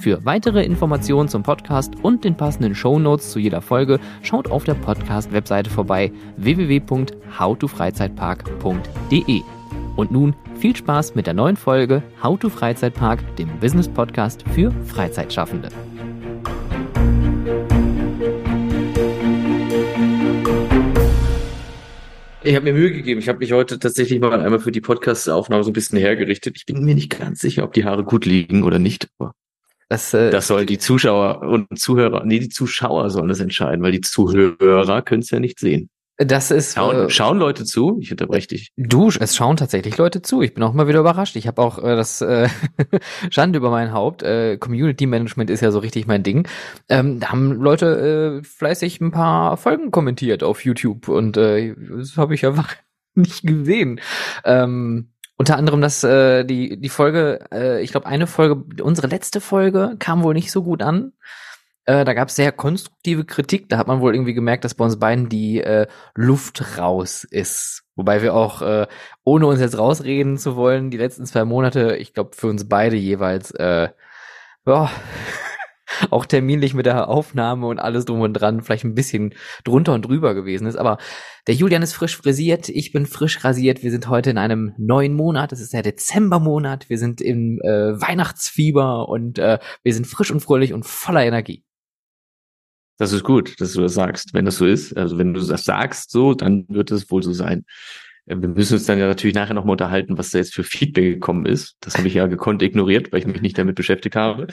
Für weitere Informationen zum Podcast und den passenden Show Notes zu jeder Folge schaut auf der Podcast-Webseite vorbei www.howtofreizeitpark.de. Und nun viel Spaß mit der neuen Folge How to Freizeitpark, dem Business Podcast für Freizeitschaffende. Ich habe mir Mühe gegeben. Ich habe mich heute tatsächlich mal einmal für die Podcast-Aufnahme so ein bisschen hergerichtet. Ich bin mir nicht ganz sicher, ob die Haare gut liegen oder nicht. Aber das, äh, das soll die Zuschauer und Zuhörer, nee, die Zuschauer sollen das entscheiden, weil die Zuhörer können es ja nicht sehen. Das ist. Schauen, äh, schauen Leute zu? Ich unterbreche dich. Du, es schauen tatsächlich Leute zu. Ich bin auch mal wieder überrascht. Ich habe auch äh, das äh, Schande über mein Haupt. Äh, Community Management ist ja so richtig mein Ding. Ähm, da haben Leute äh, fleißig ein paar Folgen kommentiert auf YouTube und äh, das habe ich einfach nicht gesehen. Ähm, unter anderem, dass äh, die die Folge, äh, ich glaube, eine Folge, unsere letzte Folge kam wohl nicht so gut an. Äh, da gab es sehr konstruktive Kritik. Da hat man wohl irgendwie gemerkt, dass bei uns beiden die äh, Luft raus ist. Wobei wir auch, äh, ohne uns jetzt rausreden zu wollen, die letzten zwei Monate, ich glaube, für uns beide jeweils, äh, ja, auch terminlich mit der Aufnahme und alles drum und dran vielleicht ein bisschen drunter und drüber gewesen ist. Aber der Julian ist frisch frisiert, ich bin frisch rasiert. Wir sind heute in einem neuen Monat. Es ist der Dezembermonat. Wir sind im äh, Weihnachtsfieber und äh, wir sind frisch und fröhlich und voller Energie. Das ist gut, dass du das sagst. Wenn das so ist, also wenn du das sagst so, dann wird es wohl so sein. Äh, wir müssen uns dann ja natürlich nachher nochmal unterhalten, was da jetzt für Feedback gekommen ist. Das habe ich ja gekonnt ignoriert, weil ich mich nicht damit beschäftigt habe.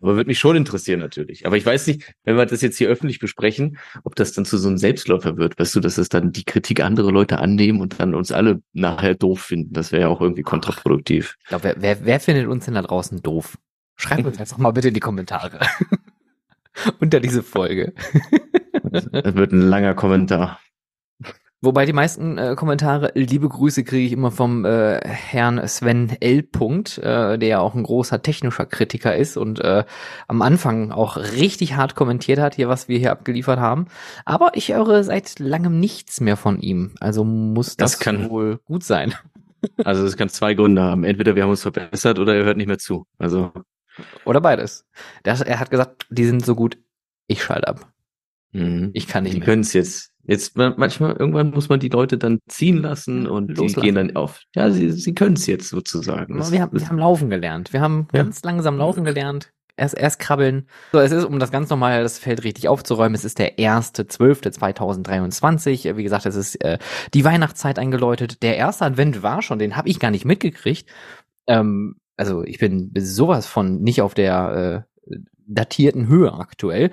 Aber würde mich schon interessieren natürlich. Aber ich weiß nicht, wenn wir das jetzt hier öffentlich besprechen, ob das dann zu so einem Selbstläufer wird. Weißt du, dass es dann die Kritik andere Leute annehmen und dann uns alle nachher doof finden. Das wäre ja auch irgendwie kontraproduktiv. Ich glaube, wer, wer, wer findet uns denn da draußen doof? Schreibt uns jetzt doch mal bitte in die Kommentare. unter diese Folge. Das wird ein langer Kommentar. Wobei die meisten äh, Kommentare, liebe Grüße kriege ich immer vom äh, Herrn Sven L. Punkt, äh, der ja auch ein großer technischer Kritiker ist und äh, am Anfang auch richtig hart kommentiert hat, hier was wir hier abgeliefert haben. Aber ich höre seit langem nichts mehr von ihm. Also muss das, das kann, wohl gut sein. Also es kann zwei Gründe haben. Entweder wir haben uns verbessert oder er hört nicht mehr zu. Also oder beides. Das, er hat gesagt, die sind so gut, ich schalte ab. Mhm. Ich kann nicht die können es jetzt. Jetzt manchmal, irgendwann muss man die Leute dann ziehen lassen und Loslassen. die gehen dann auf. Ja, sie, sie können es jetzt sozusagen. wir, haben, wir haben laufen gelernt. Wir haben ja. ganz langsam laufen gelernt. Erst, erst krabbeln. So, es ist, um das ganz normal das Feld richtig aufzuräumen, es ist der 1.12.2023. Wie gesagt, es ist äh, die Weihnachtszeit eingeläutet. Der erste Advent war schon, den habe ich gar nicht mitgekriegt. Ähm, also ich bin sowas von nicht auf der äh, datierten Höhe aktuell.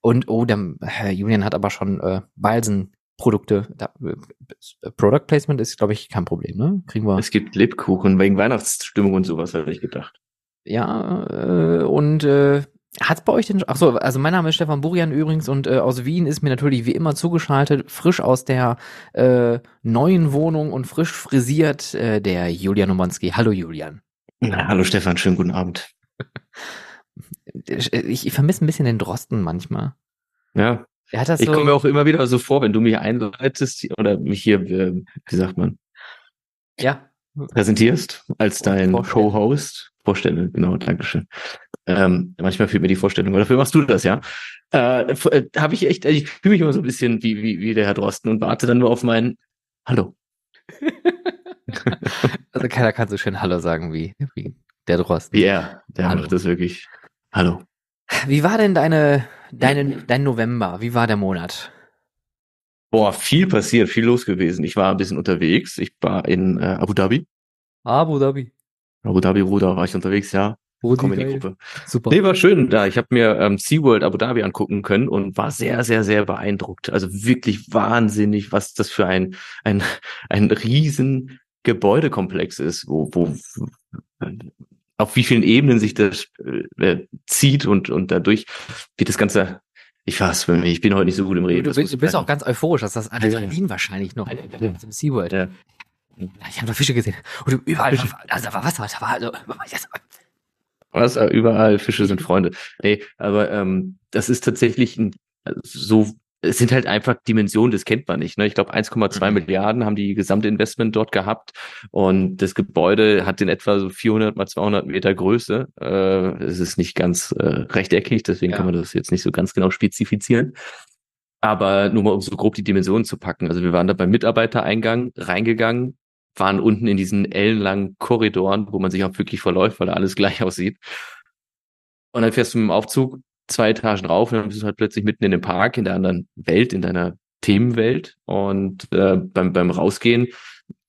Und oh, der Herr Julian hat aber schon äh, Balsen Produkte, da, äh, Product Placement ist, glaube ich, kein Problem, ne? Kriegen wir. Es gibt Lebkuchen wegen Weihnachtsstimmung und sowas, hatte ich gedacht. Ja, äh, und äh, Hat's bei euch denn, ach so, also mein Name ist Stefan Burian übrigens und äh, aus Wien ist mir natürlich wie immer zugeschaltet, frisch aus der äh, neuen Wohnung und frisch frisiert, äh, der Julian Omonski. Hallo Julian. Na, hallo Stefan, schönen guten Abend. Ich, ich vermisse ein bisschen den Drosten manchmal. Ja. Er hat das ich so komme mir auch immer wieder so vor, wenn du mich einleitest oder mich hier, wie sagt man? Ja. Präsentierst als dein Co-Host. Vorstellen, genau, Dankeschön. Ähm, manchmal fehlt mir die Vorstellung, aber dafür machst du das, ja. Äh, äh, Habe ich echt, ich fühle mich immer so ein bisschen wie, wie, wie der Herr Drosten und warte dann nur auf mein Hallo. also keiner kann so schön Hallo sagen wie, wie der Drosten. Wie er, der Hallo. macht das wirklich. Hallo. Wie war denn deine, deine, dein November? Wie war der Monat? Boah, viel passiert, viel los gewesen. Ich war ein bisschen unterwegs. Ich war in äh, Abu Dhabi. Abu Dhabi. Abu Dhabi, Bruder, war ich unterwegs, ja. Wo Komm in die Gruppe. Super. Nee, war schön da. Ich habe mir ähm, SeaWorld Abu Dhabi angucken können und war sehr, sehr, sehr beeindruckt. Also wirklich wahnsinnig, was das für ein, ein, ein riesen Gebäudekomplex ist, wo, wo auf wie vielen Ebenen sich das äh, zieht und, und dadurch wie das Ganze ich fass für mich, ich bin heute nicht so gut im Reden. Du, bist, du bist auch ganz euphorisch, dass das Adrenalin wahrscheinlich noch im SeaWorld. Ja. Ich habe da Fische gesehen. Und überall, Fische. also da war Wasser, da war also, was, überall Fische sind Freunde. Nee, aber ähm, das ist tatsächlich ein, so es sind halt einfach Dimensionen, das kennt man nicht. Ne? Ich glaube, 1,2 mhm. Milliarden haben die gesamte Investment dort gehabt und das Gebäude hat in etwa so 400 mal 200 Meter Größe. Äh, es ist nicht ganz äh, rechteckig, deswegen ja. kann man das jetzt nicht so ganz genau spezifizieren. Aber nur mal um so grob die Dimensionen zu packen. Also wir waren da beim Mitarbeitereingang reingegangen, waren unten in diesen ellenlangen Korridoren, wo man sich auch wirklich verläuft, weil da alles gleich aussieht. Und dann fährst du mit dem Aufzug zwei Etagen rauf und dann bist du halt plötzlich mitten in dem Park, in der anderen Welt, in deiner Themenwelt. Und äh, beim, beim Rausgehen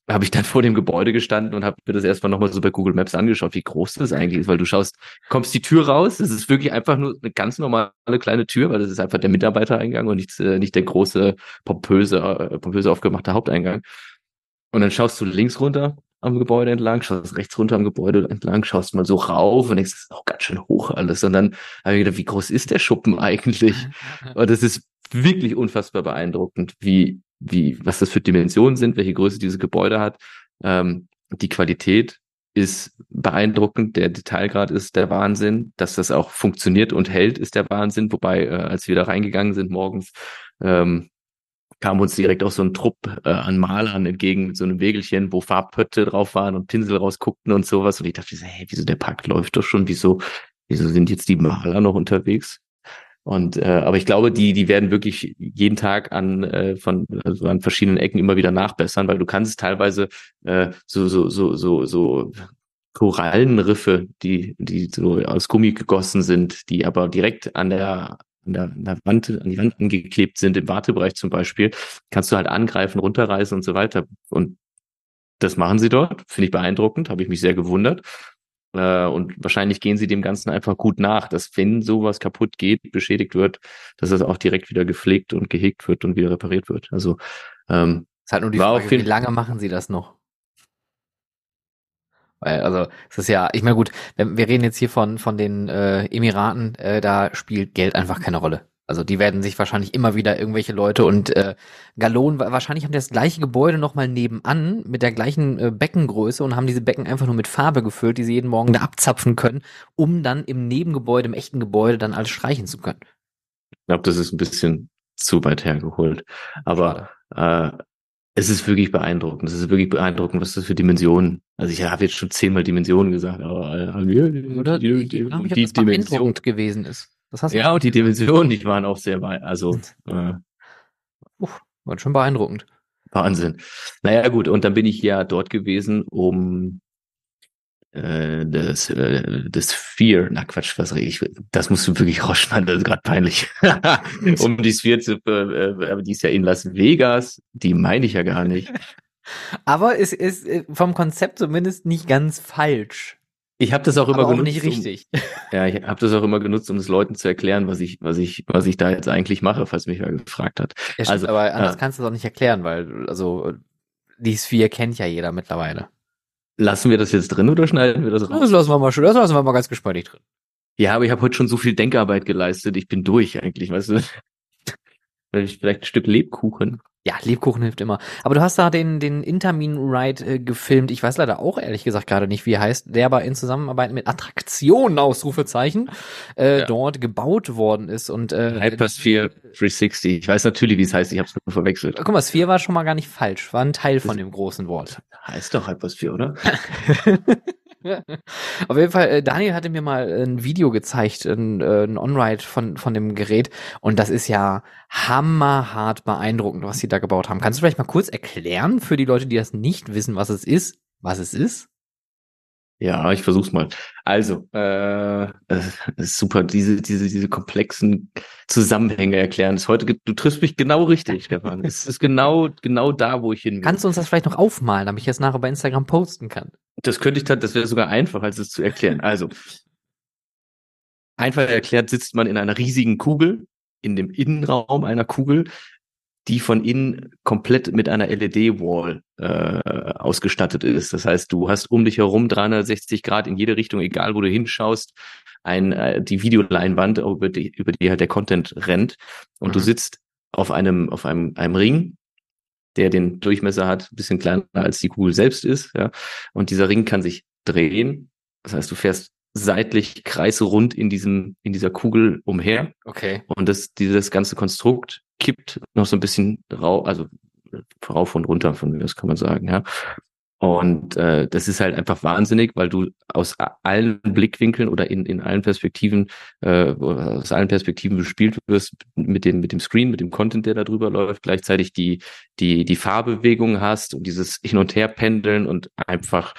habe ich dann vor dem Gebäude gestanden und habe mir das erstmal nochmal so bei Google Maps angeschaut, wie groß das eigentlich ist, weil du schaust, kommst die Tür raus, es ist wirklich einfach nur eine ganz normale kleine Tür, weil das ist einfach der Mitarbeitereingang und nicht, äh, nicht der große, pompöse, äh, pompöse aufgemachte Haupteingang. Und dann schaust du links runter am Gebäude entlang, schaust rechts runter am Gebäude entlang, schaust mal so rauf und denkst, das ist auch ganz schön hoch alles. Und dann habe ich gedacht, wie groß ist der Schuppen eigentlich? Und das ist wirklich unfassbar beeindruckend, wie, wie, was das für Dimensionen sind, welche Größe dieses Gebäude hat. Ähm, die Qualität ist beeindruckend, der Detailgrad ist der Wahnsinn, dass das auch funktioniert und hält, ist der Wahnsinn. Wobei, äh, als wir da reingegangen sind morgens, ähm, kam uns direkt auch so ein Trupp äh, an Malern entgegen mit so einem Wägelchen, wo Farbpötte drauf waren und Pinsel rausguckten und sowas. Und ich dachte, hey, wieso der Park läuft doch schon? Wieso, wieso sind jetzt die Maler noch unterwegs? Und äh, aber ich glaube, die die werden wirklich jeden Tag an äh, von also an verschiedenen Ecken immer wieder nachbessern, weil du kannst teilweise äh, so so so so so Korallenriffe, die die so aus Gummi gegossen sind, die aber direkt an der an der, an der Wand, an die Wand angeklebt sind, im Wartebereich zum Beispiel, kannst du halt angreifen, runterreißen und so weiter. Und das machen sie dort, finde ich beeindruckend, habe ich mich sehr gewundert. Äh, und wahrscheinlich gehen sie dem Ganzen einfach gut nach, dass wenn sowas kaputt geht, beschädigt wird, dass das auch direkt wieder gepflegt und gehegt wird und wieder repariert wird. Also ähm, ist halt nur die Frage, wie lange machen sie das noch? Weil, also, es ist ja, ich meine, gut, wir reden jetzt hier von, von den äh, Emiraten, äh, da spielt Geld einfach keine Rolle. Also die werden sich wahrscheinlich immer wieder irgendwelche Leute und äh, Gallonen, wahrscheinlich haben die das gleiche Gebäude nochmal nebenan mit der gleichen äh, Beckengröße und haben diese Becken einfach nur mit Farbe gefüllt, die sie jeden Morgen da abzapfen können, um dann im Nebengebäude, im echten Gebäude dann alles streichen zu können. Ich glaube, das ist ein bisschen zu weit hergeholt. Aber äh, es ist wirklich beeindruckend. Es ist wirklich beeindruckend, was das für Dimensionen. Also ich habe jetzt schon zehnmal Dimensionen gesagt, aber äh, Oder die, die, die, die Dimension gewesen ist. Das hast ja, und die Dimensionen, die waren auch sehr weit. Also äh, Uff, war schon beeindruckend. Wahnsinn. Naja, gut, und dann bin ich ja dort gewesen, um äh, das, äh, das Fear, na Quatsch, was rede ich, das musst du wirklich rausschneiden, das ist gerade peinlich. um die Sphere zu, äh, aber die ist ja in Las Vegas, die meine ich ja gar nicht. Aber es ist äh, vom Konzept zumindest nicht ganz falsch. Ich habe das auch immer aber genutzt. Auch nicht richtig. Um, ja, ich habe das auch immer genutzt, um es Leuten zu erklären, was ich, was ich, was ich da jetzt eigentlich mache, falls mich wer gefragt hat. Ja, stimmt, also, aber anders äh, kannst du es auch nicht erklären, weil also die Sphere kennt ja jeder mittlerweile. Lassen wir das jetzt drin oder schneiden wir das raus? Das lassen wir mal, das lassen wir mal ganz gespannt drin. Ja, aber ich habe heute schon so viel Denkarbeit geleistet. Ich bin durch eigentlich, weißt du? Vielleicht ein Stück Lebkuchen. Ja, Lebkuchen hilft immer. Aber du hast da den, den Intermin Ride äh, gefilmt. Ich weiß leider auch ehrlich gesagt gerade nicht, wie er heißt, der aber in Zusammenarbeit mit Attraktionen, Ausrufezeichen, äh, ja. dort gebaut worden ist. Und äh, Hypersphere 360. Ich weiß natürlich, wie es heißt, ich habe es nur verwechselt. Guck mal, Sphere war schon mal gar nicht falsch. War ein Teil von dem großen Wort. Heißt doch Hypersphere, oder? Auf jeden Fall, äh, Daniel hatte mir mal ein Video gezeigt, ein, äh, ein On-Ride von, von dem Gerät. Und das ist ja hammerhart beeindruckend, was sie da gebaut haben. Kannst du vielleicht mal kurz erklären für die Leute, die das nicht wissen, was es ist, was es ist? Ja, ich versuch's mal. Also, äh, ist super, diese, diese, diese komplexen Zusammenhänge erklären. Das heute, du triffst mich genau richtig, Stefan. Es ist genau, genau da, wo ich hin will. Kannst du uns das vielleicht noch aufmalen, damit ich das nachher bei Instagram posten kann? Das könnte ich, das wäre sogar einfach, als es zu erklären. Also, einfach erklärt, sitzt man in einer riesigen Kugel, in dem Innenraum einer Kugel, die von innen komplett mit einer LED-Wall äh, ausgestattet ist. Das heißt, du hast um dich herum 360 Grad in jede Richtung, egal wo du hinschaust, ein, äh, die Videoleinwand, über die, über die halt der Content rennt. Und mhm. du sitzt auf einem, auf einem, einem Ring, der den Durchmesser hat, ein bisschen kleiner als die Kugel selbst ist. Ja. Und dieser Ring kann sich drehen. Das heißt, du fährst seitlich kreisrund in diesem, in dieser Kugel umher. Okay. Und das, dieses ganze Konstrukt kippt noch so ein bisschen rauf, also rauf und runter von mir, das kann man sagen, ja. Und äh, das ist halt einfach wahnsinnig, weil du aus allen Blickwinkeln oder in, in allen Perspektiven, äh, aus allen Perspektiven bespielt wirst mit dem, mit dem Screen, mit dem Content, der da drüber läuft, gleichzeitig die, die, die Fahrbewegung hast und dieses Hin- und Her-Pendeln und einfach,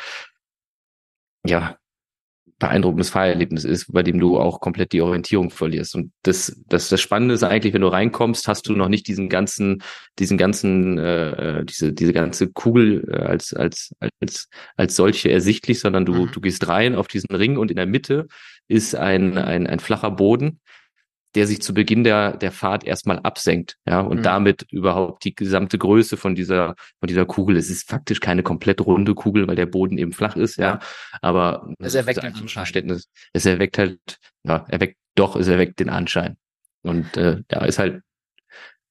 ja, beeindruckendes Fahrerlebnis ist, bei dem du auch komplett die Orientierung verlierst. Und das, das, das Spannende ist eigentlich, wenn du reinkommst, hast du noch nicht diesen ganzen, diesen ganzen, äh, äh diese, diese ganze Kugel äh, als, als, als, als solche ersichtlich, sondern du, mhm. du gehst rein auf diesen Ring und in der Mitte ist ein, ein, ein flacher Boden, der sich zu Beginn der, der Fahrt erstmal absenkt, ja, und mhm. damit überhaupt die gesamte Größe von dieser, von dieser Kugel. Es ist faktisch keine komplett runde Kugel, weil der Boden eben flach ist, ja, aber es erweckt ein Verständnis. Es erweckt halt, ja, erweckt, doch, es erweckt den Anschein. Und äh, da ist halt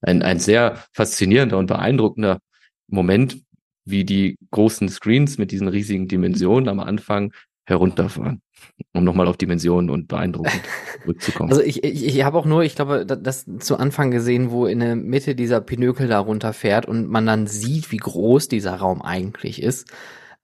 ein, ein sehr faszinierender und beeindruckender Moment, wie die großen Screens mit diesen riesigen Dimensionen am Anfang herunterfahren, um nochmal auf Dimensionen und beeindruckend zurückzukommen. Also ich, ich, ich habe auch nur, ich glaube, das, zu Anfang gesehen, wo in der Mitte dieser Pinökel da runterfährt und man dann sieht, wie groß dieser Raum eigentlich ist.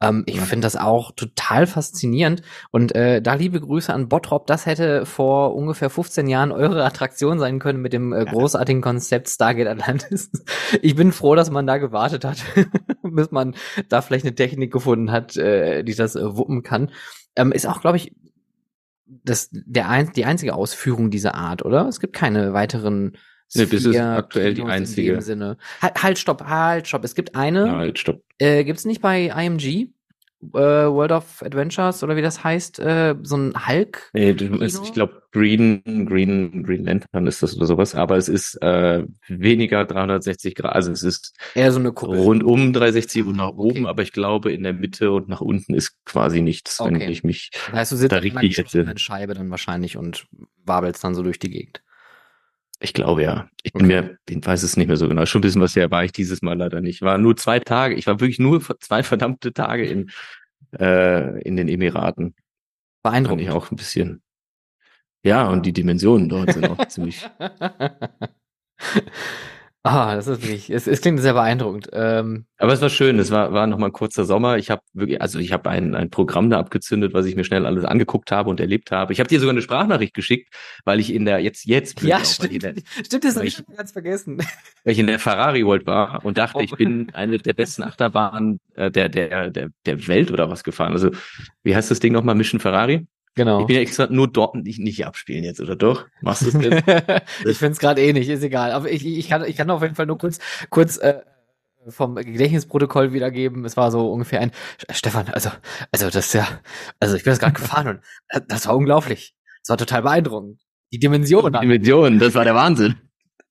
Ähm, ich ja. finde das auch total faszinierend. Und äh, da liebe Grüße an Bottrop. Das hätte vor ungefähr 15 Jahren eure Attraktion sein können mit dem äh, großartigen Konzept Stargate Atlantis. Ich bin froh, dass man da gewartet hat, bis man da vielleicht eine Technik gefunden hat, äh, die das äh, wuppen kann. Ähm, ist auch, glaube ich, das, der ein, die einzige Ausführung dieser Art, oder? Es gibt keine weiteren Nee, das ist aktuell die einzige. Halt, halt, stopp, halt, stopp. Es gibt eine. Ja, halt, stopp. Äh, gibt's nicht bei IMG? Äh, World of Adventures oder wie das heißt, äh, so ein Hulk. Nee, ist, ich glaube Green, Green, Green Lantern ist das oder sowas, aber es ist äh, weniger 360 Grad, also es ist eher so eine Kuppel. rundum 360 und nach oben, okay. aber ich glaube in der Mitte und nach unten ist quasi nichts, okay. wenn ich mich das heißt, du sitzt da richtig in Scheibe dann wahrscheinlich und wabelst dann so durch die Gegend. Ich glaube ja. Ich bin okay. mir, ich weiß es nicht mehr so genau. Schon ein bisschen was her war ich dieses Mal leider nicht. War nur zwei Tage. Ich war wirklich nur zwei verdammte Tage in, äh, in den Emiraten. Beeindruckend. Fand ich auch ein bisschen. Ja, und die Dimensionen dort sind auch ziemlich. Ah, das ist wirklich, es, es klingt sehr beeindruckend. Ähm, Aber es war schön, es war, war nochmal ein kurzer Sommer. Ich habe wirklich, also ich habe ein, ein Programm da abgezündet, was ich mir schnell alles angeguckt habe und erlebt habe. Ich habe dir sogar eine Sprachnachricht geschickt, weil ich in der, jetzt, jetzt Ja, auf, stimmt, der, stimmt, das habe ich ganz vergessen. Weil ich in der Ferrari World war und dachte, oh. ich bin eine der besten Achterbahnen äh, der, der, der, der Welt oder was gefahren. Also, wie heißt das Ding nochmal? Mission Ferrari? Genau. Ich bin ja extra nur dort nicht, nicht abspielen jetzt, oder doch? Machst du es jetzt? ich finde es gerade eh nicht, ist egal. Aber ich, ich, kann, ich kann auf jeden Fall nur kurz, kurz äh, vom Gedächtnisprotokoll wiedergeben. Es war so ungefähr ein Stefan, also, also das ist ja, also ich bin das gerade gefahren und äh, das war unglaublich. Das war total beeindruckend. Die Dimensionen. Die Dimensionen, das war der Wahnsinn.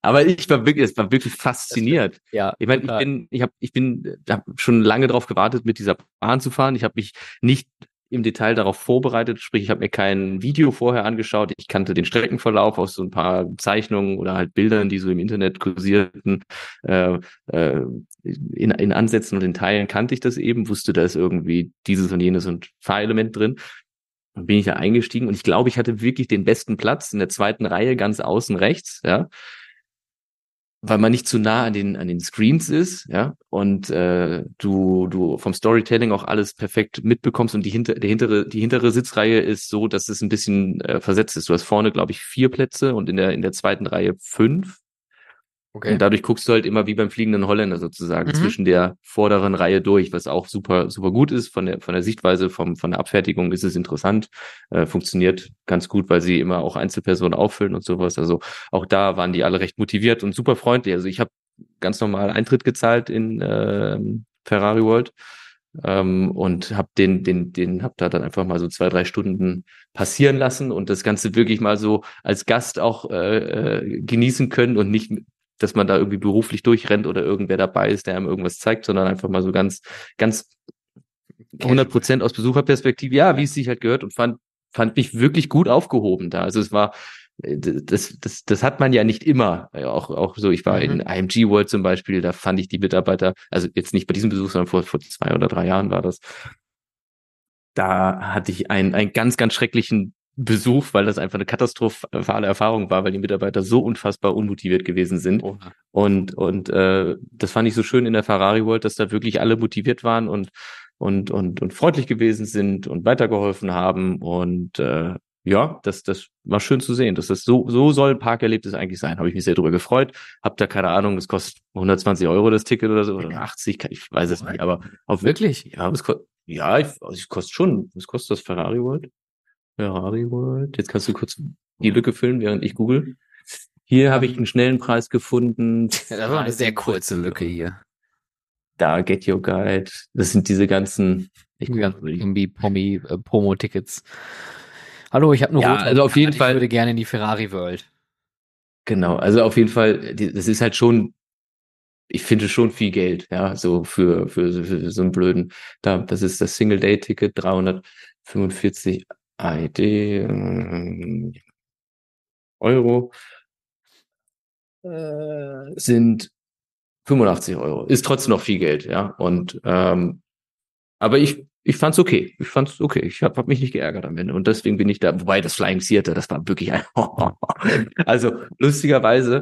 Aber ich war wirklich, es war wirklich fasziniert. Ja. Ich meine, ich bin, ich habe, ich bin, hab schon lange darauf gewartet, mit dieser Bahn zu fahren. Ich habe mich nicht im Detail darauf vorbereitet, sprich, ich habe mir kein Video vorher angeschaut, ich kannte den Streckenverlauf aus so ein paar Zeichnungen oder halt Bildern, die so im Internet kursierten. Äh, äh, in, in Ansätzen und in Teilen kannte ich das eben, wusste, da ist irgendwie dieses und jenes und Fahrelement drin. Dann bin ich da eingestiegen und ich glaube, ich hatte wirklich den besten Platz in der zweiten Reihe ganz außen rechts, ja weil man nicht zu nah an den an den Screens ist, ja, und äh, du du vom Storytelling auch alles perfekt mitbekommst und die hinter der hintere die hintere Sitzreihe ist so, dass es ein bisschen äh, versetzt ist. Du hast vorne glaube ich vier Plätze und in der in der zweiten Reihe fünf. Okay. Und dadurch guckst du halt immer wie beim fliegenden Holländer sozusagen mhm. zwischen der vorderen Reihe durch, was auch super, super gut ist. Von der, von der Sichtweise, vom, von der Abfertigung ist es interessant. Äh, funktioniert ganz gut, weil sie immer auch Einzelpersonen auffüllen und sowas. Also auch da waren die alle recht motiviert und super freundlich. Also ich habe ganz normal Eintritt gezahlt in äh, Ferrari World ähm, und habe den, den, den, hab da dann einfach mal so zwei, drei Stunden passieren lassen und das Ganze wirklich mal so als Gast auch äh, äh, genießen können und nicht, dass man da irgendwie beruflich durchrennt oder irgendwer dabei ist, der einem irgendwas zeigt, sondern einfach mal so ganz, ganz 100 Prozent aus Besucherperspektive, ja, wie es sich halt gehört und fand, fand mich wirklich gut aufgehoben da. Also es war, das, das, das hat man ja nicht immer. Auch, auch so, ich war mhm. in IMG World zum Beispiel, da fand ich die Mitarbeiter, also jetzt nicht bei diesem Besuch, sondern vor, vor zwei oder drei Jahren war das. Da hatte ich einen, einen ganz, ganz schrecklichen Besuch, weil das einfach eine katastrophale Erfahrung war, weil die Mitarbeiter so unfassbar unmotiviert gewesen sind. Oh. Und, und äh, das fand ich so schön in der Ferrari World, dass da wirklich alle motiviert waren und und, und, und freundlich gewesen sind und weitergeholfen haben. Und äh, ja, das, das war schön zu sehen. Das ist so, so soll ein Parkerlebnis eigentlich sein. Habe ich mich sehr darüber gefreut. Hab da keine Ahnung, das kostet 120 Euro das Ticket oder so, oder 80, ich weiß es nicht, aber auf wirklich? Ja, es kostet, ja, ich, also es kostet schon. Was kostet das Ferrari World? Ferrari World. Jetzt kannst du kurz die Lücke füllen, während ich google. Hier habe ich einen schnellen Preis gefunden. Das war eine sehr kurze Lücke hier. Da, Get Your Guide. Das sind diese ganzen, ich irgendwie Pommi, äh, Promo-Tickets. Hallo, ich habe nur ja, Rot also auf jeden Fall. Ich würde gerne in die Ferrari World. Genau, also auf jeden Fall, das ist halt schon, ich finde schon viel Geld, ja, so für, für, für so einen blöden, da, das ist das Single-Day-Ticket, 345 ID äh, Euro äh, sind 85 Euro. Ist trotzdem noch viel Geld, ja. Und ähm, aber ich ich fand's okay. Ich fand's okay. Ich habe hab mich nicht geärgert am Ende. Und deswegen bin ich da, wobei das Flying Theater, das war wirklich ein Also lustigerweise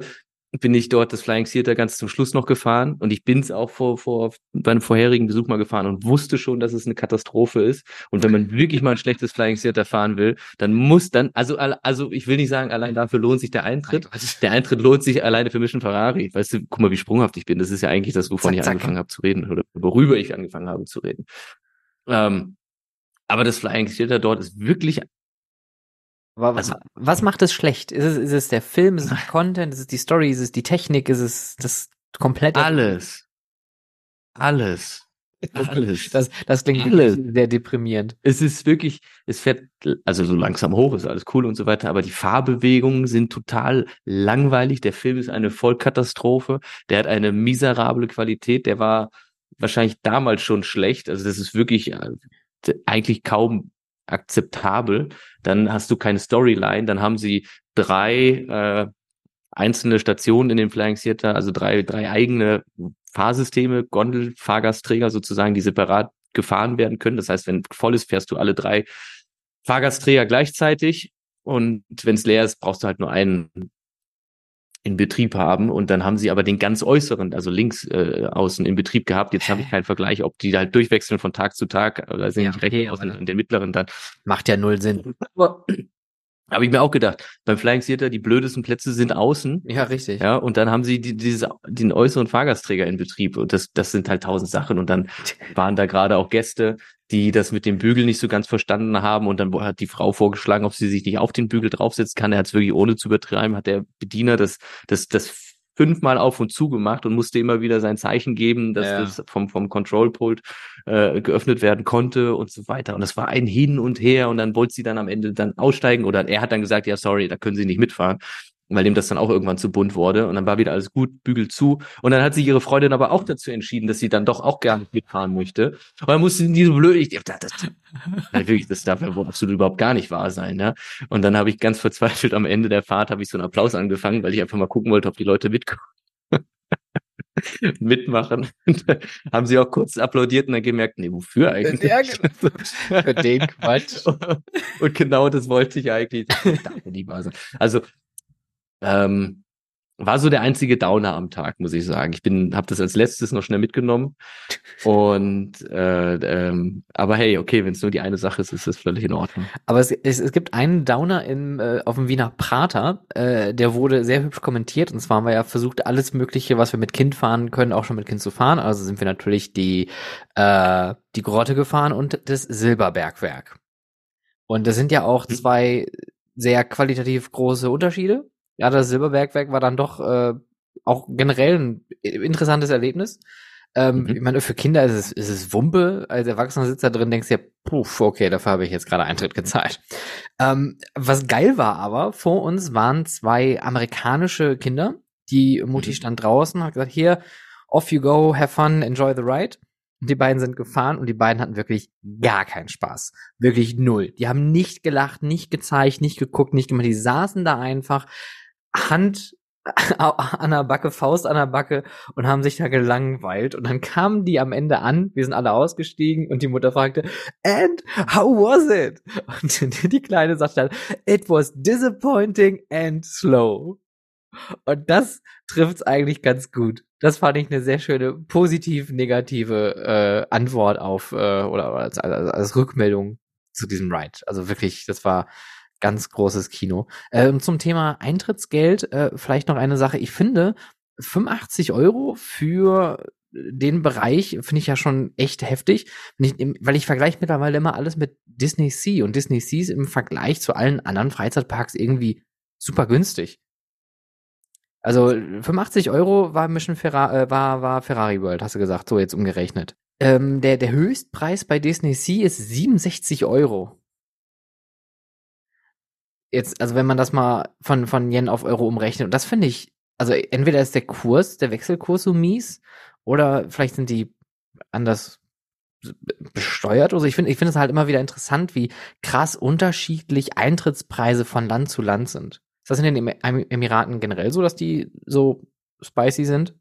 bin ich dort das Flying Theater ganz zum Schluss noch gefahren und ich bin's auch vor, vor bei einem vorherigen Besuch mal gefahren und wusste schon, dass es eine Katastrophe ist. Und wenn man wirklich mal ein schlechtes Flying Theater fahren will, dann muss dann, also, also ich will nicht sagen, allein dafür lohnt sich der Eintritt. Der Eintritt lohnt sich alleine für Mission Ferrari. Weißt du, guck mal, wie sprunghaft ich bin. Das ist ja eigentlich das, wovon zack, ich angefangen habe zu reden oder worüber ich angefangen habe zu reden. Ähm, aber das Flying Theater dort ist wirklich. Aber also, was macht es schlecht? Ist es, ist es der Film? Ist es der Content? Ist es die Story? Ist es die Technik? Ist es das komplette? Alles. Alles. Alles. Das, das klingt alles. sehr deprimierend. Es ist wirklich, es fährt also so langsam hoch, ist alles cool und so weiter, aber die Fahrbewegungen sind total langweilig. Der Film ist eine Vollkatastrophe. Der hat eine miserable Qualität. Der war wahrscheinlich damals schon schlecht. Also das ist wirklich äh, eigentlich kaum akzeptabel. Dann hast du keine Storyline. Dann haben sie drei äh, einzelne Stationen in dem Flying Theater, also drei, drei eigene Fahrsysteme, Gondel, Fahrgastträger sozusagen, die separat gefahren werden können. Das heißt, wenn voll ist, fährst du alle drei Fahrgastträger gleichzeitig. Und wenn es leer ist, brauchst du halt nur einen in Betrieb haben und dann haben sie aber den ganz äußeren, also links äh, außen in Betrieb gehabt. Jetzt habe ich keinen Vergleich, ob die halt durchwechseln von Tag zu Tag, oder sind ja, nicht rechts okay, außen und den mittleren dann. Macht ja null Sinn. Habe ich mir auch gedacht. Beim Flying Theater, die blödesten Plätze sind außen. Ja, richtig. Ja, und dann haben sie die, diese, den äußeren Fahrgastträger in Betrieb. Und das, das sind halt tausend Sachen. Und dann waren da gerade auch Gäste, die das mit dem Bügel nicht so ganz verstanden haben. Und dann hat die Frau vorgeschlagen, ob sie sich nicht auf den Bügel draufsetzen kann. Er hat es wirklich ohne zu übertreiben, hat der Bediener das, das, das fünfmal auf und zu gemacht und musste immer wieder sein Zeichen geben, dass ja. das vom, vom Control-Pult äh, geöffnet werden konnte und so weiter. Und das war ein Hin und Her und dann wollte sie dann am Ende dann aussteigen oder er hat dann gesagt, ja, sorry, da können sie nicht mitfahren weil dem das dann auch irgendwann zu bunt wurde und dann war wieder alles gut, Bügel zu und dann hat sich ihre Freundin aber auch dazu entschieden, dass sie dann doch auch gerne mitfahren möchte und dann musste diese blöde, ich das, das, wirklich, das darf ja absolut überhaupt gar nicht wahr sein, ne? Und dann habe ich ganz verzweifelt am Ende der Fahrt habe ich so einen Applaus angefangen, weil ich einfach mal gucken wollte, ob die Leute mitkommen. mitmachen. haben sie auch kurz applaudiert und dann gemerkt, nee, wofür eigentlich? Ja, genau. Für den Quatsch. Und genau das wollte ich eigentlich. Also, ähm, war so der einzige Downer am Tag, muss ich sagen. Ich bin, habe das als letztes noch schnell mitgenommen. Und äh, ähm, aber hey, okay, wenn es nur die eine Sache ist, ist das völlig in Ordnung. Aber es, es, es gibt einen Downer im, äh, auf dem Wiener Prater, äh, der wurde sehr hübsch kommentiert. Und zwar haben wir ja versucht, alles Mögliche, was wir mit Kind fahren können, auch schon mit Kind zu fahren. Also sind wir natürlich die, äh, die Grotte gefahren und das Silberbergwerk. Und das sind ja auch mhm. zwei sehr qualitativ große Unterschiede ja, das Silberbergwerk war dann doch äh, auch generell ein interessantes Erlebnis. Ähm, mhm. Ich meine, für Kinder ist es, ist es Wumpe. Als Erwachsener sitzt da drin, denkst du ja, puh, okay, dafür habe ich jetzt gerade Eintritt gezahlt. Ähm, was geil war aber, vor uns waren zwei amerikanische Kinder. Die Mutti mhm. stand draußen, hat gesagt, hier, off you go, have fun, enjoy the ride. Und die beiden sind gefahren und die beiden hatten wirklich gar keinen Spaß. Wirklich null. Die haben nicht gelacht, nicht gezeigt, nicht geguckt, nicht gemacht. Die saßen da einfach, Hand an der Backe, Faust an der Backe und haben sich da gelangweilt. Und dann kamen die am Ende an, wir sind alle ausgestiegen und die Mutter fragte, and how was it? Und die Kleine sagte dann, it was disappointing and slow. Und das trifft's eigentlich ganz gut. Das fand ich eine sehr schöne positiv-negative äh, Antwort auf äh, oder als, als, als Rückmeldung zu diesem Ride. Also wirklich, das war ganz großes Kino. Äh, und zum Thema Eintrittsgeld äh, vielleicht noch eine Sache. Ich finde, 85 Euro für den Bereich finde ich ja schon echt heftig, weil ich vergleiche mittlerweile immer alles mit Disney Sea und Disney Sea ist im Vergleich zu allen anderen Freizeitparks irgendwie super günstig. Also 85 Euro war Mission Ferrari, äh, war, war Ferrari World, hast du gesagt, so jetzt umgerechnet. Ähm, der, der Höchstpreis bei Disney Sea ist 67 Euro jetzt, also wenn man das mal von, von Yen auf Euro umrechnet, und das finde ich, also entweder ist der Kurs, der Wechselkurs so mies, oder vielleicht sind die anders besteuert oder so. Ich finde, ich finde es halt immer wieder interessant, wie krass unterschiedlich Eintrittspreise von Land zu Land sind. Ist das in den Emiraten generell so, dass die so spicy sind?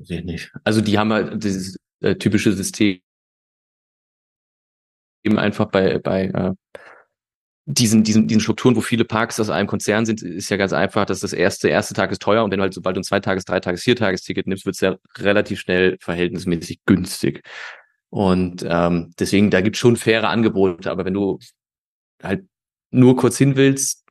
Ich nicht. Also die haben halt dieses äh, typische System eben einfach bei, bei äh, diesen, diesen, diesen Strukturen, wo viele Parks aus einem Konzern sind, ist ja ganz einfach, dass das erste, erste Tag ist teuer und wenn du halt sobald du ein Zweitages-, Dreitages-, Viertagesticket nimmst, wird es ja relativ schnell verhältnismäßig günstig. Und ähm, deswegen, da gibt es schon faire Angebote, aber wenn du halt nur kurz hin willst,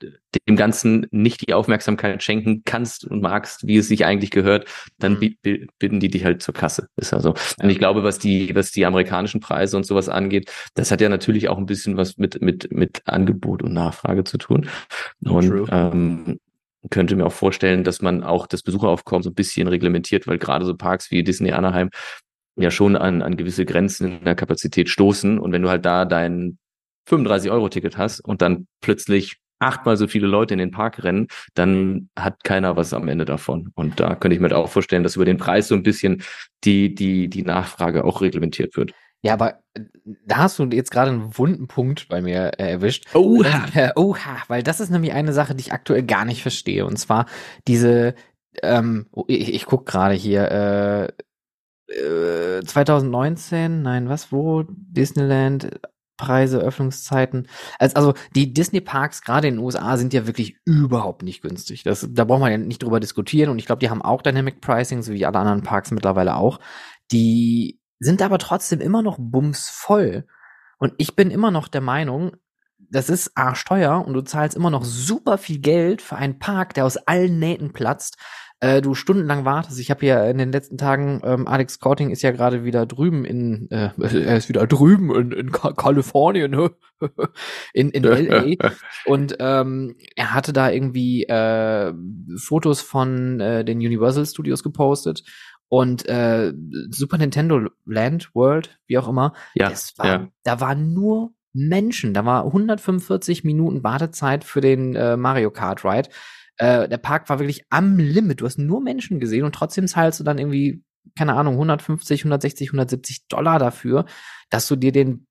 dem Ganzen nicht die Aufmerksamkeit schenken kannst und magst, wie es sich eigentlich gehört, dann mhm. bitten die dich halt zur Kasse. Ist also. Und ich glaube, was die, was die amerikanischen Preise und sowas angeht, das hat ja natürlich auch ein bisschen was mit, mit, mit Angebot und Nachfrage zu tun. Und ähm, könnte mir auch vorstellen, dass man auch das Besucheraufkommen so ein bisschen reglementiert, weil gerade so Parks wie Disney Anaheim ja schon an, an gewisse Grenzen in der Kapazität stoßen. Und wenn du halt da dein 35-Euro-Ticket hast und dann plötzlich achtmal so viele Leute in den Park rennen, dann hat keiner was am Ende davon. Und da könnte ich mir auch vorstellen, dass über den Preis so ein bisschen die, die, die Nachfrage auch reglementiert wird. Ja, aber äh, da hast du jetzt gerade einen wunden Punkt bei mir äh, erwischt. Oha. Äh, oha, weil das ist nämlich eine Sache, die ich aktuell gar nicht verstehe. Und zwar diese, ähm, oh, ich, ich guck gerade hier, äh, 2019, nein, was, wo? Disneyland, Preise, Öffnungszeiten. Also die Disney-Parks, gerade in den USA, sind ja wirklich überhaupt nicht günstig. Das, da braucht man ja nicht drüber diskutieren. Und ich glaube, die haben auch Dynamic Pricing, so wie alle anderen Parks mittlerweile auch. Die sind aber trotzdem immer noch bumsvoll. Und ich bin immer noch der Meinung, das ist arschteuer und du zahlst immer noch super viel Geld für einen Park, der aus allen Nähten platzt, äh, du stundenlang wartest. Ich habe ja in den letzten Tagen, ähm, Alex Scouting ist ja gerade wieder drüben in, äh, er ist wieder drüben in, in Ka Kalifornien, in, in LA. und ähm, er hatte da irgendwie äh, Fotos von äh, den Universal Studios gepostet. Und äh, Super Nintendo Land, World, wie auch immer, ja, war, ja. da waren nur Menschen. Da war 145 Minuten Wartezeit für den äh, Mario Kart Ride. Äh, der Park war wirklich am Limit. Du hast nur Menschen gesehen und trotzdem zahlst du dann irgendwie, keine Ahnung, 150, 160, 170 Dollar dafür, dass du dir den,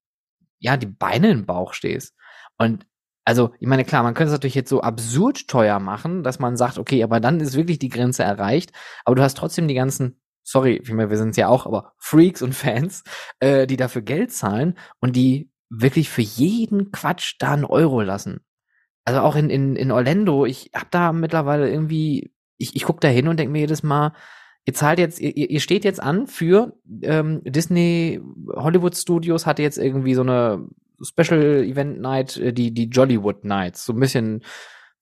ja, die Beine im Bauch stehst. Und also, ich meine, klar, man könnte es natürlich jetzt so absurd teuer machen, dass man sagt, okay, aber dann ist wirklich die Grenze erreicht. Aber du hast trotzdem die ganzen, sorry, ich meine, wir sind es ja auch, aber Freaks und Fans, äh, die dafür Geld zahlen und die wirklich für jeden Quatsch da einen Euro lassen. Also auch in, in, in Orlando, ich hab da mittlerweile irgendwie, ich, ich guck da hin und denk mir jedes Mal, ihr zahlt jetzt, ihr, ihr steht jetzt an für ähm, Disney Hollywood Studios hatte jetzt irgendwie so eine Special Event Night, äh, die, die Jollywood Nights, so ein bisschen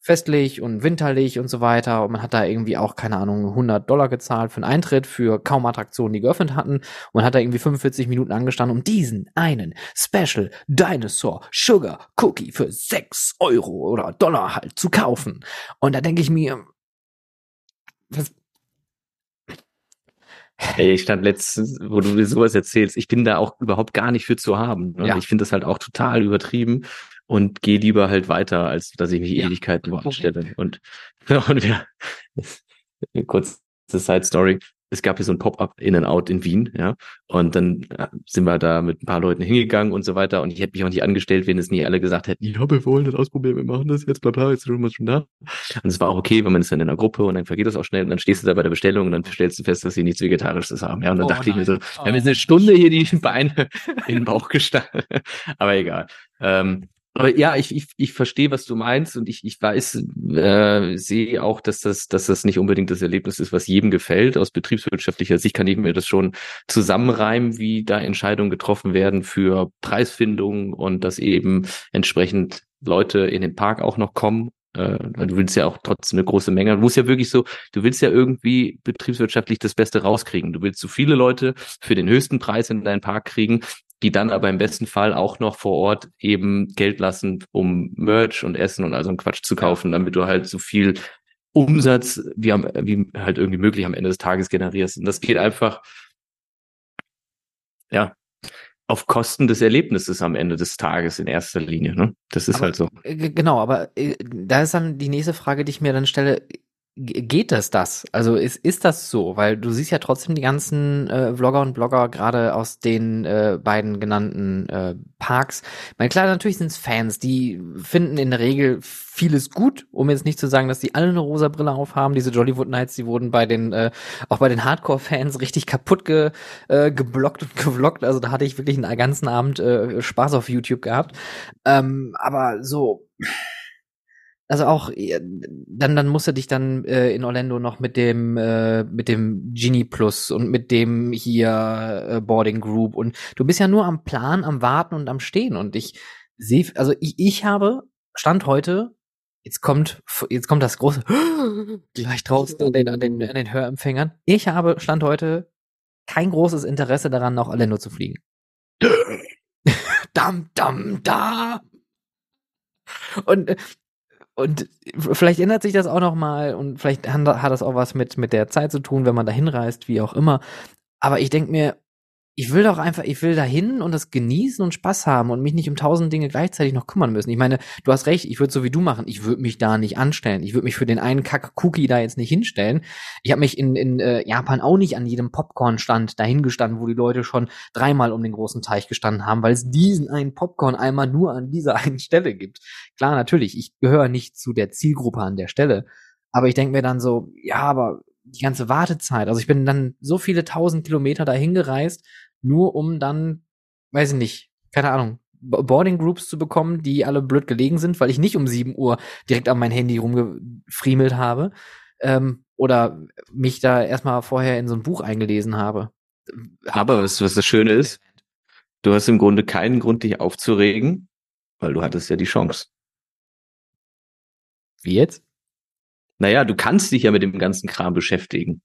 festlich und winterlich und so weiter. Und man hat da irgendwie auch, keine Ahnung, 100 Dollar gezahlt für einen Eintritt für kaum Attraktionen, die geöffnet hatten. Und man hat da irgendwie 45 Minuten angestanden, um diesen einen Special Dinosaur Sugar Cookie für 6 Euro oder Dollar halt zu kaufen. Und da denke ich mir, was, Ey, ich stand letztens, wo du mir sowas erzählst, ich bin da auch überhaupt gar nicht für zu haben. Ne? Ja. Ich finde das halt auch total übertrieben und gehe lieber halt weiter, als dass ich mich ja. Ewigkeiten woanders stelle. Und, und wir, kurz Side Story es gab hier so ein Pop-up in and out in Wien, ja. Und dann äh, sind wir da mit ein paar Leuten hingegangen und so weiter. Und ich hätte mich auch nicht angestellt, wenn es nie alle gesagt hätten, ja, wir wollen das ausprobieren, wir machen das jetzt, bla bla, jetzt sind wir schon da. Und es war auch okay, wenn man ist dann in einer Gruppe und dann vergeht das auch schnell und dann stehst du da bei der Bestellung und dann stellst du fest, dass sie nichts Vegetarisches haben. Ja, und dann oh, dachte nein. ich mir so, wir haben jetzt eine Stunde hier die Beine in den Bauch gestanden. Aber egal. Ähm, aber ja, ich, ich, ich verstehe, was du meinst und ich, ich weiß, äh, sehe auch, dass das, dass das nicht unbedingt das Erlebnis ist, was jedem gefällt. Aus betriebswirtschaftlicher Sicht kann ich mir das schon zusammenreimen, wie da Entscheidungen getroffen werden für Preisfindung und dass eben entsprechend Leute in den Park auch noch kommen. Äh, du willst ja auch trotzdem eine große Menge. Du musst ja wirklich so, du willst ja irgendwie betriebswirtschaftlich das Beste rauskriegen. Du willst so viele Leute für den höchsten Preis in deinen Park kriegen, die dann aber im besten Fall auch noch vor Ort eben Geld lassen, um Merch und Essen und all so einen Quatsch zu kaufen, damit du halt so viel Umsatz wie, am, wie halt irgendwie möglich am Ende des Tages generierst. Und das geht einfach, ja, auf Kosten des Erlebnisses am Ende des Tages in erster Linie. Ne? Das ist aber, halt so. Genau, aber äh, da ist dann die nächste Frage, die ich mir dann stelle geht es das? Also ist, ist das so? Weil du siehst ja trotzdem die ganzen äh, Vlogger und Blogger gerade aus den äh, beiden genannten äh, Parks. Ich meine, klar, natürlich sind es Fans, die finden in der Regel vieles gut, um jetzt nicht zu sagen, dass die alle eine rosa Brille aufhaben. Diese Jollywood Nights, die wurden bei den, äh, auch bei den Hardcore-Fans richtig kaputt ge, äh, geblockt und gevloggt. Also da hatte ich wirklich einen ganzen Abend äh, Spaß auf YouTube gehabt. Ähm, aber so also auch dann dann musst du dich dann äh, in Orlando noch mit dem äh, mit dem Genie Plus und mit dem hier äh, Boarding Group und du bist ja nur am Plan, am Warten und am Stehen und ich sehe also ich, ich habe stand heute jetzt kommt jetzt kommt das große gleich draußen an den an den an den Hörempfängern. Ich habe stand heute kein großes Interesse daran nach Orlando zu fliegen. dam dam da und äh, und vielleicht ändert sich das auch noch mal und vielleicht hat das auch was mit mit der Zeit zu tun, wenn man da hinreist, wie auch immer. Aber ich denke mir, ich will doch einfach, ich will da hin und das genießen und Spaß haben und mich nicht um tausend Dinge gleichzeitig noch kümmern müssen. Ich meine, du hast recht, ich würde so wie du machen. Ich würde mich da nicht anstellen. Ich würde mich für den einen Kack-Cookie da jetzt nicht hinstellen. Ich habe mich in, in äh, Japan auch nicht an jedem Popcorn-Stand dahingestanden, wo die Leute schon dreimal um den großen Teich gestanden haben, weil es diesen einen Popcorn einmal nur an dieser einen Stelle gibt. Klar, natürlich, ich gehöre nicht zu der Zielgruppe an der Stelle. Aber ich denke mir dann so, ja, aber die ganze Wartezeit. Also ich bin dann so viele tausend Kilometer dahin gereist, nur um dann, weiß ich nicht, keine Ahnung, Boarding Groups zu bekommen, die alle blöd gelegen sind, weil ich nicht um 7 Uhr direkt an mein Handy rumgefriemelt habe. Ähm, oder mich da erstmal vorher in so ein Buch eingelesen habe. Aber was, was das Schöne ist, du hast im Grunde keinen Grund, dich aufzuregen, weil du hattest ja die Chance. Wie jetzt? Naja, du kannst dich ja mit dem ganzen Kram beschäftigen.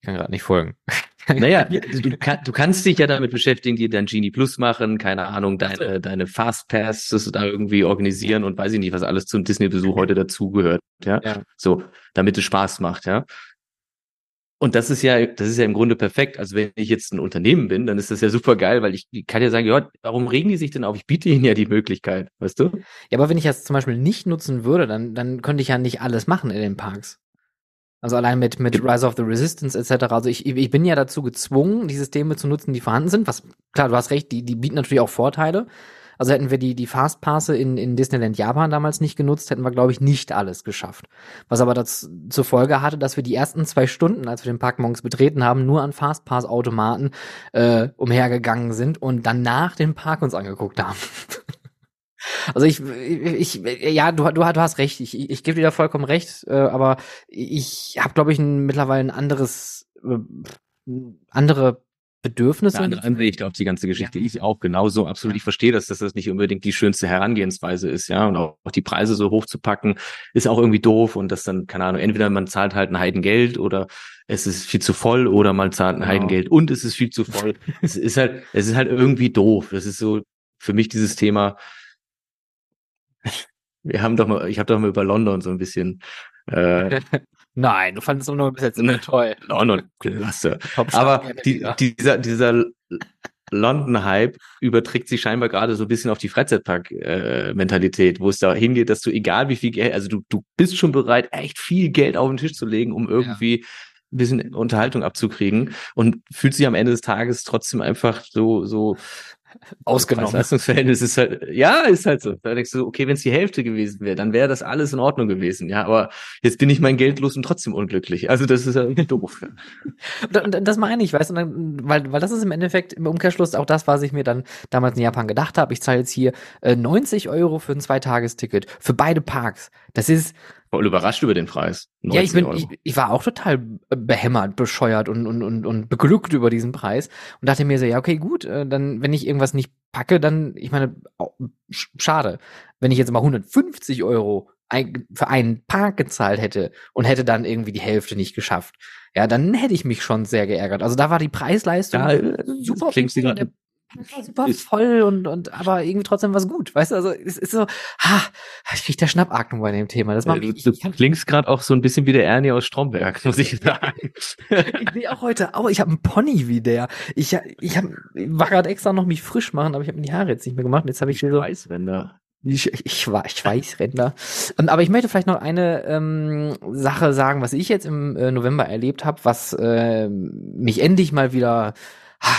Ich kann gerade nicht folgen. Naja, du, kann, du, kannst dich ja damit beschäftigen, dir dein Genie Plus machen, keine Ahnung, deine, deine Fastpass da irgendwie organisieren und weiß ich nicht, was alles zum Disney-Besuch heute dazugehört, ja? ja. So, damit es Spaß macht, ja. Und das ist ja, das ist ja im Grunde perfekt. Also wenn ich jetzt ein Unternehmen bin, dann ist das ja super geil, weil ich kann ja sagen, ja, warum regen die sich denn auf? Ich biete ihnen ja die Möglichkeit, weißt du? Ja, aber wenn ich das zum Beispiel nicht nutzen würde, dann, dann könnte ich ja nicht alles machen in den Parks. Also allein mit, mit Rise of the Resistance etc. Also ich, ich bin ja dazu gezwungen, die Systeme zu nutzen, die vorhanden sind. Was, klar, du hast recht, die, die bieten natürlich auch Vorteile. Also hätten wir die, die Fastpasse in, in Disneyland Japan damals nicht genutzt, hätten wir, glaube ich, nicht alles geschafft. Was aber das zur Folge hatte, dass wir die ersten zwei Stunden, als wir den Park morgens betreten haben, nur an Fastpass-Automaten äh, umhergegangen sind und danach den Park uns angeguckt haben. Also ich, ich, ja, du, du, du hast recht. Ich, ich gebe dir da vollkommen recht. Äh, aber ich habe, glaube ich, ein, mittlerweile ein anderes, äh, andere Bedürfnisse. Eine andere Ansicht auf die ganze Geschichte. Ja. Ich auch genauso absolut. Ich verstehe, dass, dass das nicht unbedingt die schönste Herangehensweise ist, ja. Und auch, auch die Preise so hoch zu packen, ist auch irgendwie doof. Und das dann, keine Ahnung, entweder man zahlt halt ein Heidengeld oder es ist viel zu voll oder man zahlt ein genau. Heidengeld und es ist viel zu voll. es ist halt, es ist halt irgendwie doof. Das ist so für mich dieses Thema. Wir haben doch mal, ich habe doch mal über London so ein bisschen äh, Nein, du fandest London bis jetzt immer toll. London, klasse. Aber die, dieser, dieser London-Hype überträgt sich scheinbar gerade so ein bisschen auf die Freizeitpark-Mentalität, wo es da hingeht, dass du egal wie viel Geld, also du, du bist schon bereit, echt viel Geld auf den Tisch zu legen, um irgendwie ja. ein bisschen Unterhaltung abzukriegen und fühlt sich am Ende des Tages trotzdem einfach so, so ausgenommen. Das Leistungsverhältnis ist halt, ja, ist halt so. Da denkst du, okay, wenn es die Hälfte gewesen wäre, dann wäre das alles in Ordnung gewesen. Ja, aber jetzt bin ich mein Geld los und trotzdem unglücklich. Also das ist ja doof. das meine ich, weißt du, weil, weil das ist im Endeffekt im Umkehrschluss auch das, was ich mir dann damals in Japan gedacht habe. Ich zahle jetzt hier äh, 90 Euro für ein Zweitagesticket für beide Parks. Das ist, voll überrascht über den Preis. Ja, ich bin, ich, ich, war auch total behämmert, bescheuert und, und, und, und beglückt über diesen Preis und dachte mir so, ja, okay, gut, äh, dann, wenn ich irgendwas nicht packe, dann, ich meine, schade. Wenn ich jetzt mal 150 Euro für einen Park gezahlt hätte und hätte dann irgendwie die Hälfte nicht geschafft, ja, dann hätte ich mich schon sehr geärgert. Also da war die Preisleistung ja, super. Klingt sie gerade super voll und, und aber irgendwie trotzdem was gut. Weißt du, also es ist so, ha, ich krieg der Schnappatmung bei dem Thema. Das macht mich, du, du klingst gerade auch so ein bisschen wie der Ernie aus Stromberg, muss ich sagen. ich sehe auch heute, aber ich habe einen Pony wie der. Ich, ich, hab, ich war gerade extra noch mich frisch machen, aber ich habe mir die Haare jetzt nicht mehr gemacht. Jetzt habe ich so Weißränder. Ich, ich, war, ich weiß, Ränder. Und, aber ich möchte vielleicht noch eine ähm, Sache sagen, was ich jetzt im äh, November erlebt habe, was äh, mich endlich mal wieder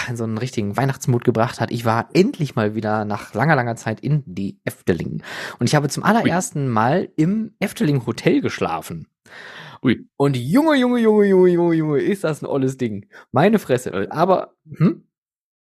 in so einen richtigen Weihnachtsmut gebracht hat. Ich war endlich mal wieder nach langer, langer Zeit in die Efteling. Und ich habe zum allerersten. Mal im Efteling Hotel geschlafen. Ui. Und Junge, Junge, Junge, Junge, Junge, Junge, ist das ein olles Ding. Meine Fresse. Aber, hm?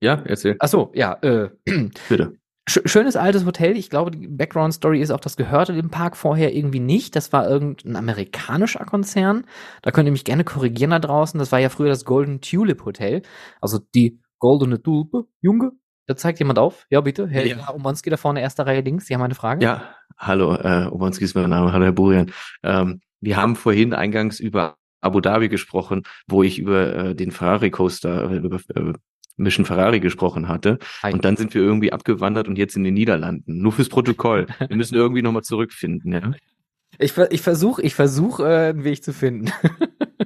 Ja, erzähl. Ach so, ja, äh, Bitte schönes altes Hotel. Ich glaube, die Background-Story ist auch, das gehörte dem Park vorher irgendwie nicht. Das war irgendein amerikanischer Konzern. Da könnt ihr mich gerne korrigieren da draußen. Das war ja früher das Golden Tulip Hotel. Also die goldene Tulpe. Junge, da zeigt jemand auf. Ja, bitte. Herr ja. Omonski da vorne, erster Reihe links. Sie haben eine Frage? Ja, hallo, äh, Omonski ist mein Name. Hallo, Herr Burian. Ähm, wir haben vorhin eingangs über Abu Dhabi gesprochen, wo ich über äh, den Ferrari Coaster, äh, über äh, Mission Ferrari gesprochen hatte. Hi. Und dann sind wir irgendwie abgewandert und jetzt in den Niederlanden. Nur fürs Protokoll. Wir müssen irgendwie nochmal zurückfinden, ja. Ich, ich versuche, ich versuche, äh, einen Weg zu finden.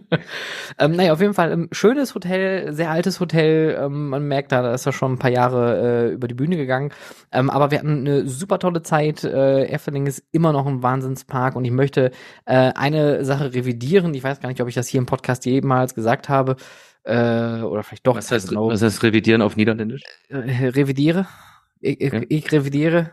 ähm, naja, auf jeden Fall ein ähm, schönes Hotel, sehr altes Hotel. Ähm, man merkt da, da ist er schon ein paar Jahre äh, über die Bühne gegangen. Ähm, aber wir hatten eine super tolle Zeit. Äh, Efteling ist immer noch ein Wahnsinnspark und ich möchte äh, eine Sache revidieren. Ich weiß gar nicht, ob ich das hier im Podcast jemals gesagt habe. Äh, oder vielleicht doch. Was heißt, was heißt revidieren auf Niederländisch? Äh, revidiere. Ich, ich, okay. ich revidiere.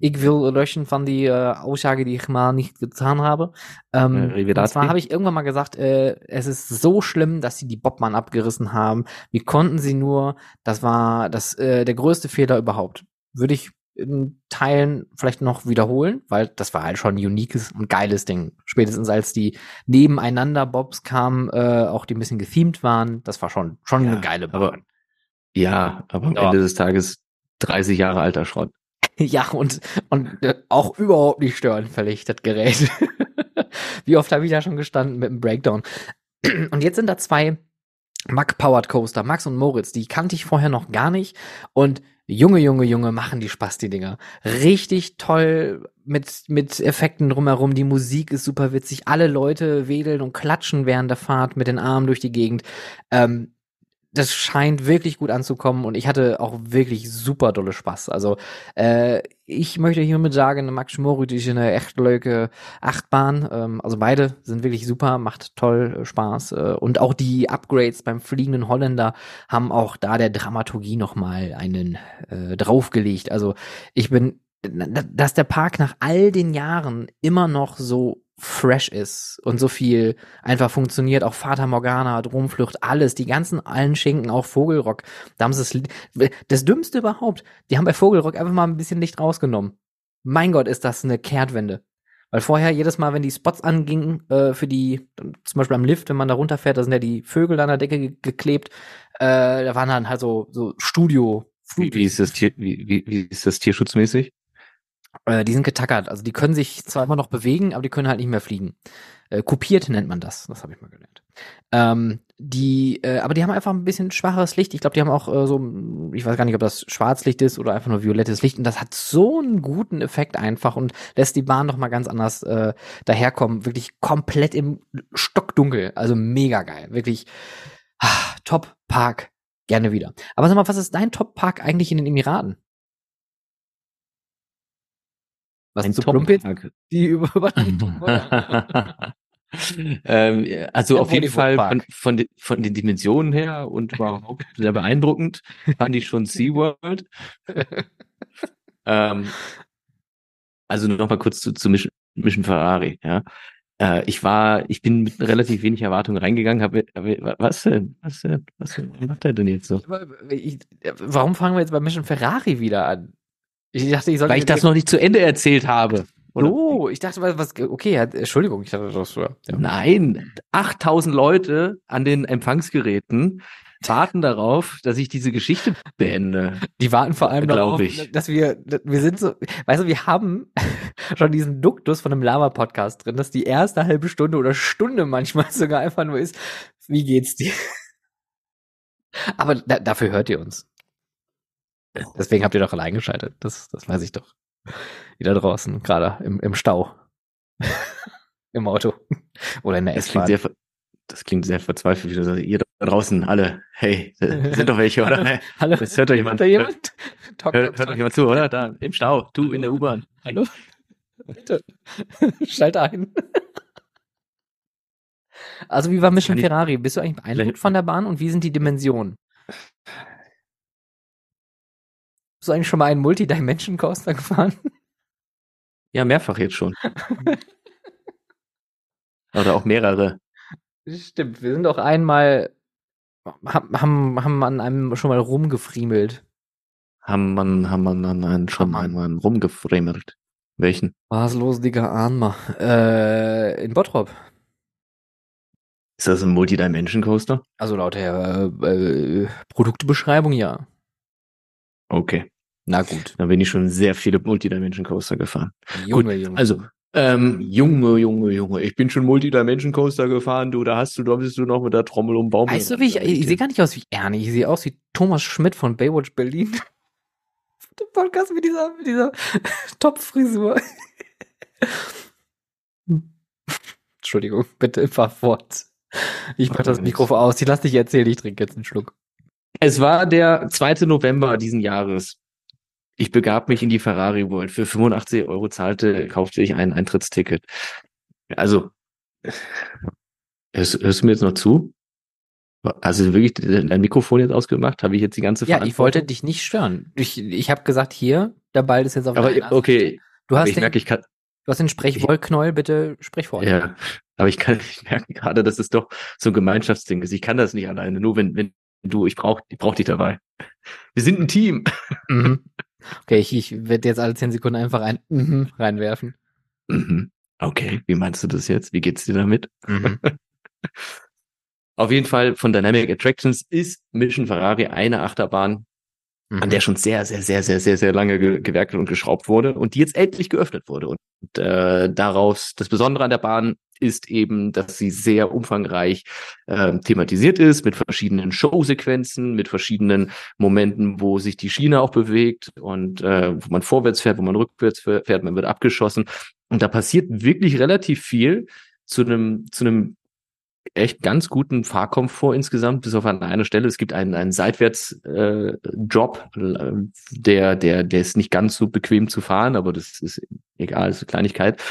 Ich will löschen von die äh, Aussage, die ich mal nicht getan habe. Ähm, äh, und zwar habe ich irgendwann mal gesagt, äh, es ist so schlimm, dass sie die Bobmann abgerissen haben. Wie konnten sie nur? Das war das äh, der größte Fehler überhaupt. Würde ich in Teilen vielleicht noch wiederholen, weil das war halt schon ein uniques und geiles Ding. Spätestens als die nebeneinander Bobs kamen, äh, auch die ein bisschen gethemed waren, das war schon schon ja, eine geile Bahn. Aber, ja, aber am ja. Ende des Tages 30 Jahre alter Schrott. ja, und, und äh, auch überhaupt nicht störenfällig, das Gerät. Wie oft habe ich da schon gestanden mit dem Breakdown. und jetzt sind da zwei Mack Powered Coaster, Max und Moritz, die kannte ich vorher noch gar nicht und Junge, Junge, Junge, machen die Spaß, die Dinger. Richtig toll mit, mit Effekten drumherum. Die Musik ist super witzig. Alle Leute wedeln und klatschen während der Fahrt mit den Armen durch die Gegend. Ähm, das scheint wirklich gut anzukommen und ich hatte auch wirklich super dolle Spaß. Also äh, ich möchte hiermit sagen, Max Moritz ist eine echt leuke Achtbahn. Ähm, also beide sind wirklich super, macht toll Spaß. Äh, und auch die Upgrades beim fliegenden Holländer haben auch da der Dramaturgie nochmal einen äh, draufgelegt. Also ich bin, dass der Park nach all den Jahren immer noch so fresh ist und so viel einfach funktioniert. Auch Vater Morgana, Dromflucht, alles, die ganzen allen Schinken, auch Vogelrock. Da haben sie das, das Dümmste überhaupt. Die haben bei Vogelrock einfach mal ein bisschen Licht rausgenommen. mein Gott, ist das eine Kehrtwende. Weil vorher jedes Mal, wenn die Spots angingen, äh, für die, zum Beispiel am Lift, wenn man da runterfährt, da sind ja die Vögel an der Decke ge geklebt, äh, da waren dann halt so, so Studio. Wie, wie ist das Tier, wie, wie, wie ist das tierschutzmäßig? Äh, die sind getackert. Also die können sich zwar immer noch bewegen, aber die können halt nicht mehr fliegen. Äh, kopiert nennt man das. Das habe ich mal gelernt. Ähm, die, äh, aber die haben einfach ein bisschen schwacheres Licht. Ich glaube, die haben auch äh, so, ich weiß gar nicht, ob das Schwarzlicht ist oder einfach nur violettes Licht. Und das hat so einen guten Effekt einfach und lässt die Bahn noch mal ganz anders äh, daherkommen. Wirklich komplett im Stockdunkel. Also mega geil. Wirklich ah, Top Park. Gerne wieder. Aber sag mal, was ist dein Top Park eigentlich in den Emiraten? Was Ein zu Top. Die Über- Überleitung, oder? ähm, also Der auf jeden Fall von, von, den, von den Dimensionen her und überhaupt sehr beeindruckend fand ich schon SeaWorld. ähm, also noch mal kurz zu, zu Mission, Mission Ferrari, ja. Äh, ich war, ich bin mit relativ wenig Erwartungen reingegangen, habe, habe was denn? Was denn? Was denn? Was macht er denn jetzt so? Warum fangen wir jetzt bei Mission Ferrari wieder an? Ich dachte, ich sollte Weil ich das noch nicht zu Ende erzählt habe. Oder? So, ich dachte, was, was okay, ja, Entschuldigung, ich dachte das war. Ja. Nein, 8000 Leute an den Empfangsgeräten warten darauf, dass ich diese Geschichte beende. Die warten vor allem darauf, ich. dass wir, wir sind so, weißt du, wir haben schon diesen Duktus von einem Lava-Podcast drin, dass die erste halbe Stunde oder Stunde manchmal sogar einfach nur ist, wie geht's dir? Aber da, dafür hört ihr uns. Deswegen habt ihr doch allein geschaltet. Das, das weiß ich doch. Wieder draußen, gerade im, im Stau. Im Auto. Oder in der S-Bahn. das klingt sehr verzweifelt. wie du sagst, Ihr da draußen alle, hey, sind doch welche, oder? Hey, Hallo? Das hört doch jemand. Jemand? Talk, Hört, talk, hört doch jemand zu, oder? Da, im Stau, du in der U-Bahn. Hallo? Bitte. Schalt ein. Also wie war Mission Ferrari? Bist du eigentlich beeindruckt von der Bahn und wie sind die Dimensionen? Bist du eigentlich schon mal einen Multidimension Coaster gefahren? Ja, mehrfach jetzt schon. Oder auch mehrere. Stimmt, wir sind doch einmal haben, haben, haben an einem schon mal rumgefriemelt. Haben man, haben man an einen schon man. einmal rumgefremelt. Welchen? Was los, Digga, mal. Äh, in Bottrop. Ist das ein Multidimension Coaster? Also laut der äh, äh, Produktbeschreibung ja. Okay. Na gut. Da bin ich schon sehr viele Multidimension Coaster gefahren. Junge, Junge. Also, ähm, Junge, Junge, Junge, ich bin schon Multidimension Coaster gefahren, du, da hast du, da bist du noch mit der Trommel um Baum. Weißt du, wie ich, ich sehe gar nicht aus wie Ernie, ich sehe aus wie Thomas Schmidt von Baywatch Berlin. Der Podcast mit dieser, mit dieser Top-Frisur. Entschuldigung, bitte fahr fort. Ich mach das Mikro aus. Ich lass dich erzählen, ich trinke jetzt einen Schluck. Es war der 2. November diesen Jahres. Ich begab mich in die Ferrari World. Für 85 Euro zahlte, kaufte ich ein Eintrittsticket. Also, hörst, hörst du mir jetzt noch zu? Hast du wirklich dein Mikrofon jetzt ausgemacht? Habe ich jetzt die ganze Ja, ich wollte dich nicht stören. Ich, ich habe gesagt, hier, der Ball ist jetzt auf Aber okay, Du hast, ich den, merke, ich kann, du hast den Sprechwollknäuel, bitte sprech fort. ja, aber ich kann, ich merke gerade, dass es doch so ein Gemeinschaftsding ist. Ich kann das nicht alleine. Nur wenn, wenn du, ich brauch, ich brauch dich dabei. Wir sind ein Team. Mhm. Okay, ich, ich werde jetzt alle zehn Sekunden einfach ein mhm reinwerfen. Mhm. Okay, wie meinst du das jetzt? Wie geht's dir damit? Mhm. Auf jeden Fall von Dynamic Attractions ist Mission Ferrari eine Achterbahn, Mhm. an der schon sehr, sehr, sehr, sehr, sehr, sehr lange ge gewerkelt und geschraubt wurde und die jetzt endlich geöffnet wurde. Und äh, daraus, das Besondere an der Bahn ist eben, dass sie sehr umfangreich äh, thematisiert ist, mit verschiedenen Showsequenzen, mit verschiedenen Momenten, wo sich die Schiene auch bewegt und äh, wo man vorwärts fährt, wo man rückwärts fährt, man wird abgeschossen. Und da passiert wirklich relativ viel zu einem, zu einem echt ganz guten Fahrkomfort insgesamt, bis auf an einer Stelle. Es gibt einen, einen Seitwärts-Drop, äh, der, der, der ist nicht ganz so bequem zu fahren, aber das ist egal, ist eine Kleinigkeit.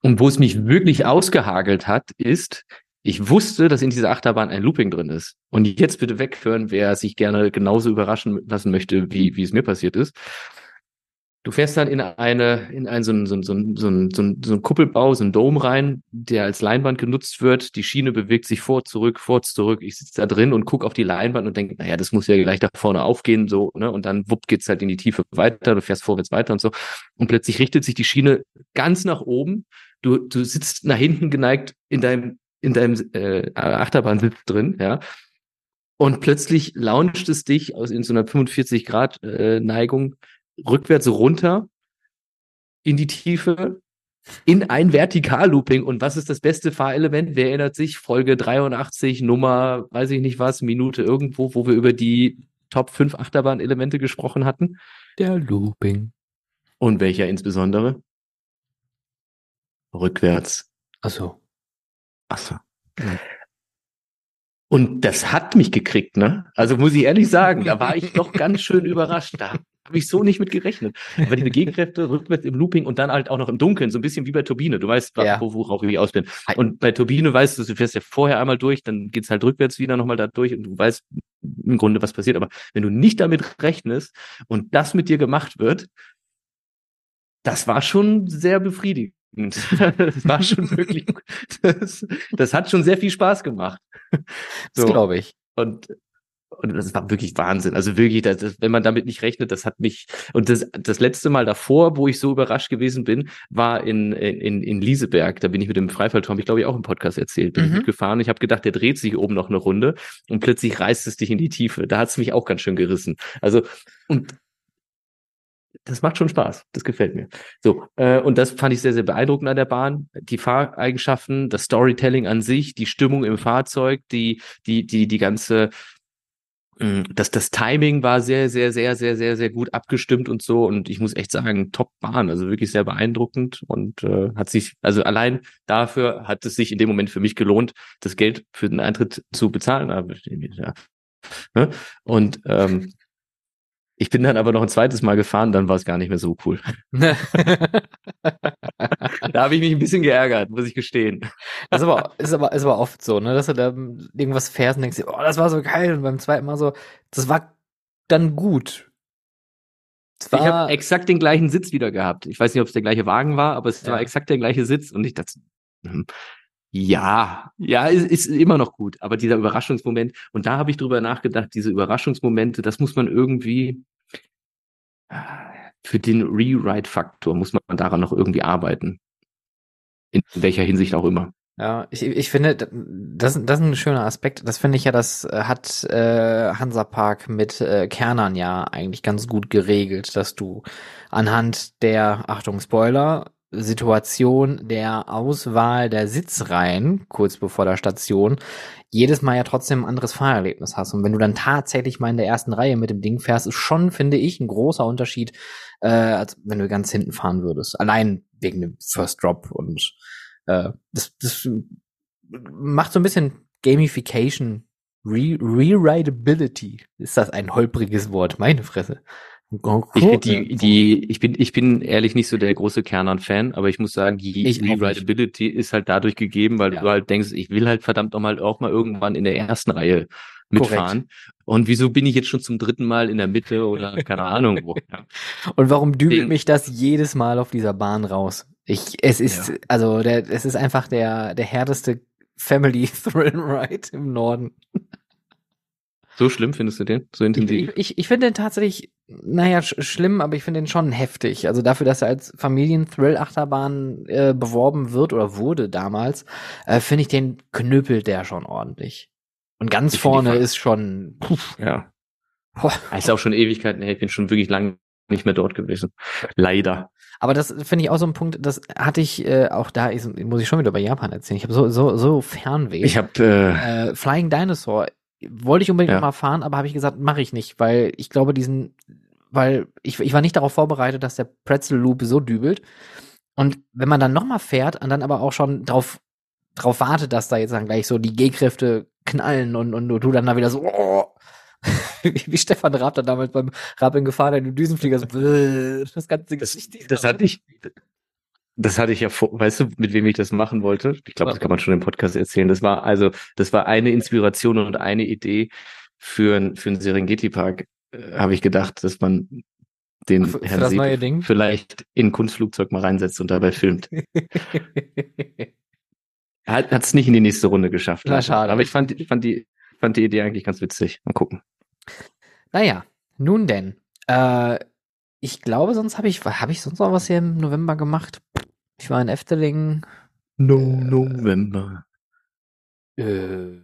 Und wo es mich wirklich ausgehagelt hat, ist, ich wusste, dass in dieser Achterbahn ein Looping drin ist. Und jetzt bitte weghören, wer sich gerne genauso überraschen lassen möchte, wie, wie es mir passiert ist. Du fährst dann in eine, in einen so einen, so einen, so einen, so einen, so einen, Kuppelbau, so einen Dom rein, der als Leinwand genutzt wird. Die Schiene bewegt sich vor, zurück, vor, zurück. Ich sitze da drin und gucke auf die Leinwand und denke, naja, das muss ja gleich da vorne aufgehen, so, ne? Und dann wupp geht's halt in die Tiefe weiter, du fährst vorwärts weiter und so. Und plötzlich richtet sich die Schiene ganz nach oben. Du, du sitzt nach hinten geneigt in deinem, in deinem äh, Achterbahnsitz drin, ja. Und plötzlich launcht es dich aus in so einer 45 Grad äh, Neigung rückwärts runter in die Tiefe in ein Vertikallooping. Und was ist das beste Fahrelement? Wer erinnert sich? Folge 83, Nummer, weiß ich nicht was, Minute irgendwo, wo wir über die Top 5 Achterbahn-Elemente gesprochen hatten. Der Looping. Und welcher insbesondere? Rückwärts. Ach so. Ach so. Und das hat mich gekriegt, ne? Also muss ich ehrlich sagen, da war ich doch ganz schön überrascht. Da habe ich so nicht mit gerechnet. Aber die Gegenkräfte rückwärts im Looping und dann halt auch noch im Dunkeln, so ein bisschen wie bei Turbine. Du weißt, Ja. wo, worauf ich aus bin. Und bei Turbine weißt du, du fährst ja vorher einmal durch, dann geht's halt rückwärts wieder nochmal da durch und du weißt im Grunde, was passiert. Aber wenn du nicht damit rechnest und das mit dir gemacht wird, das war schon sehr befriedigend. Das war schon wirklich, das, das hat schon sehr viel Spaß gemacht. Das glaube ich. Und, und das war wirklich Wahnsinn. Also wirklich, das, das, wenn man damit nicht rechnet, das hat mich. Und das, das letzte Mal davor, wo ich so überrascht gewesen bin, war in, in, in Lieseberg. Da bin ich mit dem Freifallturm, ich glaube, ich auch im Podcast erzählt, bin Mhm. mitgefahren. Ich habe gedacht, der dreht sich oben noch eine Runde und plötzlich reißt es dich in die Tiefe. Da hat es mich auch ganz schön gerissen. Also, und das macht schon Spaß. Das gefällt mir. So, äh, und das fand ich sehr, sehr beeindruckend an der Bahn. Die Fahreigenschaften, das Storytelling an sich, die Stimmung im Fahrzeug, die, die, die, die ganze, das, das Timing war sehr, sehr, sehr, sehr, sehr, sehr gut abgestimmt und so. Und ich muss echt sagen, top Bahn, also wirklich sehr beeindruckend und äh, hat sich, also allein dafür hat es sich in dem Moment für mich gelohnt, das Geld für den Eintritt zu bezahlen. Ne? Und ähm, ich bin dann aber noch ein zweites Mal gefahren, dann war es gar nicht mehr so cool. Da habe ich mich ein bisschen geärgert, muss ich gestehen. Das ist aber, ist aber, ist aber oft so, ne, dass du da irgendwas fährst und denkst, oh, das war so geil. Und beim zweiten Mal so, das war dann gut. Es Ich war, habe exakt den gleichen Sitz wieder gehabt. Ich weiß nicht, ob es der gleiche Wagen war, aber es Ja. war exakt der gleiche Sitz und ich dachte, hm, ja, ja, ist, ist immer noch gut. Aber dieser Überraschungsmoment, und da habe ich drüber nachgedacht, diese Überraschungsmomente, das muss man irgendwie äh, für den Rewrite-Faktor muss man daran noch irgendwie arbeiten. In welcher Hinsicht auch immer. ja, ich, ich finde, das, das ist ein schöner Aspekt. Das finde ich ja, das äh, hat äh, Hansapark mit äh, Kernern ja eigentlich ganz gut geregelt, dass du anhand der, Achtung, Spoiler, Situation der Auswahl der Sitzreihen kurz bevor der Station jedes Mal ja trotzdem ein anderes Fahrerlebnis hast. Und wenn du dann tatsächlich mal in der ersten Reihe mit dem Ding fährst, ist schon, finde ich, ein großer Unterschied, äh, als wenn du ganz hinten fahren würdest. Allein wegen dem First Drop und äh, das, das macht so ein bisschen Gamification, Re Rewritability. Ist das ein holpriges Wort? Meine Fresse. Ich, die, die, ich, bin, ich bin ehrlich nicht so der große Kernern-Fan, aber ich muss sagen, die. Rewritability ist halt dadurch gegeben, weil Ja. du halt denkst, ich will halt verdammt nochmal auch mal irgendwann in der ersten Reihe mitfahren. Und wieso bin ich jetzt schon zum dritten Mal in der Mitte oder keine Ahnung wo? Ja. Und warum dübelt mich das jedes Mal auf dieser Bahn raus? Ich, es ist, Ja. also, der, es ist einfach der, der härteste Family Thrill Ride im Norden. So schlimm findest du den? So intensiv? ich, ich, ich finde den tatsächlich, naja, sch schlimm, aber ich finde den schon heftig. Also dafür, dass er als Familien-Thrill-Achterbahn äh, beworben wird oder wurde damals, äh, finde ich den knüppelt der schon ordentlich. Und ganz Ich vorne ist schon, puh, Ja. boah. Ist auch schon Ewigkeiten her. Ich bin schon wirklich lange nicht mehr dort gewesen. Leider. Aber das finde ich auch so ein Punkt, das hatte ich äh, auch da, ist, muss ich schon wieder bei Japan erzählen. Ich habe so, so, so Fernweh. Ich habe äh, äh, Flying Dinosaur wollte ich unbedingt Ja. mal fahren, aber habe ich gesagt, mache ich nicht, weil ich glaube, diesen, weil ich, ich war nicht darauf vorbereitet, dass der Pretzel Loop so dübelt. Und wenn man dann noch mal fährt und dann aber auch schon drauf, drauf wartet, dass da jetzt dann gleich so die G-Kräfte knallen und, und du dann da wieder so, oh, wie, wie Stefan Raab dann damals beim gefahren in den Düsenflieger so, das ganze Das, Gesicht. das hatte ich, das hatte ich ja vor, weißt du, mit wem ich das machen wollte? Ich glaube, das kann man schon im Podcast erzählen. Das war also, das war eine Inspiration und eine Idee für, für einen Serengeti-Park, äh, habe ich gedacht, dass man den Für- für Herrn das Seepe neue Ding? vielleicht in ein Kunstflugzeug mal reinsetzt und dabei filmt. Hat es nicht in die nächste Runde geschafft. Na, schade. Aber ich fand, fand, die, fand die Idee eigentlich ganz witzig. Mal gucken. naja, nun denn. Äh, ich glaube, sonst habe ich, habe ich sonst noch was hier im November gemacht? Ich war in Efteling. No November. Äh,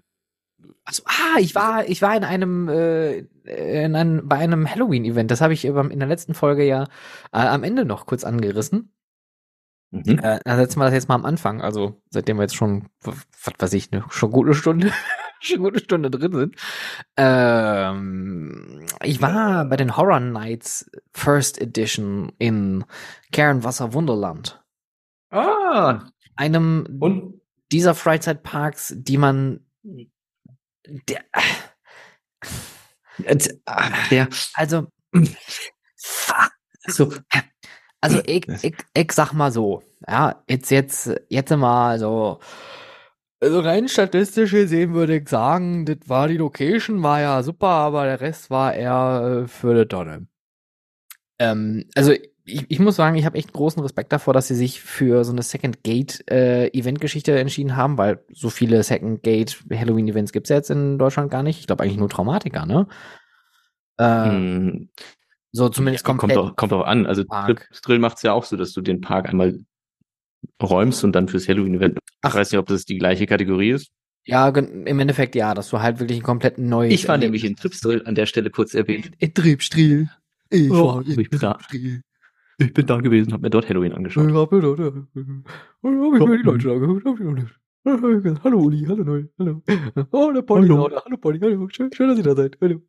also, ah, ich war, ich war in einem, äh, in einem, bei einem Halloween-Event. Das habe ich in der letzten Folge ja äh, am Ende noch kurz angerissen. Mhm. Äh, dann setzen wir das jetzt mal am Anfang. Also, seitdem wir jetzt schon, was weiß ich, ne, schon gute Stunde, schon gute Stunde drin sind. Ähm, ich war bei den Horror Nights First Edition in Kernwasser Wunderland. Ah, Einem und? dieser Freizeitparks, die man, der, Der, also, so, also ich, ich, ich sag mal so, ja, jetzt, jetzt, jetzt mal so, also rein statistisch gesehen würde ich sagen, das war die Location, war ja super, aber der Rest war eher äh, für die Tonne. Ähm, also ich, ich muss sagen, ich habe echt großen Respekt davor, dass sie sich für so eine Second Gate äh, Eventgeschichte entschieden haben, weil so viele Second Gate Halloween Events gibt's ja jetzt in Deutschland gar nicht. Ich glaube eigentlich nur Traumatiker, ne? Äh, hm, So zumindest kommt komplett. auch, kommt auch an. Also Park. Drill macht es ja auch so, dass du den Park einmal räumst und dann fürs Halloween-Event. Ach. Ich weiß nicht, ob das die gleiche Kategorie ist. Ja, im Endeffekt ja, dass du halt wirklich ein komplett neues. Ich war nämlich in Tripsdrill an der Stelle kurz erwähnt. in Tripstriel. Ich Oh, war in. Tripstriel. Ich bin da gewesen, habe mir dort Halloween angeschaut. hab mir da, da, und hab ich mir die Leute angeguckt, hab ich alles. Hallo Uli, hallo Noel, hallo. Oh, der Polly, Hallo. hallo, hallo Polly, hallo, schön, schön, dass ihr da seid. Hallo.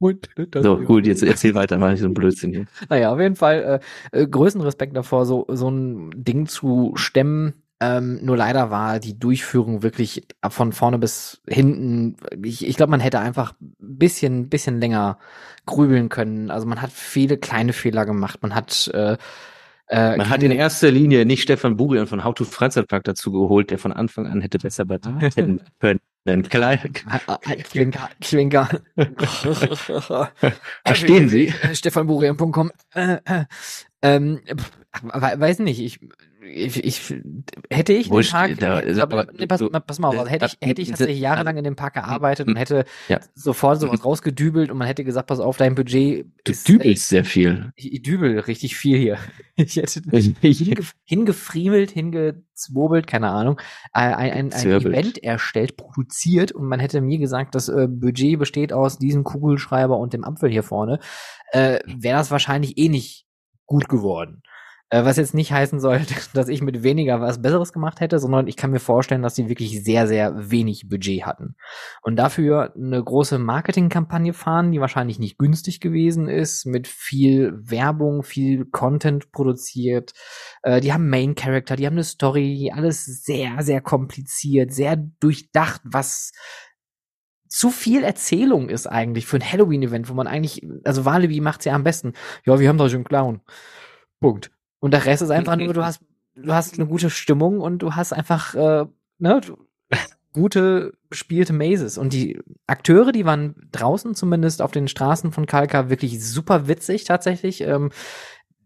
Moin. Das- So, gut, jetzt erzähl weiter, mach nicht so ein Blödsinn hier. Naja, auf jeden Fall äh, äh, größten Respekt davor, so, so ein Ding zu stemmen. Ähm, nur leider war die Durchführung wirklich von vorne bis hinten. Ich, ich glaube, man hätte einfach ein bisschen, bisschen länger grübeln können. Also man hat viele kleine Fehler gemacht. Man hat äh, äh, Man hat in erster Linie nicht Stefan Burian von How to Freizeitpark dazu geholt, der von Anfang an hätte besser beraten können. Klar, Zwinker, Zwinker. Verstehen Sie? Stefanburian.com. Äh, äh, ähm, weiß nicht, ich, ich, ich hätte ich den Wurscht, Park, da- aber nee, pass, so- pass mal auf, also hätte ich, äh, hätte ich äh, tatsächlich äh, jahrelang in dem Park gearbeitet und hätte Ja. sofort sowas rausgedübelt und man hätte gesagt, pass auf, dein Budget Du ist dübelst sehr viel. ich, ich dübel richtig viel hier. Ich hätte Ich- hinge, hingefriemelt, hingezwobelt, keine Ahnung, äh, ein, ein, ein. Event erstellt, produziert und man hätte mir gesagt, das äh, Budget besteht aus diesem Kugelschreiber und dem Apfel hier vorne, äh, wäre das wahrscheinlich eh nicht gut geworden. Äh, was jetzt nicht heißen soll, dass ich mit weniger was Besseres gemacht hätte, sondern ich kann mir vorstellen, dass sie wirklich sehr, sehr wenig Budget hatten. Und dafür eine große Marketingkampagne fahren, die wahrscheinlich nicht günstig gewesen ist, mit viel Werbung, viel Content produziert. Äh, die haben Main Character, die haben eine Story, alles sehr, sehr kompliziert, sehr durchdacht, was zu viel Erzählung ist eigentlich für ein Halloween-Event, wo man eigentlich, also Walibi macht's ja am besten. Ja, wir haben da schon einen Clown. Punkt. Und der Rest ist einfach nur, du hast, du hast eine gute Stimmung und du hast einfach, äh, ne, gute spielte Mazes. Und die Akteure, die waren draußen zumindest auf den Straßen von Kalka wirklich super witzig tatsächlich. Ähm,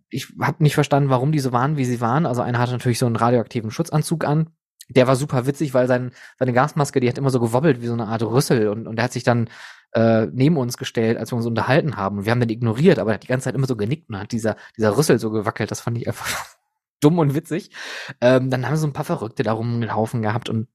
ich habe nicht verstanden, warum die so waren, wie sie waren. Also einer hatte natürlich so einen radioaktiven Schutzanzug an. Der war super witzig, weil sein, seine Gasmaske, die hat immer so gewobbelt wie so eine Art Rüssel und, und der hat sich dann äh, neben uns gestellt, als wir uns unterhalten haben. Wir haben den ignoriert, aber er hat die ganze Zeit immer so genickt und hat dieser, dieser Rüssel so gewackelt. Das fand ich einfach dumm und witzig. Ähm, dann haben so ein paar Verrückte da rumgelaufen gehabt und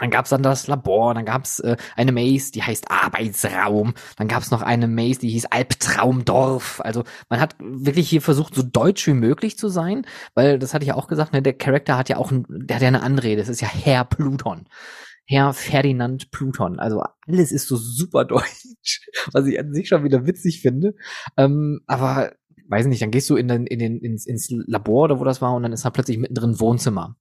dann gab's dann das Labor, dann gab's äh, eine Maze, die heißt Arbeitsraum. Dann gab's noch eine Maze, die hieß Albtraumdorf. Also man hat wirklich hier versucht, so deutsch wie möglich zu sein, weil das hatte ich ja auch gesagt, ne, der Charakter hat ja auch, der hat ja eine Anrede. Das ist ja Herr Pluton. Herr Ferdinand Pluton. Also alles ist so super deutsch, was ich an sich schon wieder witzig finde. Ähm, aber weiß nicht, dann gehst du in den, in den, ins, ins Labor oder wo das war und dann ist da plötzlich mittendrin Wohnzimmer.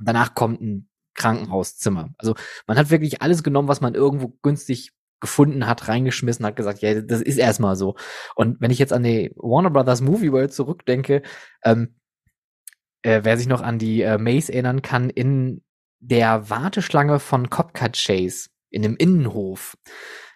Danach kommt ein Krankenhauszimmer. Also man hat wirklich alles genommen, was man irgendwo günstig gefunden hat, reingeschmissen, hat gesagt, ja, das ist erstmal so. Und wenn ich jetzt an die Warner Brothers Movie World zurückdenke, ähm, äh, wer sich noch an die äh, Maze erinnern kann, in der Warteschlange von Copcat Chase, in dem Innenhof,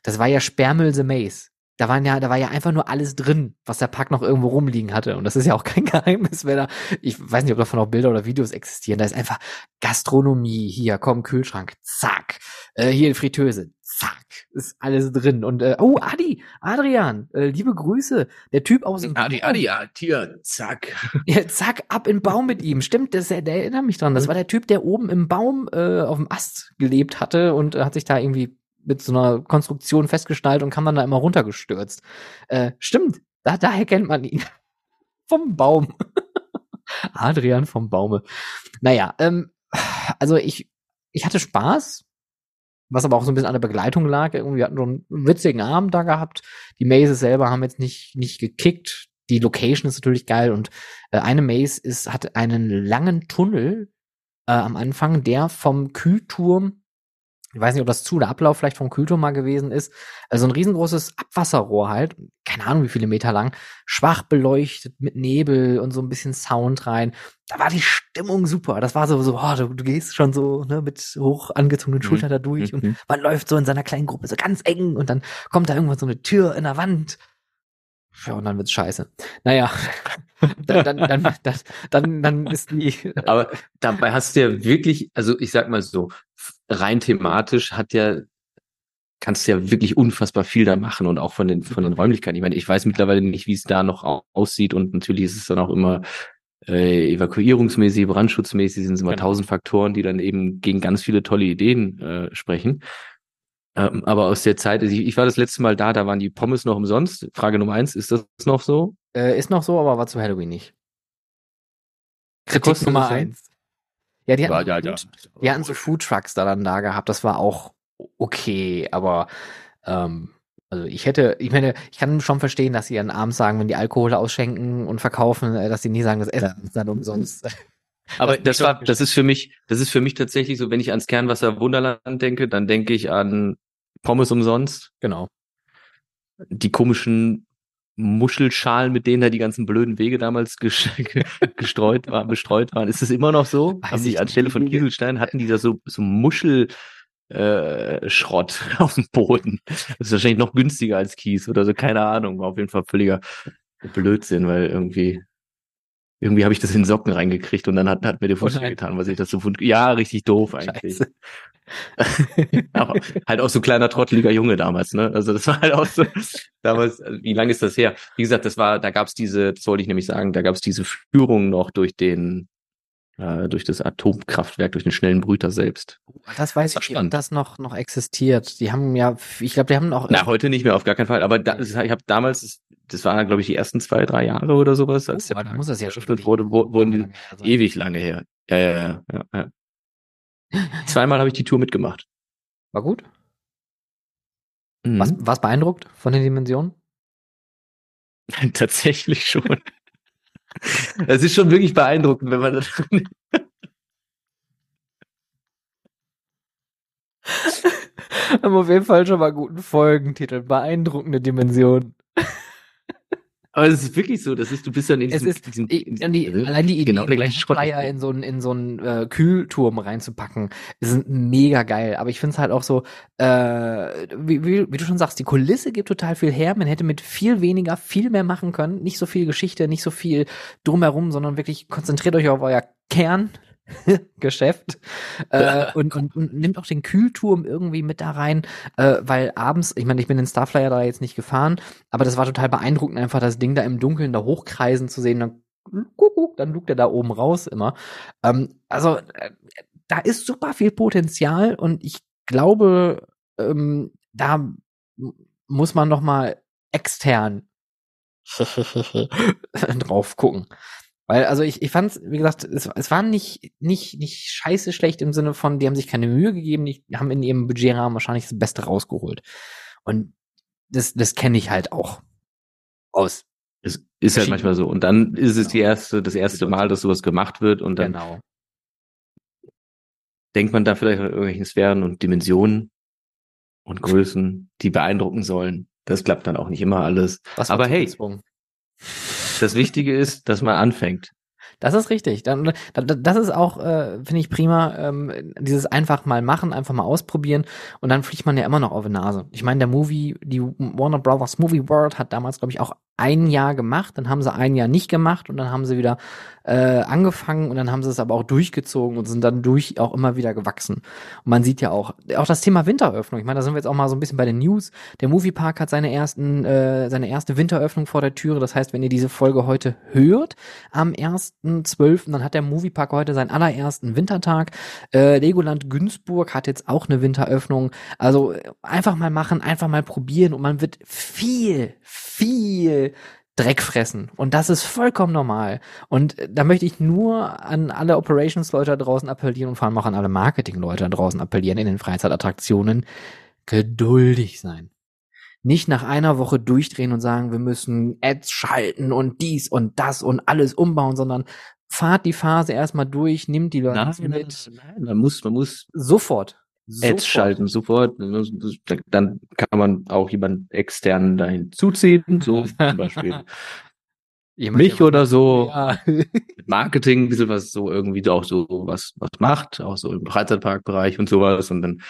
das war ja Sperrmüll the Maze. da waren ja, da war ja einfach nur alles drin, was der Pack noch irgendwo rumliegen hatte. Und das ist ja auch kein Geheimnis, wenn da, ich weiß nicht, ob davon auch Bilder oder Videos existieren. Da ist einfach Gastronomie, hier, komm, Kühlschrank, zack. Äh, hier Fritteuse, zack, ist alles drin. Und äh, oh, Adi, Adrian, äh, liebe Grüße. Der Typ aus dem Adi, Adi, ja, hier, zack. Ja, zack, ab in den Baum mit ihm. Stimmt, das, der erinnert mich dran. Das war der Typ, der oben im Baum äh, auf dem Ast gelebt hatte und äh, hat sich da irgendwie mit so einer Konstruktion festgeschnallt und kam dann da immer runtergestürzt. Äh, stimmt, da, daher kennt man ihn. vom Baum. Adrian vom Baume. Naja, ähm, also ich, ich hatte Spaß, was aber auch so ein bisschen an der Begleitung lag. Irgendwie wir hatten so einen witzigen Abend da gehabt. Die Mazes selber haben jetzt nicht, nicht gekickt. Die Location ist natürlich geil und äh, eine Maze ist, hat einen langen Tunnel äh, am Anfang, der vom Kühlturm ich weiß nicht, ob das zu der Ablauf vielleicht vom Kühlturm mal gewesen ist, also ein riesengroßes Abwasserrohr halt, keine Ahnung wie viele Meter lang, schwach beleuchtet mit Nebel und so ein bisschen Sound rein. Da war die Stimmung super. Das war so, so oh, du, du gehst schon so ne, mit hoch angezogenen mhm. Schultern da durch mhm. und man läuft so in seiner kleinen Gruppe so ganz eng und dann kommt da irgendwann so eine Tür in der Wand ja, und dann wird's scheiße. Naja, dann, dann, dann, dann, dann, ist die. Aber dabei hast du ja wirklich, also ich sag mal so, rein thematisch hat ja, kannst du ja wirklich unfassbar viel da machen und auch von den, von den Räumlichkeiten. Ich meine, ich weiß mittlerweile nicht, wie es da noch aussieht und natürlich ist es dann auch immer äh, evakuierungsmäßig, brandschutzmäßig sind es immer genau. tausend Faktoren, die dann eben gegen ganz viele tolle Ideen äh, sprechen. Ähm, aber aus der Zeit, also ich, ich, war das letzte Mal da, da waren die Pommes noch umsonst. Frage Nummer eins, ist das noch so? Äh, ist noch so, aber war zu Halloween nicht. Kritik Nummer eins. Ja, die hatten, ja, ja, ja. die hatten so Food Trucks da dann da gehabt. Das war auch okay, aber ähm, also ich hätte, ich meine, ich kann schon verstehen, dass sie dann abends sagen, wenn die Alkohol ausschenken und verkaufen, äh, dass sie nie sagen, das Essen ist dann umsonst. Aber das, das war, das ist für mich, das ist für mich tatsächlich so, wenn ich ans Kernwasser Wunderland denke, dann denke ich an Pommes umsonst. Genau. Die komischen Muschelschalen, mit denen da die ganzen blöden Wege damals gestreut waren, bestreut waren. Ist das immer noch so? Weiß Haben die anstelle von Kieselstein hatten die da so, so Muschel, äh, Schrott auf dem Boden. Das ist wahrscheinlich noch günstiger als Kies oder so, keine Ahnung. War auf jeden Fall völliger Blödsinn, weil irgendwie irgendwie habe ich das in Socken reingekriegt und dann hat, hat mir der Fuß oh getan, was ich das so fand. Ja, richtig doof eigentlich. Aber halt auch so kleiner trotteliger Junge damals, ne? Also das war halt auch so damals, also wie lange ist das her? Wie gesagt, das war, da gab's diese, das wollte ich nämlich sagen, da gab's diese Führung noch durch den äh, durch das Atomkraftwerk, durch den schnellen Brüter selbst. Oh, das weiß das ich, ob das noch noch existiert. Die haben ja, ich glaube, die haben auch. Na, heute nicht mehr, auf gar keinen Fall. Aber da, ich habe damals, das waren, glaube ich, die ersten zwei, drei Jahre oder sowas, als oh, der muss das ja schon wurde, wurden die lange ewig lange her. Ja, ja, ja, ja. ja. Zweimal habe ich die Tour mitgemacht. War gut. Mhm. Was, was beeindruckt von den Dimensionen? Tatsächlich schon. Das ist schon wirklich beeindruckend, wenn man das. Haben auf jeden Fall schon mal guten Folgentitel. Beeindruckende Dimension. Aber es ist wirklich so, das ist, du bist dann in diesem, es ist, diesem, diesem die, allein die Idee, genau, den Flyer in so einen in so einen äh, Kühlturm reinzupacken, ist mega geil. Aber ich finde es halt auch so, äh, wie, wie, wie du schon sagst, die Kulisse gibt total viel her. Man hätte mit viel weniger viel mehr machen können. Nicht so viel Geschichte, nicht so viel drumherum, sondern wirklich konzentriert euch auf euer Kern, Geschäft äh, und, und, und nimmt auch den Kühlturm irgendwie mit da rein, äh, weil abends, ich meine, ich bin den Starflyer da jetzt nicht gefahren, aber das war total beeindruckend, einfach das Ding da im Dunkeln da hochkreisen zu sehen, dann kuckuck, dann lugt er da oben raus immer. Ähm, also äh, da ist super viel Potenzial und ich glaube, ähm, da muss man noch mal extern drauf gucken. Weil, also ich, ich fand wie gesagt, es, es war nicht, nicht, nicht scheiße schlecht im Sinne von, die haben sich keine Mühe gegeben, die haben in ihrem Budgetrahmen wahrscheinlich das Beste rausgeholt. Und das, das kenne ich halt auch aus. Es ist halt manchmal so. Und dann ist es die genau. erste, das erste Mal, dass sowas gemacht wird und dann genau. denkt man da vielleicht an irgendwelchen Sphären und Dimensionen und Größen, die beeindrucken sollen. Das klappt dann auch nicht immer alles. Was Aber hey, das Wichtige ist, dass man anfängt. Das ist richtig. Das ist auch, äh, finde ich prima, ähm, dieses einfach mal machen, einfach mal ausprobieren und dann fliegt man ja immer noch auf die Nase. Ich meine, der Movie, die Warner Brothers Movie World hat damals, glaube ich, auch ein Jahr gemacht, dann haben sie ein Jahr nicht gemacht und dann haben sie wieder äh, angefangen und dann haben sie es aber auch durchgezogen und sind dann durch auch immer wieder gewachsen. Und man sieht ja auch, auch das Thema Winteröffnung. Ich meine, da sind wir jetzt auch mal so ein bisschen bei den News. Der Moviepark hat seine ersten, äh, seine erste Winteröffnung vor der Türe. Das heißt, wenn ihr diese Folge heute hört, am 1.12., dann hat der Moviepark heute seinen allerersten Wintertag. Äh, Legoland Günzburg hat jetzt auch eine Winteröffnung. Also einfach mal machen, einfach mal probieren und man wird viel, viel Dreck fressen. Und das ist vollkommen normal. Und da möchte ich nur an alle Operations-Leute da draußen appellieren und vor allem auch an alle Marketing-Leute da draußen appellieren in den Freizeitattraktionen. Geduldig sein. Nicht nach einer Woche durchdrehen und sagen, wir müssen Ads schalten und dies und das und alles umbauen, sondern fahrt die Phase erstmal durch, nimmt die Leute nein, mit. Nein, nein, man muss, man muss sofort. Ads schalten sofort. Dann kann man auch jemanden externen dahin zuziehen, so zum Beispiel. Jemand, mich oder so. Ja. Marketing, ein bisschen was so irgendwie auch so was, was macht, auch so im Freizeitparkbereich und sowas. Und dann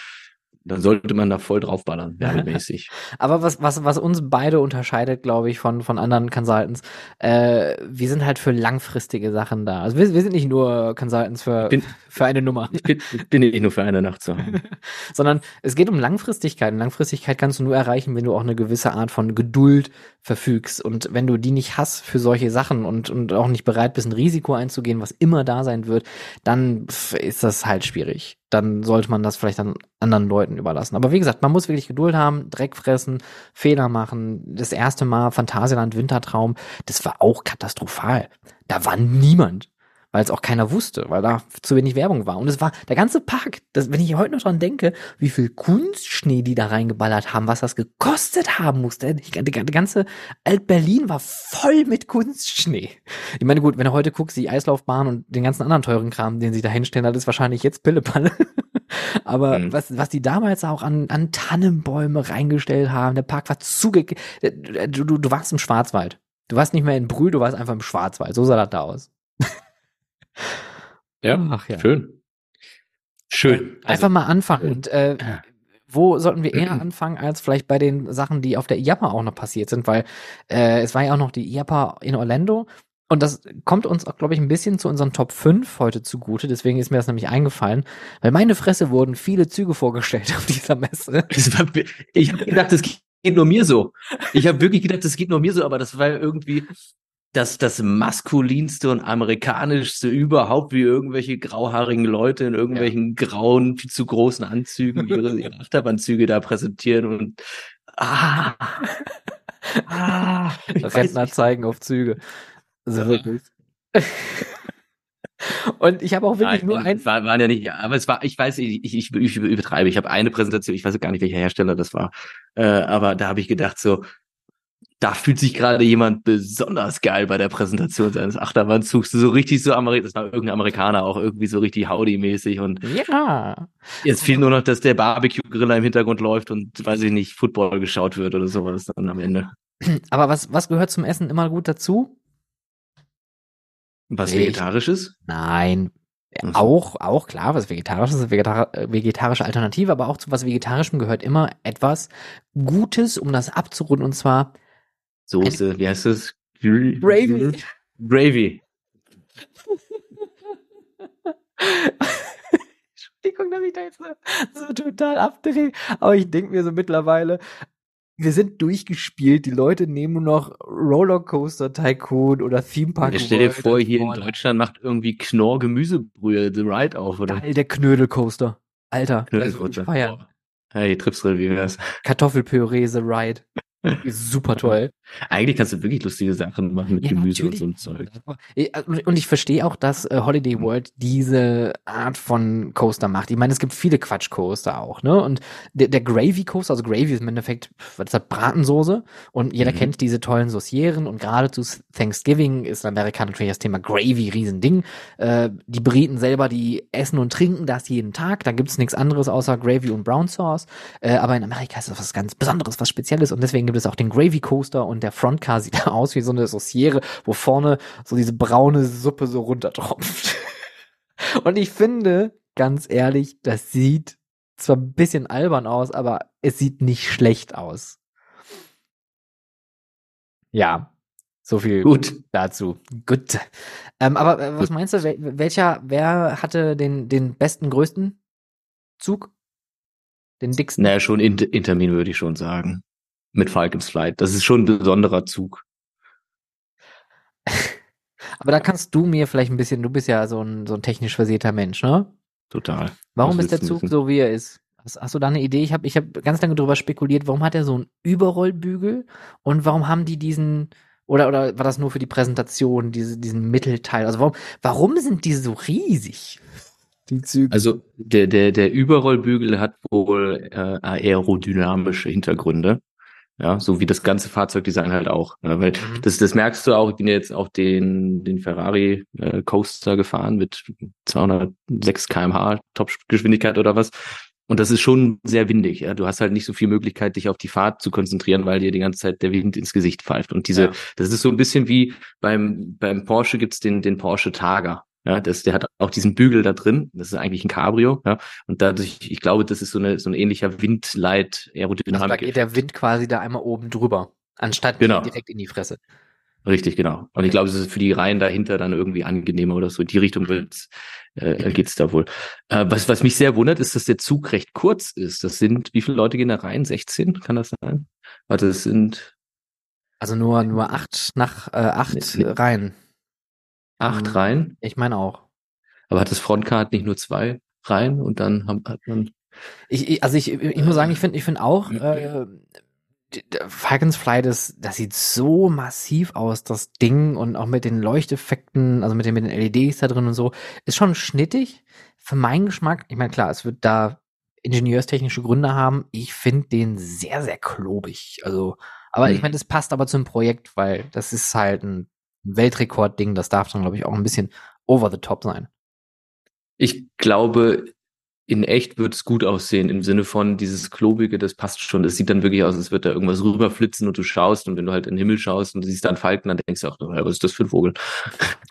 dann sollte man da voll draufballern, werbemäßig. Aber was, was, was uns beide unterscheidet, glaube ich, von, von anderen Consultants, äh, wir sind halt für langfristige Sachen da. Also wir, wir sind nicht nur Consultants für, bin, für eine Nummer. Ich bin, bin nicht nur für eine Nacht zu haben. Sondern es geht um Langfristigkeit. Und Langfristigkeit kannst du nur erreichen, wenn du auch eine gewisse Art von Geduld verfügst. Und wenn du die nicht hast für solche Sachen und, und auch nicht bereit bist, ein Risiko einzugehen, was immer da sein wird, dann ist das halt schwierig. Dann sollte man das vielleicht an anderen Leuten überlassen. Aber wie gesagt, man muss wirklich Geduld haben, Dreck fressen, Fehler machen. Das erste Mal Phantasialand Wintertraum, das war auch katastrophal. Da war niemand weil es auch keiner wusste, weil da zu wenig Werbung war. Und es war der ganze Park, das, wenn ich heute noch dran denke, wie viel Kunstschnee die da reingeballert haben, was das gekostet haben musste. Die, ganze Alt-Berlin war voll mit Kunstschnee. Ich meine, gut, wenn du heute guckst, die Eislaufbahn und den ganzen anderen teuren Kram, den sie da hinstellen, das ist wahrscheinlich jetzt Pillepalle. Aber mhm. was, was die damals auch an, an Tannenbäume reingestellt haben, der Park war zuge... Du, du, du warst im Schwarzwald. Du warst nicht mehr in Brühl, du warst einfach im Schwarzwald. So sah das da aus. Ja, Ach, ja. schön. Schön. Also, Einfach mal anfangen. Und äh, wo sollten wir eher anfangen, als vielleicht bei den Sachen, die auf der IAPA auch noch passiert sind, weil äh, es war ja auch noch die IAPA in Orlando. Und das kommt uns auch, glaube ich, ein bisschen zu unseren Top 5 heute zugute. Deswegen ist mir das nämlich eingefallen. Weil meine Fresse wurden viele Züge vorgestellt auf dieser Messe. ich habe gedacht, das geht nur mir so. Ich habe wirklich gedacht, das geht nur mir so, aber das war irgendwie, das, das maskulinste und amerikanischste überhaupt, wie irgendwelche grauhaarigen Leute in irgendwelchen ja. grauen, viel zu großen Anzügen ihre, ihre Achterbahnzüge da präsentieren und ah, ah Rentner zeigen auf Züge. Also wirklich. Und ich habe auch wirklich Nein, nur ein. War, waren ja nicht, aber es war, ich weiß, ich, ich, ich übertreibe. Ich habe eine Präsentation, ich weiß gar nicht, welcher Hersteller das war. Äh, aber da habe ich gedacht, so, da fühlt sich gerade jemand besonders geil bei der Präsentation seines Achterbahnzugs. So richtig so Amerikaner, das war irgendein Amerikaner auch irgendwie so richtig Howdy-mäßig und ja. Jetzt fehlt nur noch, dass der Barbecue-Griller im Hintergrund läuft und weiß ich nicht, Football geschaut wird oder sowas dann am Ende. Aber was, was gehört zum Essen immer gut dazu? Was Vegetarisches? Nein. Auch, auch klar, was Vegetarisches, Vegetar vegetarische Alternative, aber auch zu was Vegetarischem gehört immer etwas Gutes, um das abzurunden, und zwar Soße, wie heißt das? Gravy. Gravy. Entschuldigung, dass ich da jetzt so, so total abdrehe. Aber ich denke mir so mittlerweile, wir sind durchgespielt. Die Leute nehmen nur noch Rollercoaster Tycoon oder Theme Park. Ja, stell dir vor, hier in Deutschland macht irgendwie Knorr Gemüsebrühe The Ride auf, oder? Geil, der Knödelcoaster. Alter, Knödelcoaster. feiern. Hey, Tripsrill, wie wär's? Kartoffelpüree The Ride. Super toll. Eigentlich kannst du wirklich lustige Sachen machen mit ja, Gemüse natürlich. und so ein Zeug. Äh, und ich verstehe auch, dass äh, Holiday World diese Art von Coaster macht. Ich meine, es gibt viele Quatsch-Coaster auch, ne? Und der, der Gravy Coaster, also Gravy ist im Endeffekt, was ist das, Bratensoße? Und jeder mhm. kennt diese tollen Saucieren und gerade zu Thanksgiving ist in Amerika natürlich das Thema Gravy Riesending. Äh, die Briten selber, die essen und trinken das jeden Tag. Da gibt's nichts anderes außer Gravy und Brown Sauce. Äh, aber in Amerika ist das was ganz Besonderes, was Spezielles und deswegen gibt es auch den Gravy Coaster und der Frontcar sieht aus wie so eine Sauciere, wo vorne so diese braune Suppe so runtertropft. und ich finde, ganz ehrlich, das sieht zwar ein bisschen albern aus, aber es sieht nicht schlecht aus. Ja, so viel Gut. dazu. Gut. Ähm, aber äh, was meinst du, wel welcher, wer hatte den, den besten, größten Zug? Den dicksten? Naja, schon in, Intermin würde ich schon sagen. Mit Falcons Flight. Das ist schon ein besonderer Zug. aber da kannst du mir vielleicht ein bisschen, du bist ja so ein, so ein technisch versierter Mensch, ne? Total. Warum ist der Zug so, wie er ist? Hast, hast du da eine Idee? Ich habe ich hab ganz lange drüber spekuliert, warum hat er so einen Überrollbügel und warum haben die diesen oder oder war das nur für die Präsentation diese, diesen Mittelteil? Also warum warum sind die so riesig? Die Züge. Also der der der Überrollbügel hat wohl äh, aerodynamische Hintergründe. Ja, so wie das ganze Fahrzeugdesign halt auch. Ja, weil mhm. das, das merkst du auch, ich bin jetzt auch den, den Ferrari äh, Coaster gefahren mit 206 kmh Topgeschwindigkeit oder was. Und das ist schon sehr windig. Ja? Du hast halt nicht so viel Möglichkeit, dich auf die Fahrt zu konzentrieren, weil dir die ganze Zeit der Wind ins Gesicht pfeift. Und diese, ja. das ist so ein bisschen wie beim, beim Porsche gibt's den, den Porsche Targa. Ja, das, der hat auch diesen Bügel da drin. Das ist eigentlich ein Cabrio. Ja, und dadurch, ich glaube, das ist so eine so ein ähnlicher Windleit Aerodynamik. Also da geht der Wind quasi da einmal oben drüber, anstatt genau. direkt in die Fresse. Richtig, genau. Und ich glaube, es ist für die Reihen dahinter dann irgendwie angenehmer oder so. In die Richtung wird's, äh, geht's da wohl. Äh, was, was mich sehr wundert, ist, dass der Zug recht kurz ist. Das sind, wie viele Leute gehen da rein? 16? Kann das sein? Warte, das sind. Also nur, nur acht nach, äh, acht nee. Reihen. Acht mhm. Reihen? Ich meine auch. Aber hat das Frontcard nicht nur zwei Reihen und dann hat man. Ich, ich also ich, ich muss sagen, ich finde, ich finde auch, äh, Falcons Flight ist, das sieht so massiv aus, das Ding und auch mit den Leuchteffekten, also mit den, mit den LEDs da drin und so, ist schon schnittig. Für meinen Geschmack, ich meine, klar, es wird da ingenieurstechnische Gründe haben. Ich finde den sehr, sehr klobig. Also, aber mhm. ich meine, das passt aber zum Projekt, weil das ist halt ein Weltrekordding. Das darf dann, glaube ich, auch ein bisschen over the top sein. Ich glaube, in echt wird es gut aussehen, im Sinne von dieses Klobige, das passt schon. Das sieht dann wirklich aus, als würde da irgendwas rüberflitzen und du schaust und wenn du halt in den Himmel schaust und du siehst da einen Falken, dann denkst du auch, was ist das für ein Vogel?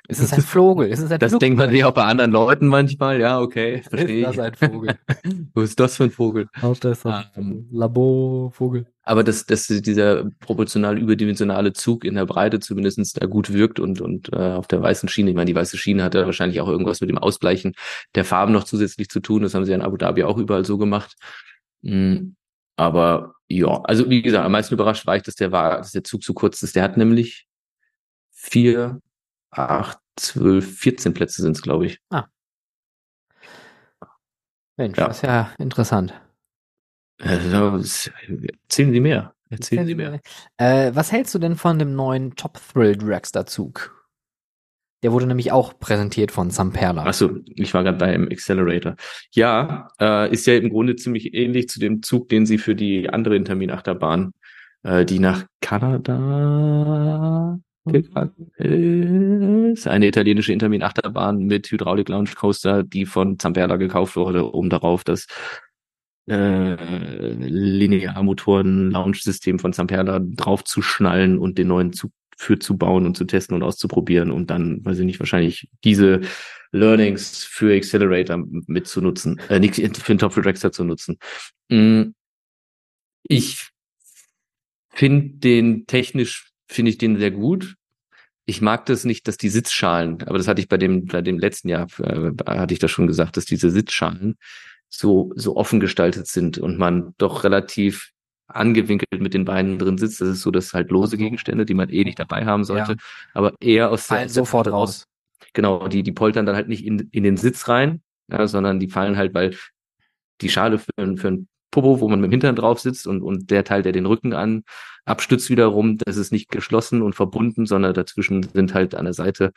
Es ist ein Vogel. Es ist ein das Flugzeug. denkt man sich auch bei anderen Leuten manchmal, ja, okay, verstehe Ist das ein Vogel? Wo ist das für ein Vogel? Auch das ist ein um, Laborvogel. Aber dass, dass dieser proportional überdimensionale Zug in der Breite zumindestens da gut wirkt und, und äh, auf der weißen Schiene, ich meine, die weiße Schiene hat ja wahrscheinlich auch irgendwas mit dem Ausbleichen der Farben noch zusätzlich zu tun. Das haben sie in Abu Dhabi auch überall so gemacht. Mhm. Aber ja, also wie gesagt, am meisten überrascht war ich, dass der war, dass der Zug so kurz ist. Der hat nämlich vier, acht, zwölf, 14 Plätze sind es, glaube ich. Ah. Mensch, ja. das ist ja interessant. Erzählen Sie mehr. Erzählen Sie mehr. Äh, was hältst du denn von dem neuen Top Thrill Dragster Zug? Der wurde nämlich auch präsentiert von Samperla. Achso, ich war gerade beim Accelerator. Ja, äh, ist ja im Grunde ziemlich ähnlich zu dem Zug, den sie für die andere Intermin-Achterbahn, äh, die nach Kanada ist eine italienische Intermin-Achterbahn mit Hydraulik-Lounge-Coaster, die von Zamperla gekauft wurde, um darauf das äh, Linearmotoren-Launch-System von Zamperla draufzuschnallen und den neuen Zug für zu bauen und zu testen und auszuprobieren und dann, weiß ich nicht, wahrscheinlich diese Learnings für Accelerator mitzunutzen, äh, nicht für den Top Dragster zu nutzen. Mm, ich finde den technisch, finde ich den sehr gut. Ich mag das nicht, dass die Sitzschalen, aber das hatte ich bei dem, bei dem letzten Jahr, äh, hatte ich das schon gesagt, dass diese Sitzschalen so, so offen gestaltet sind und man doch relativ angewinkelt mit den Beinen drin sitzt. Das ist so, dass halt lose Gegenstände, die man eh nicht dabei haben sollte, ja. aber eher aus der, sofort raus. Genau, die, die poltern dann halt nicht in, in den Sitz rein, ja, sondern die fallen halt, weil die Schale für, für ein Popo, wo man mit dem Hintern drauf sitzt und, und der Teil, der den Rücken an abstützt wiederum, das ist nicht geschlossen und verbunden, sondern dazwischen sind halt an der Seite,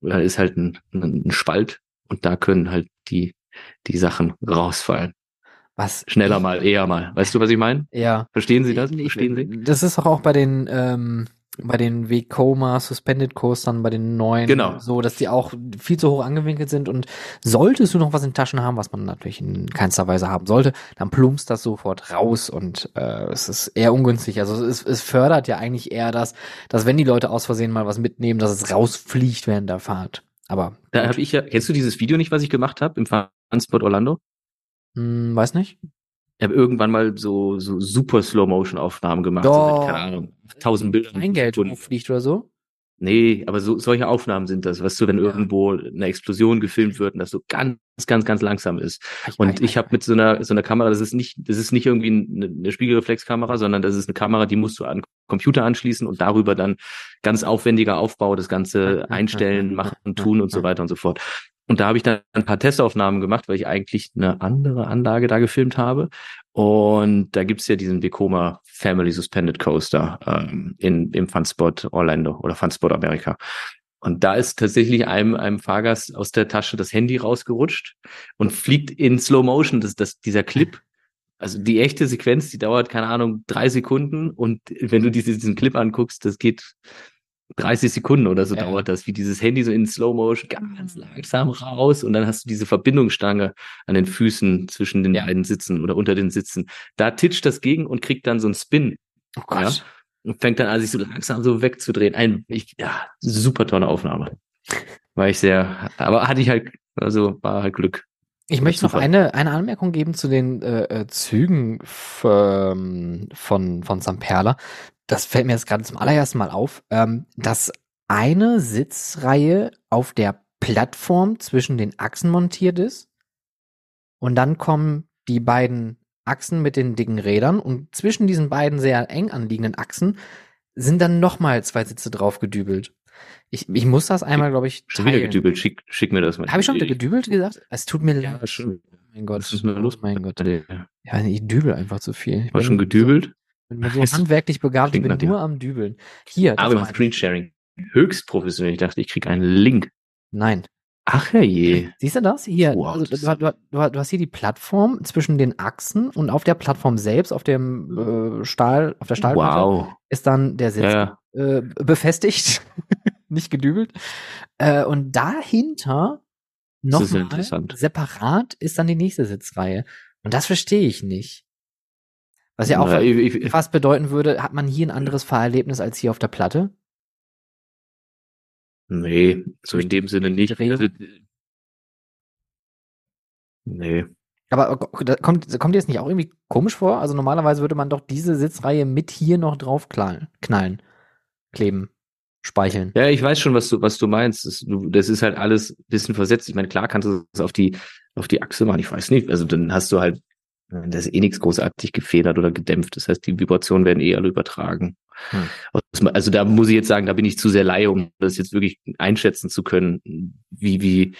da ist halt ein, ein Spalt und da können halt die die Sachen rausfallen. Was? Schneller mal, eher mal. Weißt du, was ich meine? Ja. Verstehen Sie das? Verstehen Sie? Das ist doch auch bei den, ähm, bei den Vekoma Suspended Coastern, bei den neuen, Genau. so, dass die auch viel zu hoch angewinkelt sind und solltest du noch was in Taschen haben, was man natürlich in keinster Weise haben sollte, dann plumpst das sofort raus und äh, es ist eher ungünstig. Also es, es fördert ja eigentlich eher das, dass wenn die Leute aus Versehen mal was mitnehmen, dass es rausfliegt während der Fahrt. Aber Da habe ich ja, kennst du dieses Video nicht, was ich gemacht habe im Funspot Orlando? hm, weiß nicht. Ich habe irgendwann mal so, so super Slow-Motion-Aufnahmen gemacht. So Doch. mit, keine Ahnung, tausend Bildern. Ein Geld fliegt oder so. Nee, aber so, solche Aufnahmen sind das, weißt du, wenn Ja. irgendwo eine Explosion gefilmt wird und das so ganz, ganz, ganz langsam ist. Ich Und ich habe mit so einer, so einer Kamera, das ist nicht, das ist nicht irgendwie eine, eine Spiegelreflexkamera, sondern das ist eine Kamera, die musst du an Computer anschließen und darüber dann ganz aufwendiger Aufbau, das Ganze einstellen, machen, tun und so weiter und so fort. Und da habe ich dann ein paar Testaufnahmen gemacht, weil ich eigentlich eine andere Anlage da gefilmt habe. Und da gibt's ja diesen Vekoma Family Suspended Coaster ähm, in, im Funspot Orlando oder Funspot Amerika. Und da ist tatsächlich einem, einem Fahrgast aus der Tasche das Handy rausgerutscht und fliegt in Slow Motion. Das, das, dieser Clip, also die echte Sequenz, die dauert, keine Ahnung, drei Sekunden. Und wenn du diese, diesen Clip anguckst, das geht 30 Sekunden oder so Ja. dauert das, wie dieses Handy so in Slow Motion ganz langsam raus und dann hast du diese Verbindungsstange an den Füßen zwischen den Ja. beiden Sitzen oder unter den Sitzen. Da titscht das gegen und kriegt dann so einen Spin Oh Gott. und fängt dann an, sich so langsam so wegzudrehen. Ein, ich, ja, super tolle Aufnahme. War ich sehr, aber hatte ich halt, also war halt Glück. Ich möchte noch eine, eine Anmerkung geben zu den äh, äh, Zügen ähm, von, von Samperla. Das fällt mir jetzt gerade zum allerersten Mal auf, ähm, dass eine Sitzreihe auf der Plattform zwischen den Achsen montiert ist und dann kommen die beiden Achsen mit den dicken Rädern und zwischen diesen beiden sehr eng anliegenden Achsen sind dann nochmal zwei Sitze drauf gedübelt. Ich, ich muss das einmal, glaube ich, Schon wieder teilen. gedübelt, schick, schick mir das mal. Habe ich schon gedübelt gesagt? Es tut mir Ja, leid. schon. Mein Gott. Was ist da los? Oh mein Gott. Ja. Ich dübel einfach zu viel. Ich War schon gedübelt? So, bin so Ist- handwerklich begabt, ich bin nur am Dübeln. Hier, Aber im. Screensharing. Höchst professionell. Ich dachte, ich krieg einen Link. Nein. Ach herrje. Siehst du das? Hier, Wow, also, das du, du, du, hast hier die Plattform zwischen den Achsen und auf der Plattform selbst, auf dem äh, Stahl, auf der Stahlplatte, Wow. ist dann der Sitz Ja, äh, befestigt, nicht gedübelt. Äh, und dahinter nochmal interessant. separat ist dann die nächste Sitzreihe. Und das verstehe ich nicht. Was ja auch Na, ich, ich, fast bedeuten würde, hat man hier ein anderes Fahrerlebnis als hier auf der Platte? nee, so in dem Sinne nicht. Also, nee. Aber da kommt, kommt dir das nicht auch irgendwie komisch vor? Also normalerweise würde man doch diese Sitzreihe mit hier noch drauf knallen, kleben, speicheln. Ja, ich weiß schon, was du, was du meinst. Das, das ist halt alles ein bisschen versetzt. Ich meine, klar kannst du es auf die, auf die Achse machen. Ich weiß nicht. Also dann hast du halt, das ist eh nichts großartig gefedert oder gedämpft. Das heißt, die Vibrationen werden eh alle übertragen. Hm. Also da muss ich jetzt sagen, da bin ich zu sehr Laie, um das jetzt wirklich einschätzen zu können, wie, wie,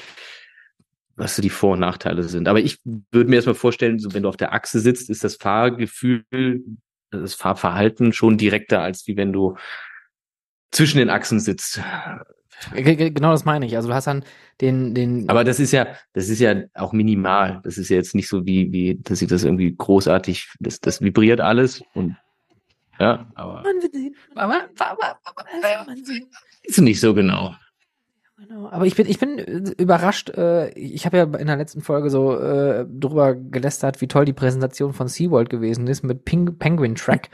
was so die Vor- und Nachteile sind. Aber ich würde mir erstmal vorstellen, so wenn du auf der Achse sitzt, ist das Fahrgefühl, das Fahrverhalten schon direkter, als wie wenn du zwischen den Achsen sitzt. Genau das meine ich. Also du hast dann den, den. Aber das ist ja, das ist ja auch minimal. Das ist ja jetzt nicht so wie, wie, dass ich das irgendwie großartig, das, das vibriert alles und ja, aber Man wird sehen. aber, aber, aber Man sehen. ist nicht so genau. Genau. Aber ich bin, ich bin äh, überrascht. Äh, ich habe ja in der letzten Folge so äh, drüber gelästert, wie toll die Präsentation von SeaWorld gewesen ist mit Ping Penguin Track.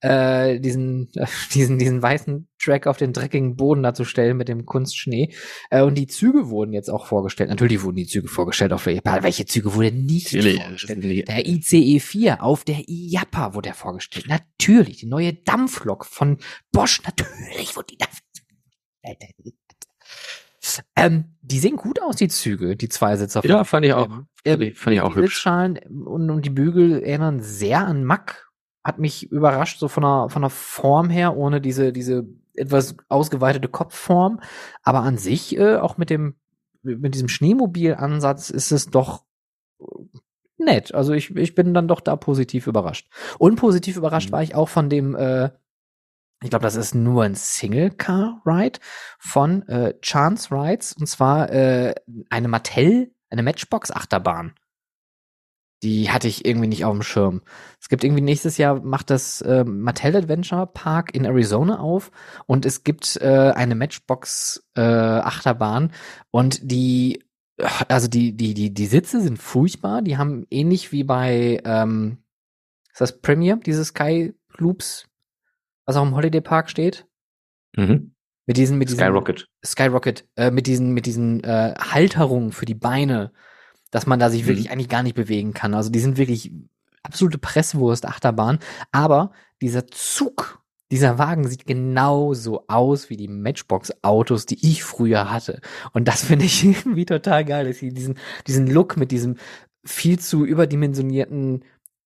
Äh, diesen, äh, diesen, diesen weißen Track auf den dreckigen Boden da zu stellen mit dem Kunstschnee. Äh, und die Züge wurden jetzt auch vorgestellt. Natürlich wurden die Züge vorgestellt. Auf welche, welche Züge wurden nicht Natürlich, vorgestellt? Der ICE 4 auf der IAPA wurde er vorgestellt. Natürlich. Die neue Dampflok von Bosch. Natürlich wurde die Dampf ähm, die sehen gut aus, die Züge, die Zweisitzer. Ja, fand ich auch. Äh, Fand ich, ich auch die hübsch. Sitzschalen und, und die Bügel erinnern sehr an Mack. Hat mich überrascht, so von der, von der Form her, ohne diese, diese etwas ausgeweitete Kopfform. Aber an sich, äh, auch mit dem, mit diesem Schneemobil-Ansatz ist es doch äh, nett. Also ich, ich bin dann doch da positiv überrascht. Und positiv überrascht Mhm. war ich auch von dem, äh, ich glaube, das ist nur ein Single-Car-Ride von äh, Chance Rides und zwar äh, eine Mattel, eine Matchbox-Achterbahn. Die hatte ich irgendwie nicht auf dem Schirm. Es gibt irgendwie nächstes Jahr macht das äh, Mattel Adventure Park in Arizona auf und es gibt äh, eine Matchbox äh, Achterbahn und die also die die die die Sitze sind furchtbar. Die haben ähnlich wie bei ähm, ist das Premier diese Sky Loops, was auch im Holiday Park steht. Mhm. Mit diesen, mit diesen Skyrocket. Skyrocket, äh, mit diesen, mit diesen äh, Halterungen für die Beine, dass man da sich Mhm. wirklich eigentlich gar nicht bewegen kann. Also die sind wirklich absolute Presswurst, Achterbahn. Aber dieser Zug, dieser Wagen sieht genauso aus wie die Matchbox-Autos, die ich früher hatte. Und das finde ich irgendwie total geil, dass sie diesen, diesen Look mit diesem viel zu überdimensionierten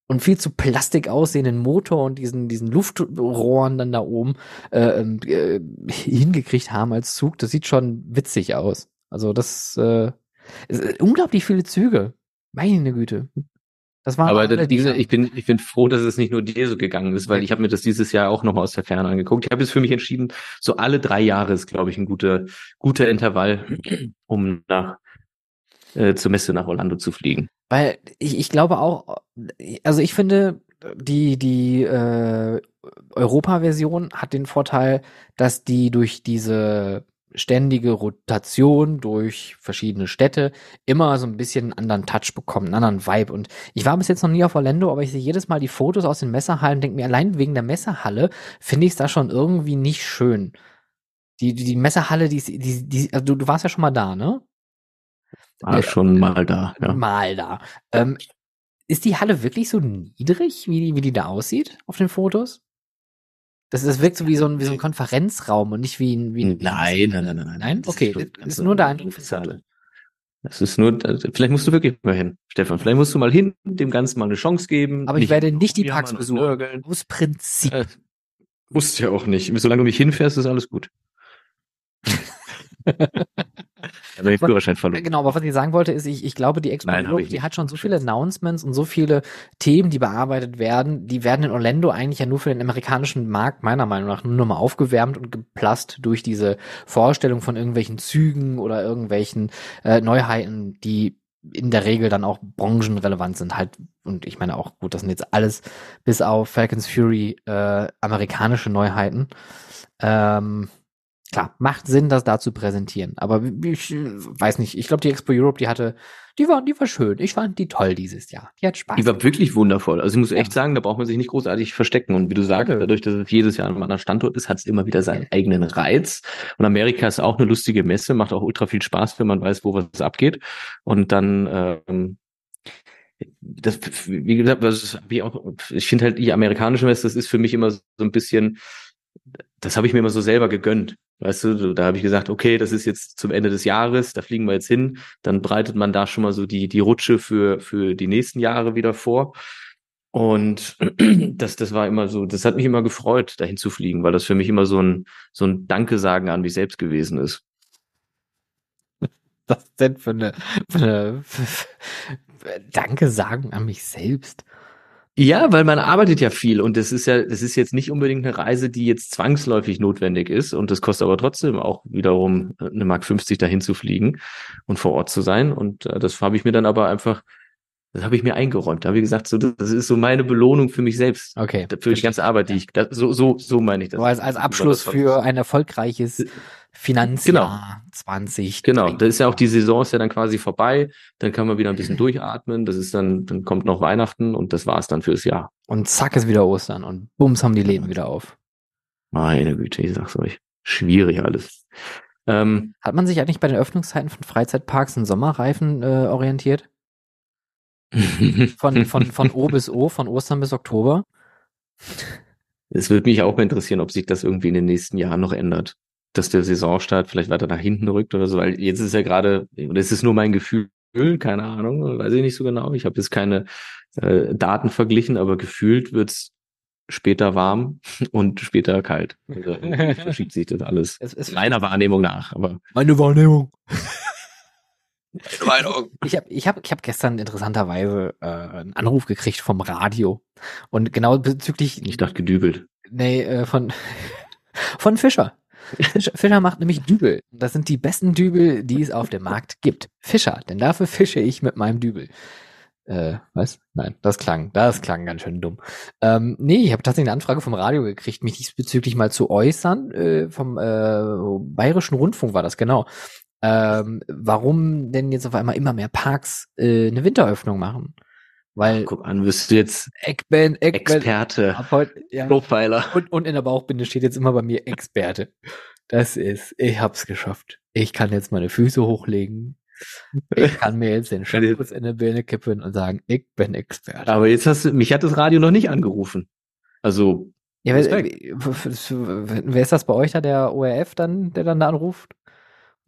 und viel zu plastik aussehenden Motor und diesen, diesen Luftrohren dann da oben äh, ähm, äh, hingekriegt haben als Zug. Das sieht schon witzig aus. Also das äh, unglaublich viele Züge. Meine Güte. Das waren Aber das, wie gesagt, die- ich bin, ich bin froh, dass es nicht nur dir so gegangen ist, weil ich habe mir das dieses Jahr auch nochmal aus der Ferne angeguckt. Ich habe jetzt für mich entschieden, so alle drei Jahre ist, glaube ich, ein guter, guter Intervall, um nach äh, zur Messe nach Orlando zu fliegen. Weil ich, ich glaube auch, also ich finde, die, die äh, Europa-Version hat den Vorteil, dass die durch diese ständige Rotation durch verschiedene Städte immer so ein bisschen einen anderen Touch bekommen, einen anderen Vibe. Und ich war bis jetzt noch nie auf Orlando, aber ich sehe jedes Mal die Fotos aus den Messehallen und denke mir, allein wegen der Messehalle finde ich es da schon irgendwie nicht schön. Die, die, die Messehalle, die, die, die also du, du warst ja schon mal da, ne? War Äh, schon mal da. Ja. mal da. Ähm, ist die Halle wirklich so niedrig, wie die, wie die da aussieht auf den Fotos? Das, das wirkt so wie so ein, wie so ein Konferenzraum und nicht wie ein, wie ein Nein, nein, nein, nein, nein. Das Okay, ist ganz nur der eine Eindruck. Das ist nur, also vielleicht musst du wirklich mal hin, Stefan. Vielleicht musst du mal hin, dem Ganzen mal eine Chance geben. Aber ich werde nicht die Parks besuchen. Aus Prinzip. Äh, musst ja auch nicht. Solange du nicht hinfährst, ist alles gut. Aber den Führerschein verloren. Genau, aber was ich sagen wollte, ist, ich, ich glaube, die Expo Nein, Europe, die nicht. hat schon so viele Announcements und so viele Themen, die bearbeitet werden, die werden in Orlando eigentlich ja nur für den amerikanischen Markt meiner Meinung nach nur mal aufgewärmt und geplasst durch diese Vorstellung von irgendwelchen Zügen oder irgendwelchen äh, Neuheiten, die in der Regel dann auch branchenrelevant sind halt und ich meine auch gut, das sind jetzt alles bis auf Falcons Fury äh, amerikanische Neuheiten. Ähm, klar, macht Sinn, das da zu präsentieren. Aber ich weiß nicht, ich glaube, die Expo Europe, die hatte, die war, die war schön. Ich fand die toll dieses Jahr. Die hat Spaß. Die war wirklich wundervoll. Also ich muss echt sagen, da braucht man sich nicht großartig verstecken. Und wie du sagst, dadurch, dass es jedes Jahr an einem anderen Standort ist, hat es immer wieder seinen eigenen Reiz. Und Amerika ist auch eine lustige Messe, macht auch ultra viel Spaß, wenn man weiß, wo was abgeht. Und dann, ähm, das, wie gesagt, das hab ich ich finde halt die amerikanische Messe, das ist für mich immer so ein bisschen, das habe ich mir immer so selber gegönnt. Weißt du, da habe ich gesagt, okay, das ist jetzt zum Ende des Jahres, da fliegen wir jetzt hin, dann breitet man da schon mal so die, die Rutsche für, für die nächsten Jahre wieder vor. Und das, das war immer so, das hat mich immer gefreut, dahin zu fliegen, weil das für mich immer so ein, so ein Danke sagen an mich selbst gewesen ist. das denn für eine, für eine Danke sagen an mich selbst. Ja, weil man arbeitet ja viel und das ist ja, das ist jetzt nicht unbedingt eine Reise, die jetzt zwangsläufig notwendig ist und das kostet aber trotzdem auch wiederum äh, eine Mark 50 dahin zu fliegen und vor Ort zu sein und äh, das habe ich mir dann aber einfach, das habe ich mir eingeräumt. Da habe ich gesagt, so das ist so meine Belohnung für mich selbst, Okay. für die ganze Arbeit, die ich, das, so so so meine ich das. So als, als Abschluss für ein erfolgreiches Finanzjahr 20. Genau, da ist ja auch die Saison ist ja dann quasi vorbei, dann kann man wieder ein bisschen durchatmen, das ist dann, dann kommt noch Weihnachten und das war's dann fürs Jahr. Und zack ist wieder Ostern und bums haben die Läden wieder auf. Meine Güte, ich sag's euch. Schwierig alles. Ähm, Hat man sich eigentlich bei den Öffnungszeiten von Freizeitparks in Sommerreifen äh, orientiert? Von, von, von O bis O, von Ostern bis Oktober? es würde mich auch mal interessieren, ob sich das irgendwie in den nächsten Jahren noch ändert. Dass der Saisonstart vielleicht weiter nach hinten rückt oder so, weil jetzt ist ja gerade, und es ist nur mein Gefühl, keine Ahnung, weiß ich nicht so genau. Ich habe jetzt keine äh, Daten verglichen, aber gefühlt wird's später warm und später kalt. Also verschiebt sich das alles. Es, es, Meiner Wahrnehmung nach, aber meine Wahrnehmung. Meinung. Ich habe ich hab, ich hab gestern interessanterweise äh, einen Anruf gekriegt vom Radio. Und genau bezüglich, Ich dachte gedübelt. nee, äh, von, von Fischer. Fischer. Fischer macht nämlich Dübel. Das sind die besten Dübel, die es auf dem Markt gibt. Fischer, denn dafür fische ich mit meinem Dübel. Äh, was? Nein, das klang, das klang ganz schön dumm. Ähm, nee, ich habe tatsächlich eine Anfrage vom Radio gekriegt, mich diesbezüglich mal zu äußern. Äh, vom äh, Bayerischen Rundfunk war das, genau. Ähm, warum denn jetzt auf einmal immer mehr Parks äh, eine Winteröffnung machen? Weil Ach, guck an, wirst du jetzt Eckband, Eckband, Experte, heute, ja, Profiler. und, und in der Bauchbinde steht jetzt immer bei mir Experte. Das ist, ich hab's geschafft. Ich kann jetzt meine Füße hochlegen. Ich kann mir jetzt den Shampoos in der Birne kippen und sagen, ich bin Experte. Aber jetzt hast du, mich hat das Radio noch nicht angerufen. Also, Ja, wer, wer ist das bei euch da, der ORF dann, der dann da anruft?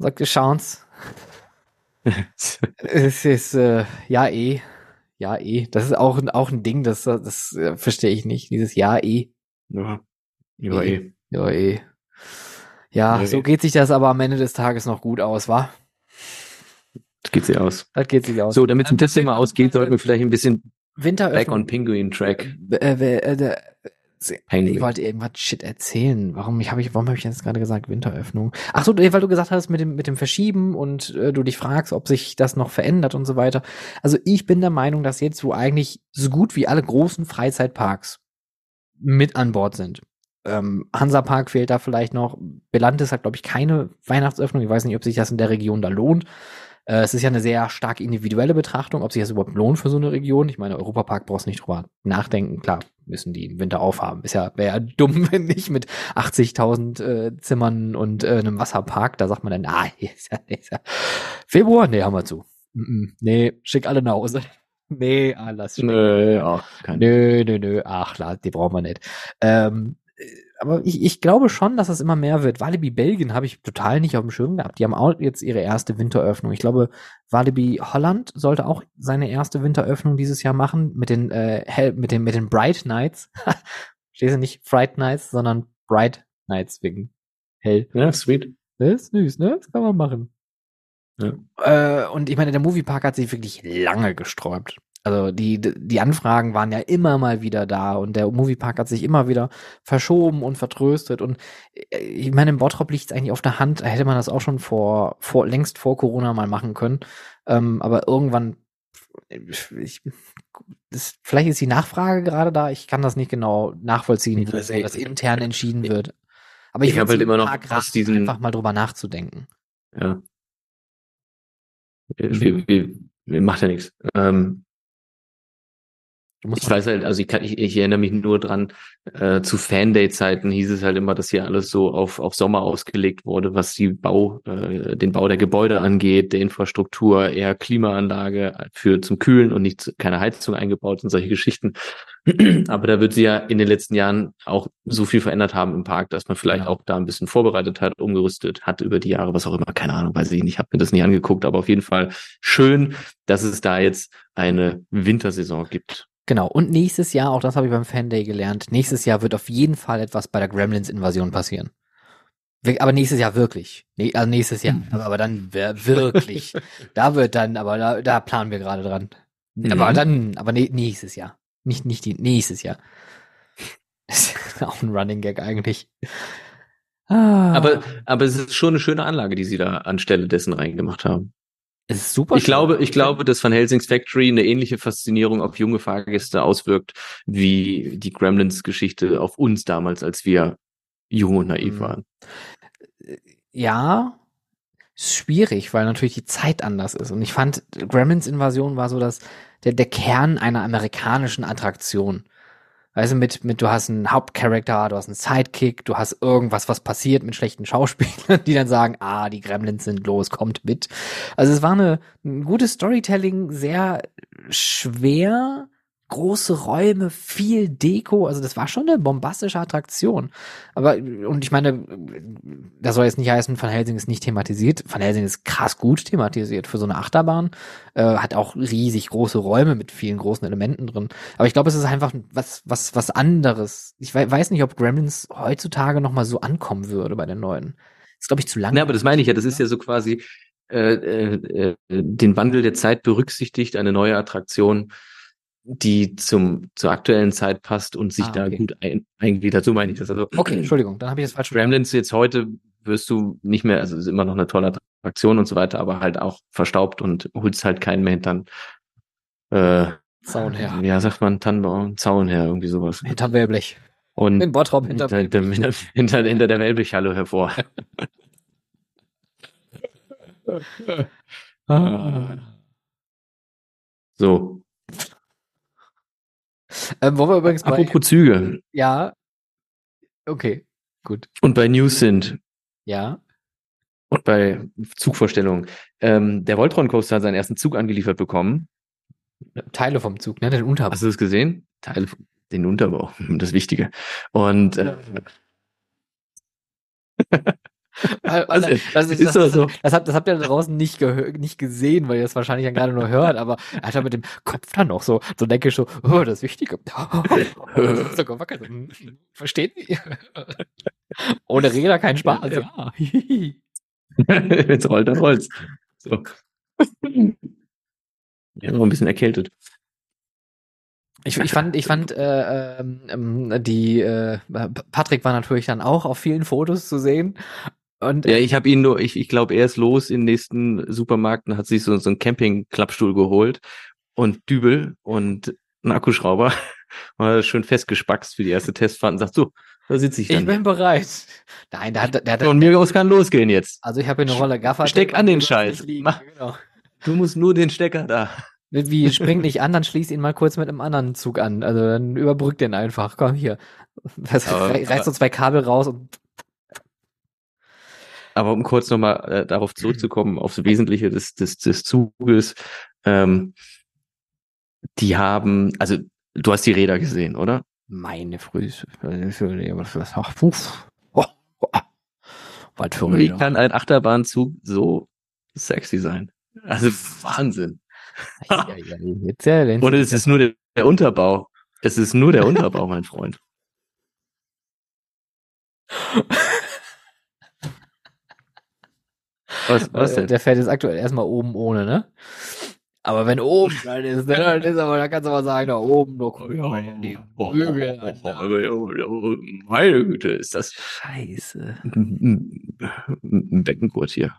Und sagt, Chance. Es ist, äh, ja, eh. Ja, eh. Das ist auch, ein- auch ein Ding, das, das äh, verstehe ich nicht. Dieses Ja, eh. ja, ja, eh. Ja, eh. Ja, Ja, so eh. geht sich das aber am Ende des Tages noch gut aus, wa? Das geht sich aus. Das geht sich aus. So, damit sich das Thema ausgeht, sollten wir vielleicht ein bisschen back Winteröffnung. on Penguin Track. Äh, äh, äh, ich Penguin. wollte irgendwas Shit erzählen. Warum ich, hab ich, warum habe ich jetzt gerade gesagt Winteröffnung? Ach so, weil du gesagt hast mit dem mit dem Verschieben und äh, du dich fragst, ob sich das noch verändert und so weiter. Also ich bin der Meinung, dass jetzt wo eigentlich so gut wie alle großen Freizeitparks mit an Bord sind. Ähm, Hansa Park fehlt da vielleicht noch. Belantis hat glaube ich keine Weihnachtsöffnung. Ich weiß nicht, ob sich das in der Region da lohnt. Äh, es ist ja eine sehr stark individuelle Betrachtung, ob sich das überhaupt lohnt für so eine Region. Ich meine, Europapark brauchst nicht drüber nachdenken. Klar, müssen die im Winter aufhaben. Ist ja, wäre ja dumm, wenn nicht mit 80.000 äh, Zimmern und äh, einem Wasserpark. Da sagt man dann, ah, ist ja, ist ja. Februar? Nee, haben wir zu. Mm -mm. Nee, schick alle nach Hause. Nee, alles schick. Nö, ja, kein Nö, nö, nö, ach die brauchen wir nicht. Ähm, äh, aber ich, ich glaube schon, dass es immer mehr wird. Walibi Belgien habe ich total nicht auf dem Schirm gehabt. Die haben auch jetzt ihre erste Winteröffnung. Ich glaube, Walibi Holland sollte auch seine erste Winteröffnung dieses Jahr machen mit den äh, mit den mit den Bright Nights. Stehst du nicht Fright Nights, sondern Bright Nights wegen hell. Ja, sweet. Das ist süß, ne? Das kann man machen. Ja. Äh, und ich meine, der Moviepark hat sich wirklich lange gesträubt. Also die, die Anfragen waren ja immer mal wieder da und der Moviepark hat sich immer wieder verschoben und vertröstet. Und äh, ich meine, im Bottrop liegt es eigentlich auf der Hand, hätte man das auch schon vor, vor längst vor Corona mal machen können. Ähm, aber irgendwann, ich, das, vielleicht ist die Nachfrage gerade da, ich kann das nicht genau nachvollziehen, Ich wo weiß nicht. das intern entschieden wird. Aber Ich hab würd's halt immer noch raten, diesen- einfach mal drüber nachzudenken. Ja. Wir, wir, wir, macht ja nichts. Ähm, ich weiß halt, also ich, kann, ich, ich erinnere mich nur dran, äh, zu Fan-Day-Zeiten hieß es halt immer, dass hier alles so auf, auf Sommer ausgelegt wurde, was die Bau, äh, den Bau der Gebäude angeht, der Infrastruktur, eher Klimaanlage für zum Kühlen und nicht keine Heizung eingebaut und solche Geschichten. Aber da wird sie ja in den letzten Jahren auch so viel verändert haben im Park, dass man vielleicht Ja. auch da ein bisschen vorbereitet hat, umgerüstet hat über die Jahre, was auch immer, keine Ahnung, weiß ich nicht, habe mir das nicht angeguckt, aber auf jeden Fall schön, dass es da jetzt eine Wintersaison gibt. Genau. Und nächstes Jahr, auch das habe ich beim Fan Day gelernt, nächstes Jahr wird auf jeden Fall etwas bei der Gremlins-Invasion passieren. Aber nächstes Jahr wirklich. Nee, also nächstes Jahr. Aber, aber dann wirklich. da wird dann, aber da, da planen wir gerade dran. Aber Mhm. dann, aber nee, nächstes Jahr. Nicht, nicht die, nächstes Jahr. Das ist auch ein Running Gag eigentlich. Ah, Aber, aber es ist schon eine schöne Anlage, die sie da anstelle dessen reingemacht haben. Es ist super. Ich glaube, ich glaube, dass Van Helsings Factory eine ähnliche Faszinierung auf junge Fahrgäste auswirkt, wie die Gremlins-Geschichte auf uns damals, als wir jung und naiv Mhm. waren. ja, schwierig, weil natürlich die Zeit anders ist. Und ich fand, Gremlins Invasion war so das, der, der Kern einer amerikanischen Attraktion. Du, mit, mit, du hast einen Hauptcharakter, du hast einen Sidekick, du hast irgendwas, was passiert mit schlechten Schauspielern, die dann sagen, ah, die Gremlins sind los, kommt mit. Also es war eine, ein gutes Storytelling, sehr schwer, große Räume, viel Deko, also das war schon eine bombastische Attraktion. Aber, und ich meine, das soll jetzt nicht heißen, Van Helsing ist nicht thematisiert. Van Helsing ist krass gut thematisiert für so eine Achterbahn. Äh, hat auch riesig große Räume mit vielen großen Elementen drin. Aber ich glaube, es ist einfach was, was, was anderes. Ich wei- weiß nicht, ob Gremlins heutzutage noch mal so ankommen würde bei den Neuen. Ist, glaube ich, zu lang. Ja, aber das meine ich ja, das ist ja so quasi äh, äh, äh, den Wandel der Zeit berücksichtigt, eine neue Attraktion, die zum zur aktuellen Zeit passt und sich Ah, da okay. gut ein, eingliedert. So meine ich das. Also Okay, Entschuldigung, dann habe ich das falsch. Gremlins jetzt heute wirst du nicht mehr, also ist immer noch eine tolle Attraktion und so weiter, aber halt auch verstaubt und holst halt keinen mehr hintern. äh, Zaun her. ja, sagt man Tannenbaum, Zaun her, irgendwie sowas. Hinterm Wellblech. Und In Bottrop hinter hinter, hinter, hinter, hinter der Wellblichhalle hervor. so, Ähm, wo wir übrigens apropos Züge ja, okay, gut, und bei News sind ja, und bei Zugvorstellungen. Ähm, der Voltron Coaster hat seinen ersten Zug angeliefert bekommen. Teile vom Zug, ne, den Unterbau. Hast du das gesehen? Teile, den Unterbau, das Wichtige. Und äh, Denn? das, ist das, das, so. das, habt, das habt ihr da draußen nicht, nicht gesehen, weil ihr es wahrscheinlich dann gerade nur hört, aber er hat ja mit dem Kopf dann noch so, so denke ich so, oh, das Wichtige. Das ist so gewackelt. Hm, Versteht ihr? Ohne Räder kein Spaß, ja. Es rollt, dann rollt's. So. Ja, noch ein bisschen erkältet. Ich, ich fand, ich fand, äh, ähm, ähm, die, äh, Patrick war natürlich dann auch auf vielen Fotos zu sehen. Und Ja, ich habe ihn nur, ich, ich glaube, er ist los in den nächsten Supermarkt und hat sich so, so einen Camping-Klappstuhl geholt und Dübel und einen Akkuschrauber und schön festgespackst für die erste Testfahrt und sagt, so, da sitze ich ich dann. bin bereit. Nein, der hat, der hat, Von mir aus kann losgehen jetzt. also ich habe hier eine Rolle Gaffer. Steck an den Scheiß. Liegen, Mach. genau. Du musst nur den Stecker da. Wie springt nicht an, dann schließ ihn mal kurz mit einem anderen Zug an. Also dann überbrück den einfach. Komm hier. Das Aber- reißt so zwei Kabel raus und Aber um kurz nochmal äh, darauf zurückzukommen, aufs Wesentliche des, des, des Zuges, ähm, die haben, also du hast die Räder gesehen, oder? meine Frühs. Was Oh, Was für Wie kann ein Achterbahnzug so sexy sein? Also Wahnsinn. Ja, ja, ja, Jetzt ja, wenn- Und es ist nur der, der Unterbau. Es ist nur der Unterbau, mein Freund. Was, was Äh, denn? Der fährt jetzt aktuell erstmal oben ohne, ne? Aber wenn oben dann ist, ne, dann ist aber, da kannst du aber sagen, da oben, da kommt die Flügel an. Meine Güte, ist das Scheiße. ein Beckengurt hier.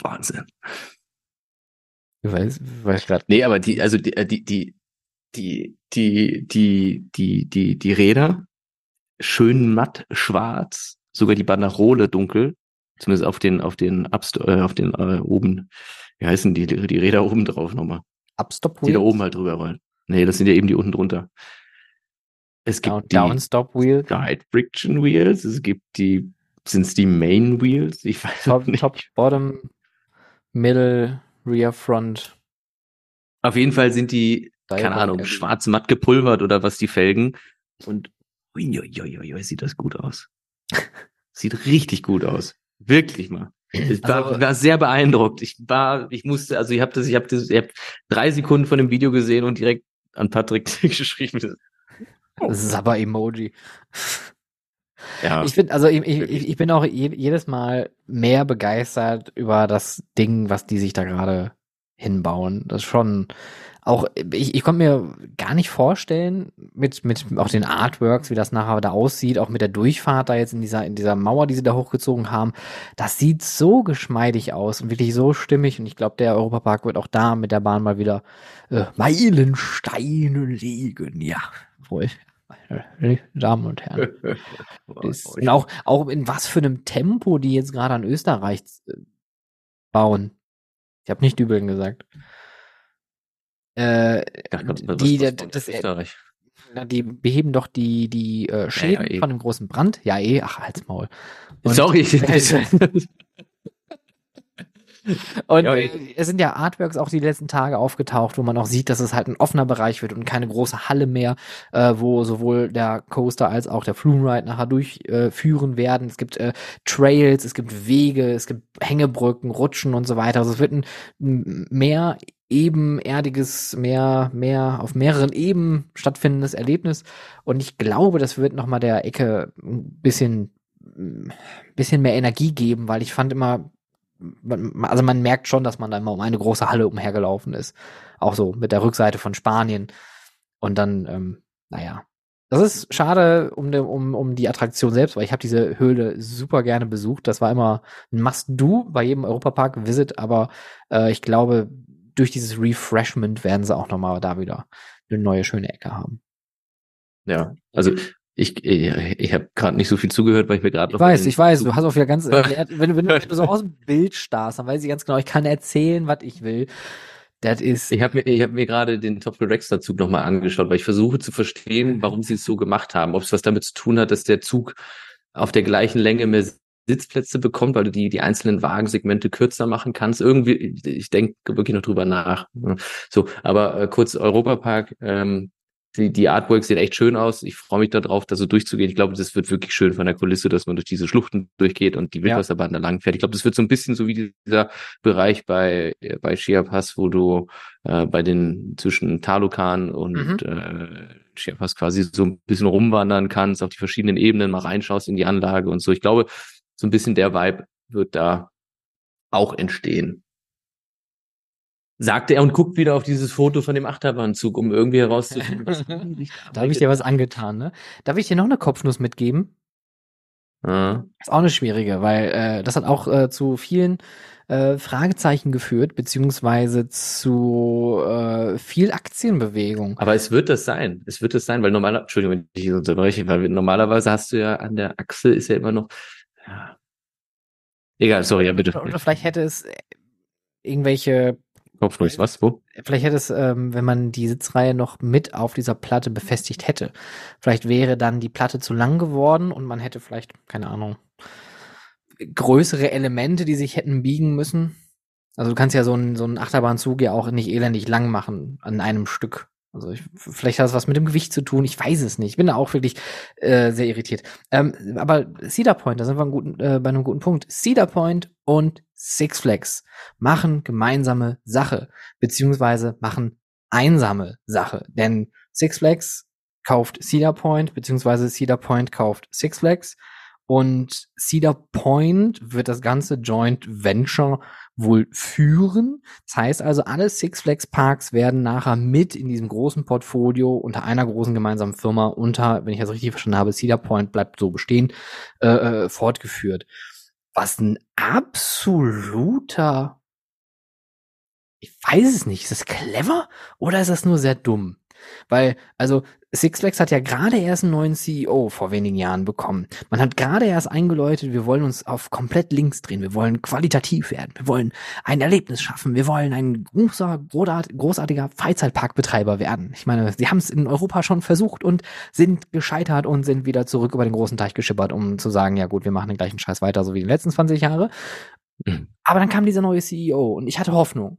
Wahnsinn. Ich weiß, weiß grad. Nee, aber die, also die, äh, die, die, die, die, die, die, die, die Räder schön matt schwarz, sogar die Banderole dunkel, zumindest auf den, auf den Abst äh, auf den äh, oben, wie heißen die, die Räder oben drauf nochmal, Upstop die da oben halt drüber rollen. Nee, das sind ja eben die unten drunter. Es gibt Down, die Downstop Wheel. Guide Friction Wheels, es gibt die, sind es die Main Wheels? Ich weiß Top, nicht. top, bottom, middle, rear, front. Auf jeden Fall sind die keine Seilbahn, Ahnung, LE. schwarz matt gepulvert oder was die Felgen. Und uiuiuiui, sieht das gut aus. Sieht richtig gut aus. Wirklich mal. Ich war, Also- war sehr beeindruckt. Ich war, ich musste, also ich habe das, ich habe das, ich habe drei Sekunden von dem Video gesehen und direkt an Patrick geschrieben. Ist aber Emoji. Ja, Ich finde, also ich, ich ich bin auch je, jedes Mal mehr begeistert über das Ding, was die sich da gerade hinbauen. Das ist schon auch, ich, ich konnte mir gar nicht vorstellen, mit, mit auch den Artworks, wie das nachher da aussieht, auch mit der Durchfahrt da jetzt in dieser, in dieser Mauer, die sie da hochgezogen haben. Das sieht so geschmeidig aus und wirklich so stimmig. Und ich glaube, der Europapark wird auch da mit der Bahn mal wieder äh, Meilensteine legen. Ja, wohl. Damen und Herren. Und auch, auch in was für einem Tempo die jetzt gerade an Österreich äh, bauen. Ich habe nicht Dübeln gesagt. Äh, die, was, das, was, das, Österreich. na, die beheben doch die, die äh, Schäden eh. von dem großen Brand. Ja, eh, ach, halt's Maul. Und- Sorry. Und Ja, es sind ja Artworks auch die letzten Tage aufgetaucht, wo man auch sieht, dass es halt ein offener Bereich wird und keine große Halle mehr, äh, wo sowohl der Coaster als auch der Flume Ride nachher durchführen äh, werden. Es gibt äh, Trails, es gibt Wege, es gibt Hängebrücken, Rutschen und so weiter. Also es wird ein ein mehr ebenerdiges, mehr, mehr auf mehreren Ebenen stattfindendes Erlebnis. Und ich glaube, das wird nochmal der Ecke ein bisschen, ein bisschen mehr Energie geben, weil ich fand immer, man, also man merkt schon, dass man da immer um eine große Halle umhergelaufen ist. Auch so mit der Rückseite von Spanien. Und dann, ähm, naja. Das ist schade um, de, um, um die Attraktion selbst, weil ich habe diese Höhle super gerne besucht. Das war immer ein Must-Do bei jedem Europapark-Visit, aber äh, ich glaube, durch dieses Refreshment werden sie auch nochmal da wieder eine neue schöne Ecke haben. Ja, also ich, ich, ich habe gerade nicht so viel zugehört, weil ich mir gerade Ich weiß, ich weiß, du hast auch wieder ganz erklärt, wenn, du- wenn, du- wenn du so aus dem Bild starrst, dann weiß ich ganz genau, ich kann erzählen, was ich will. Das ist, Ich habe mir, ich hab mir gerade den Top Rex Zug nochmal angeschaut, weil ich versuche zu verstehen, warum sie es so gemacht haben. Ob es was damit zu tun hat, dass der Zug auf der gleichen Länge mehr Sitzplätze bekommt, weil du die, die einzelnen Wagensegmente kürzer machen kannst. Irgendwie, ich denke wirklich noch drüber nach. So, aber äh, kurz Europapark, ähm, die, die Artworks sehen echt schön aus. Ich freue mich darauf, da so durchzugehen. Ich glaube, das wird wirklich schön von der Kulisse, dass man durch diese Schluchten durchgeht und die Wildwasserbahn da lang fährt. Ich glaube, das wird so ein bisschen so wie dieser Bereich bei, äh, bei Chiapas, wo du äh, bei den zwischen Talokan und Mhm. äh, Chiapas quasi so ein bisschen rumwandern kannst, auf die verschiedenen Ebenen mal reinschaust in die Anlage und so. Ich glaube, so ein bisschen der Vibe wird da auch entstehen. Sagte er und guckt wieder auf dieses Foto von dem Achterbahnzug, um irgendwie herauszufinden. was da habe ich dir was angetan, ne? Darf ich dir noch eine Kopfnuss mitgeben? Ah, Ist auch eine schwierige, weil äh, das hat auch äh, zu vielen äh, Fragezeichen geführt, beziehungsweise zu äh, viel Aktienbewegung. Aber es wird das sein. Es wird das sein, weil normaler, Entschuldigung, wenn ich dich unterbreche, weil normalerweise hast du ja an der Achse ist ja immer noch, ja. Egal, sorry, ja, bitte. Oder, oder vielleicht hätte es irgendwelche Kopfnuss, was, wo? Vielleicht hätte es, ähm, wenn man die Sitzreihe noch mit auf dieser Platte befestigt hätte, vielleicht wäre dann die Platte zu lang geworden und man hätte vielleicht, keine Ahnung, größere Elemente, die sich hätten biegen müssen. Also du kannst ja so einen, so einen Achterbahnzug ja auch nicht elendig lang machen an einem Stück. Also ich, vielleicht hat es was mit dem Gewicht zu tun, ich weiß es nicht. Ich bin da auch wirklich äh, sehr irritiert. Ähm, aber Cedar Point, da sind wir einen guten, äh, bei einem guten Punkt. Cedar Point und Six Flags machen gemeinsame Sache, beziehungsweise machen einsame Sache. Denn Six Flags kauft Cedar Point, beziehungsweise Cedar Point kauft Six Flags. Und Cedar Point wird das ganze Joint Venture wohl führen. Das heißt also, alle Six Flags Parks werden nachher mit in diesem großen Portfolio unter einer großen gemeinsamen Firma unter, wenn ich das richtig verstanden habe, Cedar Point bleibt so bestehen, äh, äh, fortgeführt. Was ein absoluter, ich weiß es nicht, ist das clever oder ist das nur sehr dumm? Weil, also, Six Flags hat ja gerade erst einen neuen CEO vor wenigen Jahren bekommen. Man hat gerade erst eingeläutet, wir wollen uns auf komplett links drehen. Wir wollen qualitativ werden. Wir wollen ein Erlebnis schaffen. Wir wollen ein großer, großartiger Freizeitparkbetreiber werden. Ich meine, sie haben es in Europa schon versucht und sind gescheitert und sind wieder zurück über den großen Teich geschippert, um zu sagen, ja gut, wir machen den gleichen Scheiß weiter, so wie die letzten 20 Jahre. Mhm. Aber dann kam dieser neue CEO und ich hatte Hoffnung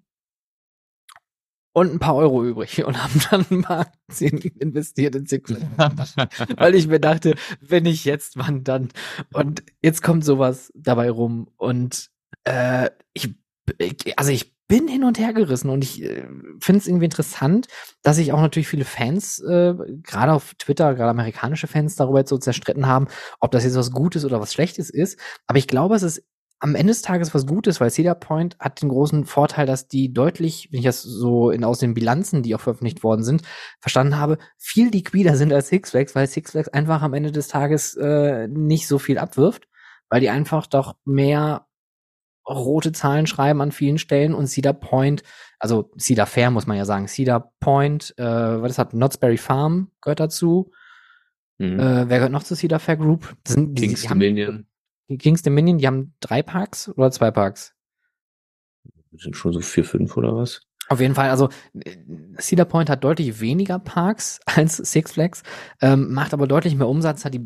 und ein paar Euro übrig und haben dann ein paar Aktien investiert in Flags. Weil ich mir dachte, wenn nicht jetzt, wann dann? Und jetzt kommt sowas dabei rum und äh, ich, ich also ich bin hin und her gerissen und ich äh, finde es irgendwie interessant, dass sich auch natürlich viele Fans, äh, gerade auf Twitter, gerade amerikanische Fans darüber jetzt so zerstritten haben, ob das jetzt was Gutes oder was Schlechtes ist. Aber ich glaube, es ist am Ende des Tages was Gutes, weil Cedar Point hat den großen Vorteil, dass die deutlich, wenn ich das so in, aus den Bilanzen, die auch veröffentlicht worden sind, verstanden habe, viel liquider sind als Six Flags, weil Six Flags einfach am Ende des Tages äh, nicht so viel abwirft, weil die einfach doch mehr rote Zahlen schreiben an vielen Stellen und Cedar Point, also Cedar Fair muss man ja sagen, Cedar Point, äh, was das hat, Knott's Berry Farm gehört dazu. Mhm. Äh, wer gehört noch zur Cedar Fair Group? Das sind, die, Kings die haben, Dominion. Kings Dominion, die haben drei Parks oder zwei Parks? Das sind schon so vier, fünf oder was? Auf jeden Fall, also äh, Cedar Point hat deutlich weniger Parks als Six Flags, ähm, macht aber deutlich mehr Umsatz, hat die,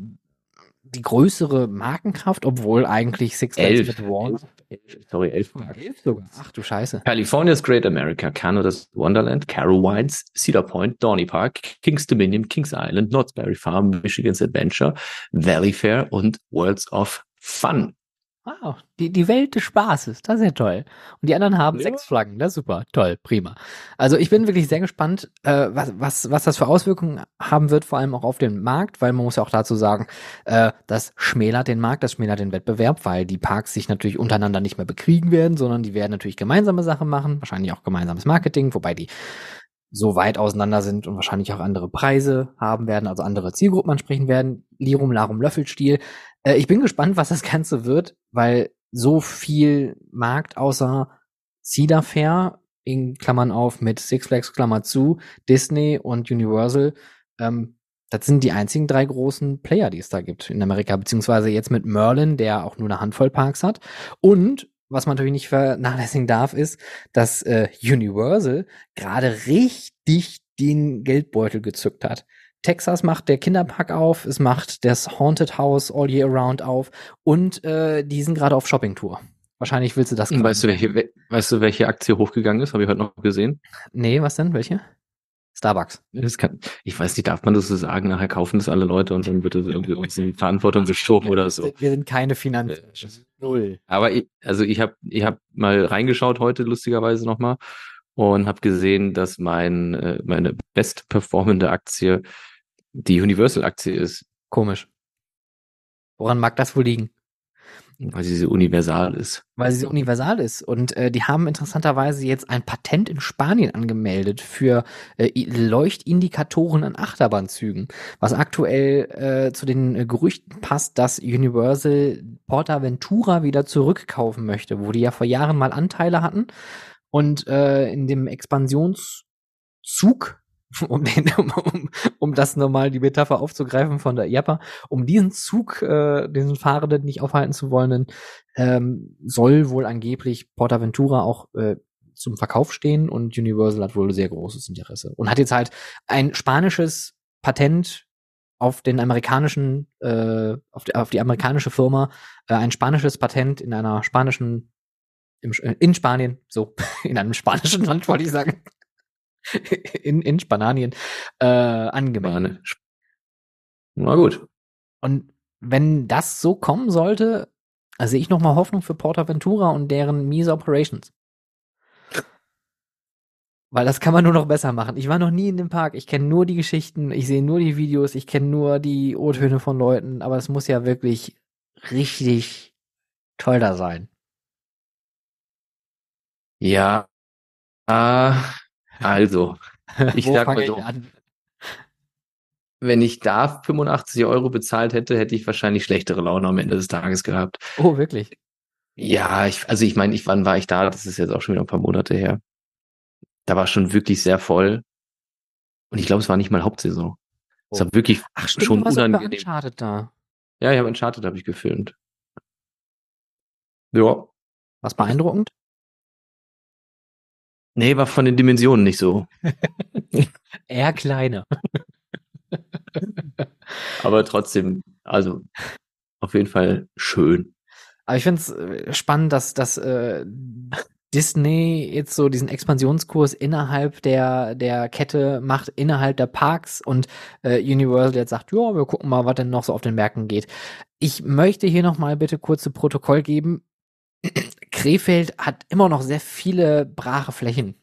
die größere Markenkraft, obwohl eigentlich Six Flags Elf. mit Elf, sorry, elf. elf sogar. Ach du Scheiße. California's Great America, Canada's Wonderland, Carowinds, Cedar Point, Dorney Park, Kings Dominion, Kings Island, Knott's Berry Farm, Michigan's Adventure, Valley Fair und Worlds of Fun. Wow, die, die Welt des Spaßes, das ist ja toll. Und die anderen haben Ja. sechs Flaggen, das ist super, toll, prima. Also ich bin wirklich sehr gespannt, äh, was, was, was das für Auswirkungen haben wird, vor allem auch auf den Markt, weil man muss ja auch dazu sagen, äh, das schmälert den Markt, das schmälert den Wettbewerb, weil die Parks sich natürlich untereinander nicht mehr bekriegen werden, sondern die werden natürlich gemeinsame Sachen machen, wahrscheinlich auch gemeinsames Marketing, wobei die so weit auseinander sind und wahrscheinlich auch andere Preise haben werden, also andere Zielgruppen ansprechen werden. Lirum, Larum, Löffelstil. Äh, ich bin gespannt, was das Ganze wird, weil so viel Markt außer Cedar Fair in Klammern auf mit Six Flags Klammer zu, Disney und Universal. Ähm, das sind die einzigen drei großen Player, die es da gibt in Amerika, beziehungsweise jetzt mit Merlin, der auch nur eine Handvoll Parks hat. Und was man natürlich nicht vernachlässigen darf, ist, dass äh, Universal gerade richtig den Geldbeutel gezückt hat. Texas macht der Kinderpark auf, es macht das Haunted House All Year Round auf und äh, die sind gerade auf Shoppingtour. Wahrscheinlich willst du das. Weißt du, welche, weißt du, welche Aktie hochgegangen ist? Habe ich heute noch gesehen. Nee, was denn? Welche? Starbucks. Das kann, ich weiß nicht, darf man das so sagen? Nachher kaufen das alle Leute und dann wird das irgendwie uns in Verantwortung geschoben oder so. Wir sind keine Finanz. Null. Aber ich, also ich habe ich hab mal reingeschaut heute lustigerweise nochmal und habe gesehen, dass mein äh, meine best performende Aktie die Universal-Aktie ist. Komisch. Woran mag das wohl liegen? Weil sie so universal ist. Weil sie so universal ist. Und äh, die haben interessanterweise jetzt ein Patent in Spanien angemeldet für äh, Leuchtindikatoren an Achterbahnzügen, was aktuell äh, zu den äh, Gerüchten passt, dass Universal Portaventura wieder zurückkaufen möchte, wo die ja vor Jahren mal Anteile hatten. Und äh, in dem Expansionszug um, den, um, um das nochmal die Metapher aufzugreifen von der Jappa, um diesen Zug, äh, diesen Fahrenden nicht aufhalten zu wollen, ähm, soll wohl angeblich Portaventura auch äh, zum Verkauf stehen und Universal hat wohl sehr großes Interesse und hat jetzt halt ein spanisches Patent auf den amerikanischen, äh, auf, die, auf die amerikanische Firma, äh, ein spanisches Patent in einer spanischen, im, in Spanien, so, in einem spanischen Land wollte ich sagen, in, in Spanien äh, angemeldet. Na gut. Und wenn das so kommen sollte, also sehe ich noch mal Hoffnung für Portaventura und deren miese Operations. Weil das kann man nur noch besser machen. Ich war noch nie in dem Park. Ich kenne nur die Geschichten, ich sehe nur die Videos, ich kenne nur die O-Töne von Leuten, aber es muss ja wirklich richtig toll da sein. Ja. Äh, also, ich sag mal so. Wenn ich da 85 Euro bezahlt hätte, hätte ich wahrscheinlich schlechtere Laune am Ende des Tages gehabt. Oh, wirklich? Ja, ich, also ich meine, ich, wann war ich da? Das ist jetzt auch schon wieder ein paar Monate her. Da war schon wirklich sehr voll. Und ich glaube, es war nicht mal Hauptsaison. Oh. Es war wirklich Ach, stimmt, schon du unangenehm. Uncharted da. Ja, ich habe Uncharted habe ich gefilmt. Ja. Was beeindruckend? Nee, war von den Dimensionen nicht so. Eher kleiner. Aber trotzdem, also auf jeden Fall schön. Aber ich finde es äh, spannend, dass, dass äh, Disney jetzt so diesen Expansionskurs innerhalb der, der Kette macht, innerhalb der Parks und äh, Universal jetzt sagt, ja, wir gucken mal, was denn noch so auf den Märkten geht. Ich möchte hier noch mal bitte kurz zu Protokoll geben. Krefeld hat immer noch sehr viele brache Flächen.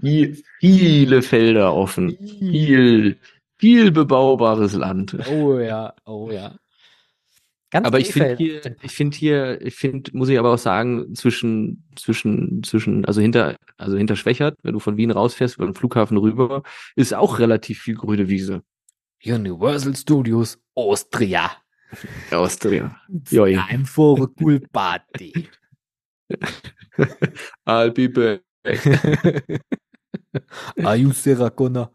Viele Felder offen. Viel, viel bebaubares Land. Oh ja, oh ja. Ganz aber ich finde hier, ich finde hier, ich finde, muss ich aber auch sagen, zwischen, zwischen, zwischen, also hinter, also hinter Schwächert, wenn du von Wien rausfährst über den Flughafen rüber, ist auch relativ viel grüne Wiese. Universal Studios Austria. Austria. Joi. Time for a cool party. I'll be back. Are you Sarah Connor?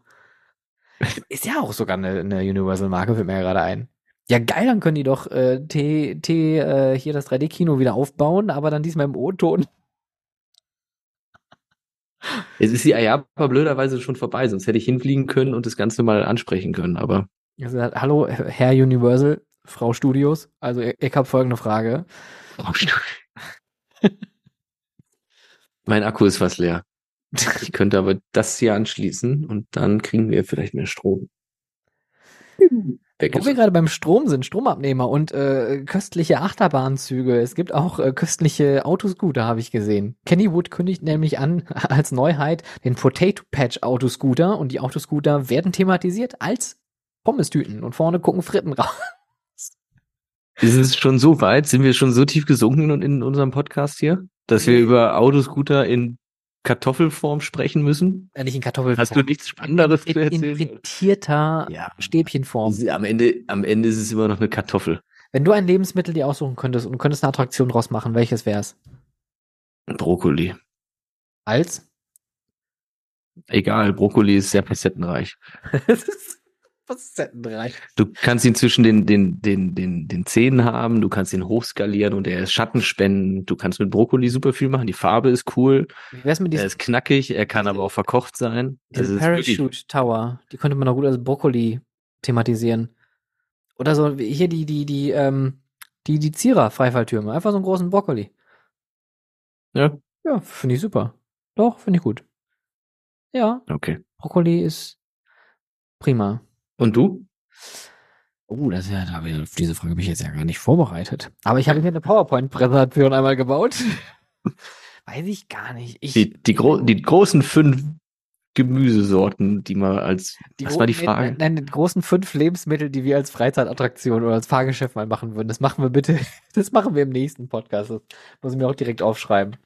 Ist ja auch sogar eine, eine Universal-Marke, fällt mir ja gerade ein. Ja, geil, dann können die doch äh, T, T, äh, hier das 3D-Kino wieder aufbauen, aber dann diesmal im O-Ton. Es ist die Ayapa blöderweise schon vorbei, sonst hätte ich hinfliegen können und das Ganze mal ansprechen können, aber. Also, hallo, Herr Universal, Frau Studios. Also, ich, ich habe folgende Frage. Frau Studios. Mein Akku ist fast leer. Ich könnte aber das hier anschließen und dann kriegen wir vielleicht mehr Strom. Weg Wo wir gerade beim Strom sind, Stromabnehmer und äh, köstliche Achterbahnzüge. Es gibt auch äh, köstliche Autoscooter, habe ich gesehen. Kennywood kündigt nämlich an als Neuheit den Potato Patch Autoscooter und die Autoscooter werden thematisiert als Pommestüten und vorne gucken Fritten raus. Ist es schon so weit? Sind wir schon so tief gesunken in, in unserem Podcast hier, dass wir über Autoscooter in Kartoffelform sprechen müssen? Ja, nicht in Kartoffelform. Hast du nichts Spannenderes zu erzählen? In frittierter ja. Stäbchenform. Am Ende, am Ende ist es immer noch eine Kartoffel. Wenn du ein Lebensmittel dir aussuchen könntest und könntest eine Attraktion draus machen, welches wär's? Brokkoli. Als? Egal, Brokkoli ist sehr facettenreich. das ist facettenreich. Du kannst ihn zwischen den, den, den, den, den Zähnen haben, du kannst ihn hochskalieren und er ist Schattenspenden. Du kannst mit Brokkoli super viel machen. Die Farbe ist cool. Wie wär's mit Er ist knackig, er kann aber auch verkocht sein. diese Also Parachute Tower? Die könnte man doch gut als Brokkoli thematisieren. Oder so, wie hier die, die, die, ähm, die, die Zierer-Freifalltürme. Einfach so einen großen Brokkoli. Ja, Ja, finde ich super. Doch, finde ich gut. Ja, okay. Brokkoli ist prima. Und du? Oh, das ist ja, da ich- auf diese Frage bin ich jetzt ja gar nicht vorbereitet. Aber ich habe mir eine PowerPoint-Präsentation einmal gebaut. Weiß ich gar nicht. Ich, Die, die, gro die großen fünf Gemüsesorten, die man als, was gro- war die Frage? Nein, die großen fünf Lebensmittel, die wir als Freizeitattraktion oder als Fahrgeschäft mal machen würden. Das machen wir bitte, das machen wir im nächsten Podcast. Das muss ich mir auch direkt aufschreiben.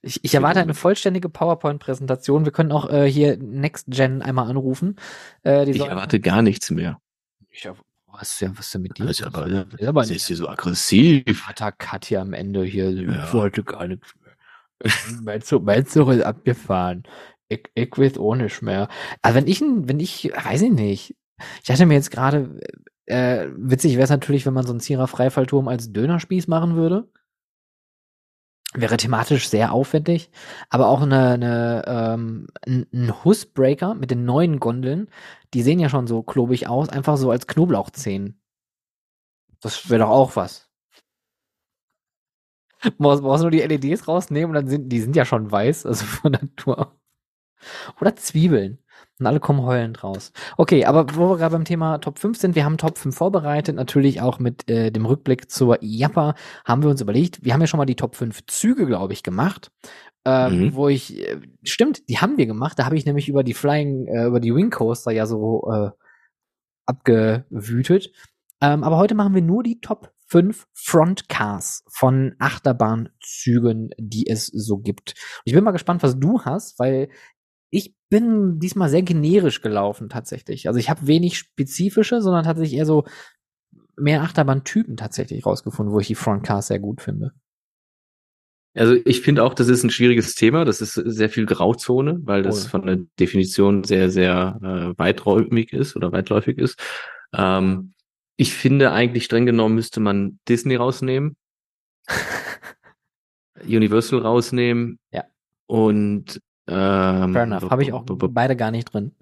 Ich, ich erwarte eine vollständige PowerPoint-Präsentation. Wir können auch äh, hier Next Gen einmal anrufen. Äh, Ich sollen- erwarte gar nichts mehr. Ich was ist denn, was ist denn mit dir? Das ist aber, Das ist aber ist hier so aggressiv. Vater-Cut hier am Ende hier. Ja. Ich wollte gar nichts mehr. mein, Zug, mein Zug ist abgefahren. Ich, ich weiß auch nicht mehr. Also wenn ich, wenn ich, weiß ich nicht. Ich dachte mir jetzt gerade, äh, witzig wäre es natürlich, wenn man so einen Zierer-Freifallturm als Dönerspieß machen würde. Wäre thematisch sehr aufwendig, aber auch eine, eine ähm, ein, ein Hussbreaker mit den neuen Gondeln, die sehen ja schon so klobig aus, einfach so als Knoblauchzehen. Das wäre doch auch was. Brauchst, brauchst nur die LEDs rausnehmen und dann sind die sind ja schon weiß, also von Natur. Oder Zwiebeln. Und alle kommen heulend raus. Okay, aber wo wir gerade beim Thema Top 5 sind, wir haben Top 5 vorbereitet, natürlich auch mit äh, dem Rückblick zur IAPA haben wir uns überlegt, wir haben ja schon mal die Top 5 Züge, glaube ich, gemacht. Ähm, Mhm. Wo ich, äh, stimmt, die haben wir gemacht. Da habe ich nämlich über die Flying, äh, über die Wing Coaster ja so äh, abgewütet. Ähm, aber heute machen wir nur die Top 5 Frontcars von Achterbahnzügen, die es so gibt. Und ich bin mal gespannt, was du hast, weil ich bin diesmal sehr generisch gelaufen tatsächlich. Also ich habe wenig spezifische, sondern tatsächlich eher so mehr Achterbahntypen tatsächlich rausgefunden, wo ich die Frontcars sehr gut finde. Also ich finde auch, das ist ein schwieriges Thema. Das ist sehr viel Grauzone, weil das Voll. von der Definition sehr, sehr äh, weiträumig ist oder weitläufig ist. Ähm, ich finde eigentlich streng genommen müsste man Disney rausnehmen, Universal rausnehmen. Ja. Und ähm, Fair enough. Habe ich auch beide gar nicht drin.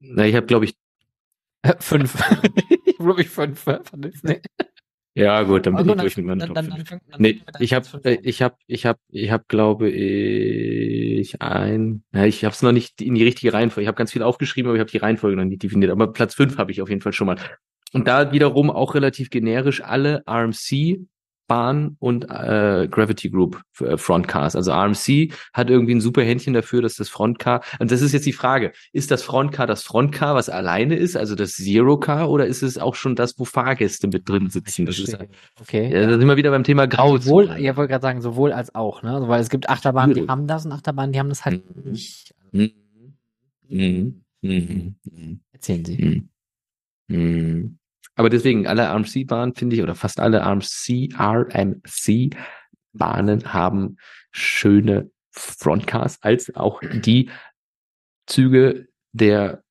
Na, ich habe glaube ich. fünf. ich glaube ich fünf äh, von Disney. Ja gut, dann bin Also ich durch mit meinen dann, Top dann, 5. dann, fang- dann Nee, ich habe, ich habe, ich habe, ich habe, glaube ich ein, ja, ich habe es noch nicht in die richtige Reihenfolge. Ich habe ganz viel aufgeschrieben, aber ich habe die Reihenfolge noch nicht definiert. Aber Platz fünf habe ich auf jeden Fall schon mal. Und da wiederum auch relativ generisch alle RMC Bahn und äh, Gravity Group äh, Frontcars. Also RMC hat irgendwie ein super Händchen dafür, dass das Frontcar, und das ist jetzt die Frage, ist das Frontcar das Frontcar, was alleine ist, also das Zero Car, oder ist es auch schon das, wo Fahrgäste mit drin sitzen? Das ist, okay. ja, da sind wir wieder beim Thema Grau. Sowohl, ja, wollte gerade sagen, sowohl als auch, ne? Also, weil es gibt Achterbahnen, die haben das und Achterbahnen, die haben das halt Mhm. nicht. Mhm. Mhm. Erzählen Sie. Aber deswegen, alle RMC-Bahnen, finde ich, oder fast alle RMC, RMC-Bahnen haben schöne Frontcars, als auch die Züge der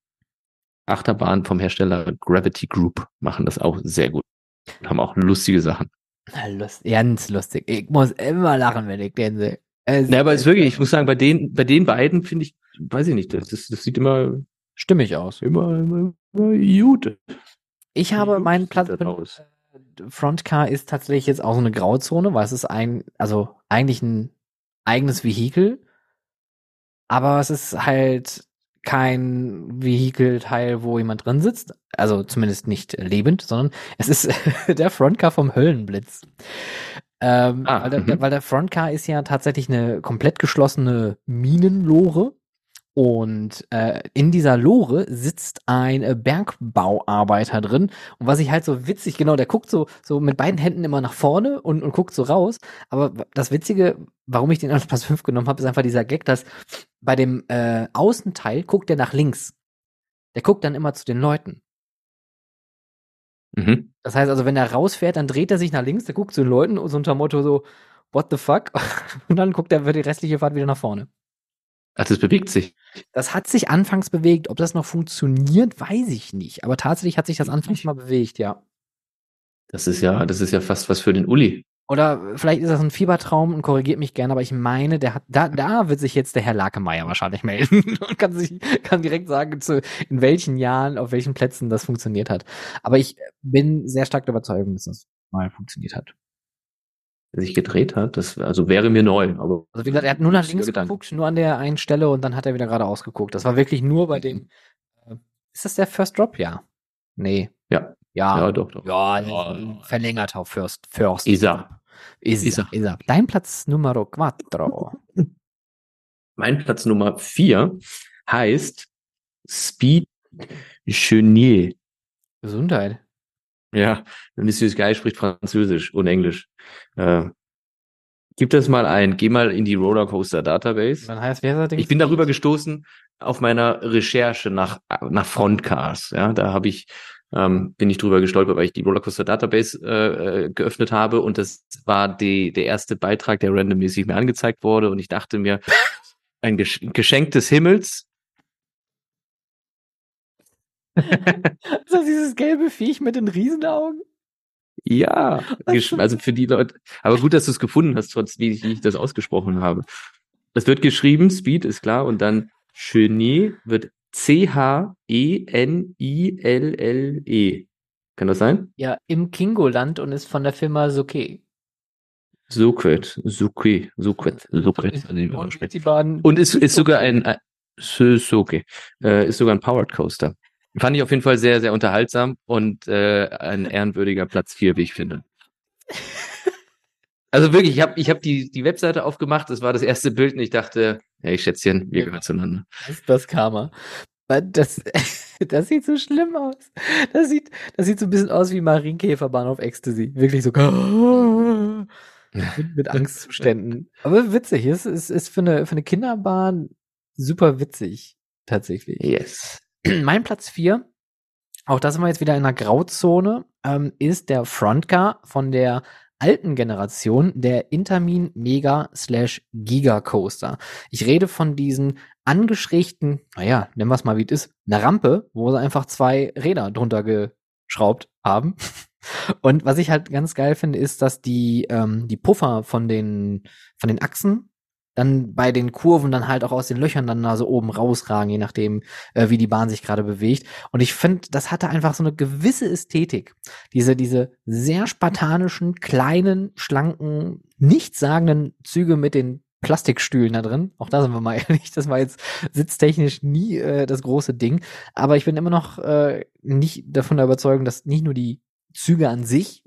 Achterbahn vom Hersteller Gravity Group machen das auch sehr gut. Und haben auch lustige Sachen. Na, Lust, ganz lustig. Ich muss immer lachen, wenn ich den sehe. Es Ja, aber es ist wirklich, ich muss sagen, bei den, bei den beiden finde ich, weiß ich nicht, das, das, das sieht immer, stimmig aus. immer, immer, immer gut. Ich habe meinen Platz äh, Frontcar ist tatsächlich jetzt auch so eine Grauzone, weil es ist ein, also eigentlich ein eigenes Vehikel, aber es ist halt kein Vehikelteil, wo jemand drin sitzt, also zumindest nicht lebend, sondern es ist der Frontcar vom Höllenblitz. Ähm, Ah, weil, der, mhm. weil der Frontcar ist ja tatsächlich eine komplett geschlossene Minenlore. Und äh, in dieser Lore sitzt ein äh, Bergbauarbeiter drin. Und was ich halt so witzig, genau, der guckt so, so mit beiden Händen immer nach vorne und, und guckt so raus. Aber das Witzige, warum ich den auf Platz 5 genommen habe, ist einfach dieser Gag, dass bei dem äh, Außenteil guckt der nach links. Der guckt dann immer zu den Leuten. Mhm. Das heißt also, wenn er rausfährt, dann dreht er sich nach links, der guckt zu den Leuten und so unter Motto so, what the fuck? Und dann guckt er für die restliche Fahrt wieder nach vorne. Ach, das bewegt sich. Das hat sich anfangs bewegt. Ob das noch funktioniert, weiß ich nicht. Aber tatsächlich hat sich das anfangs mal bewegt, ja. Das ist ja, das ist ja fast was für den Uli. Oder vielleicht ist das ein Fiebertraum und korrigiert mich gerne, aber ich meine, der hat, da, da wird sich jetzt der Herr Lakemeyer wahrscheinlich melden und kann sich, kann direkt sagen, zu, in welchen Jahren, auf welchen Plätzen das funktioniert hat. Aber ich bin sehr stark der Überzeugung, dass das mal funktioniert hat. Der sich gedreht hat, das, also wäre mir neu, aber. Also wie gesagt, er hat nur nach links geguckt, nur an der einen Stelle und dann hat er wieder geradeaus geguckt. Das war wirklich nur bei dem, äh, ist das der First Drop? Ja. Nee. Ja. Ja, Ja, doch, doch. ja, Ja. verlängert auf First. First. Isa. Isa. Isa. Isa. Dein Platz Numero quattro. Mein Platz Nummer vier heißt Speed Chenier. Gesundheit. Ja, Monsieur Sky spricht Französisch und Englisch. Äh, gib das mal ein, geh mal in die Rollercoaster Database. Dann heißt, wer? Ich bin darüber gestoßen auf meiner Recherche nach, nach Frontcars. Ja, da habe ich, ähm, bin ich drüber gestolpert, weil ich die Rollercoaster Database äh, äh, geöffnet habe und das war die, der erste Beitrag, der randommäßig mir angezeigt wurde und ich dachte mir, ein Gesch Geschenk des Himmels. Das dieses gelbe Viech mit den Riesenaugen? Ja, also für die Leute. Aber gut, dass du es gefunden hast, trotz wie ich, wie ich das ausgesprochen habe. Das wird geschrieben, Speed ist klar, und dann Chenier wird E C-H-E-N-I-L-L-E. Kann das sein? Ja, im Kingoland und ist von der Firma Soke. Suquet, Suque, Suquet, Suquet. Und die Bahn. Und ist, ist sogar ein, äh, Suzuki, äh, ist sogar ein Powered Coaster. Fand ich auf jeden Fall sehr, sehr unterhaltsam und äh, ein ehrenwürdiger Platz 4, wie ich finde. Also wirklich, ich habe ich hab die, die Webseite aufgemacht, das war das erste Bild und ich dachte, hey Schätzchen, wir gehören zueinander. Das ist das Karma. Weil Das, das sieht so schlimm aus. Das sieht, das sieht so ein bisschen aus wie Marienkäferbahn auf Ecstasy. Wirklich so mit, mit Angstzuständen. Aber witzig. Es ist, ist für, eine, für eine Kinderbahn super witzig. Tatsächlich. Yes. Mein Platz 4, auch da sind wir jetzt wieder in einer Grauzone, ähm, ist der Frontcar von der alten Generation, der Intermin Mega slash Giga Coaster. Ich rede von diesen angeschrägten, naja, nennen wir es mal wie es ist, eine Rampe, wo sie einfach zwei Räder drunter geschraubt haben. Und was ich halt ganz geil finde, ist, dass die, ähm, die Puffer von den, von den Achsen dann bei den Kurven dann halt auch aus den Löchern dann da so oben rausragen, je nachdem, äh, wie die Bahn sich gerade bewegt. Und ich finde, das hatte einfach so eine gewisse Ästhetik. Diese, diese sehr spartanischen, kleinen, schlanken, nichtssagenden Züge mit den Plastikstühlen da drin. Auch da sind wir mal ehrlich, das war jetzt sitztechnisch nie äh, das große Ding. Aber ich bin immer noch äh, nicht davon der Überzeugung, dass nicht nur die Züge an sich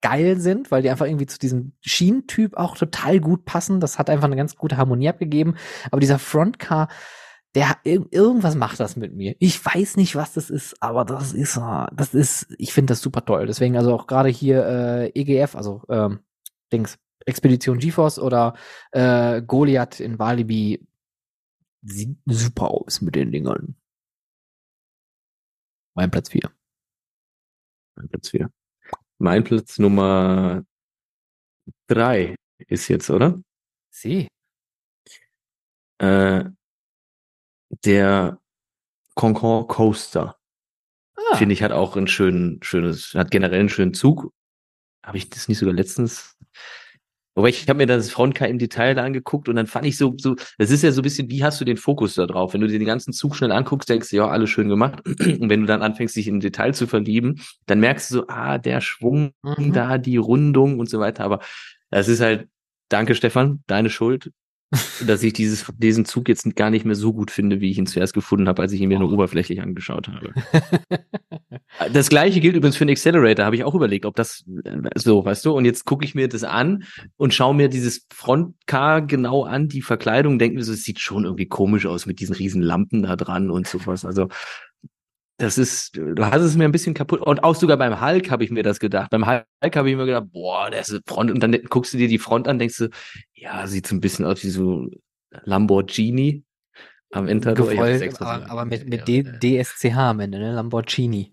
geil sind, weil die einfach irgendwie zu diesem Schienentyp auch total gut passen. Das hat einfach eine ganz gute Harmonie abgegeben. Aber dieser Frontcar, der ir irgendwas macht das mit mir. Ich weiß nicht, was das ist, aber das ist, äh, das ist, ich finde das super toll. Deswegen also auch gerade hier äh, EGF, also ähm, Dings, Expedition GeForce oder äh, Goliath in Walibi sieht super aus mit den Dingern. Mein Platz 4. Mein Platz 4. Mein Platz Nummer 3 ist jetzt, oder? Sie. Äh, der Concorde Coaster. Ah, Finde ich, hat auch einen schönen, schönes, hat generell einen schönen Zug. Habe ich das nicht sogar letztens? Wobei ich habe mir das Frontcar im Detail da angeguckt und dann fand ich so, so, das ist ja so ein bisschen, wie hast du den Fokus da drauf? Wenn du dir den ganzen Zug schnell anguckst, denkst du, ja, alles schön gemacht. Und wenn du dann anfängst, dich in Detail zu verlieben, dann merkst du so, ah, der Schwung Mhm. da, die Rundung und so weiter. Aber das ist halt, danke Stefan, deine Schuld, dass ich dieses, diesen Zug jetzt gar nicht mehr so gut finde, wie ich ihn zuerst gefunden habe, als ich ihn mir nur oberflächlich angeschaut habe. Das gleiche gilt übrigens für den Accelerator, habe ich auch überlegt, ob das äh, so, weißt du, und jetzt gucke ich mir das an und schaue mir dieses Frontcar genau an, die Verkleidung, denke mir so, es sieht schon irgendwie komisch aus mit diesen riesen Lampen da dran und sowas. Also das ist, du hast es mir ein bisschen kaputt. Und auch sogar beim Hulk habe ich mir das gedacht. Beim Hulk habe ich mir gedacht, boah, das ist Front. Und dann guckst du dir die Front an, denkst du, ja, sieht so ein bisschen aus wie so Lamborghini am Ende. Gefolgt, aber, aber mit, mit D DSCH am Ende, ne? Lamborghini.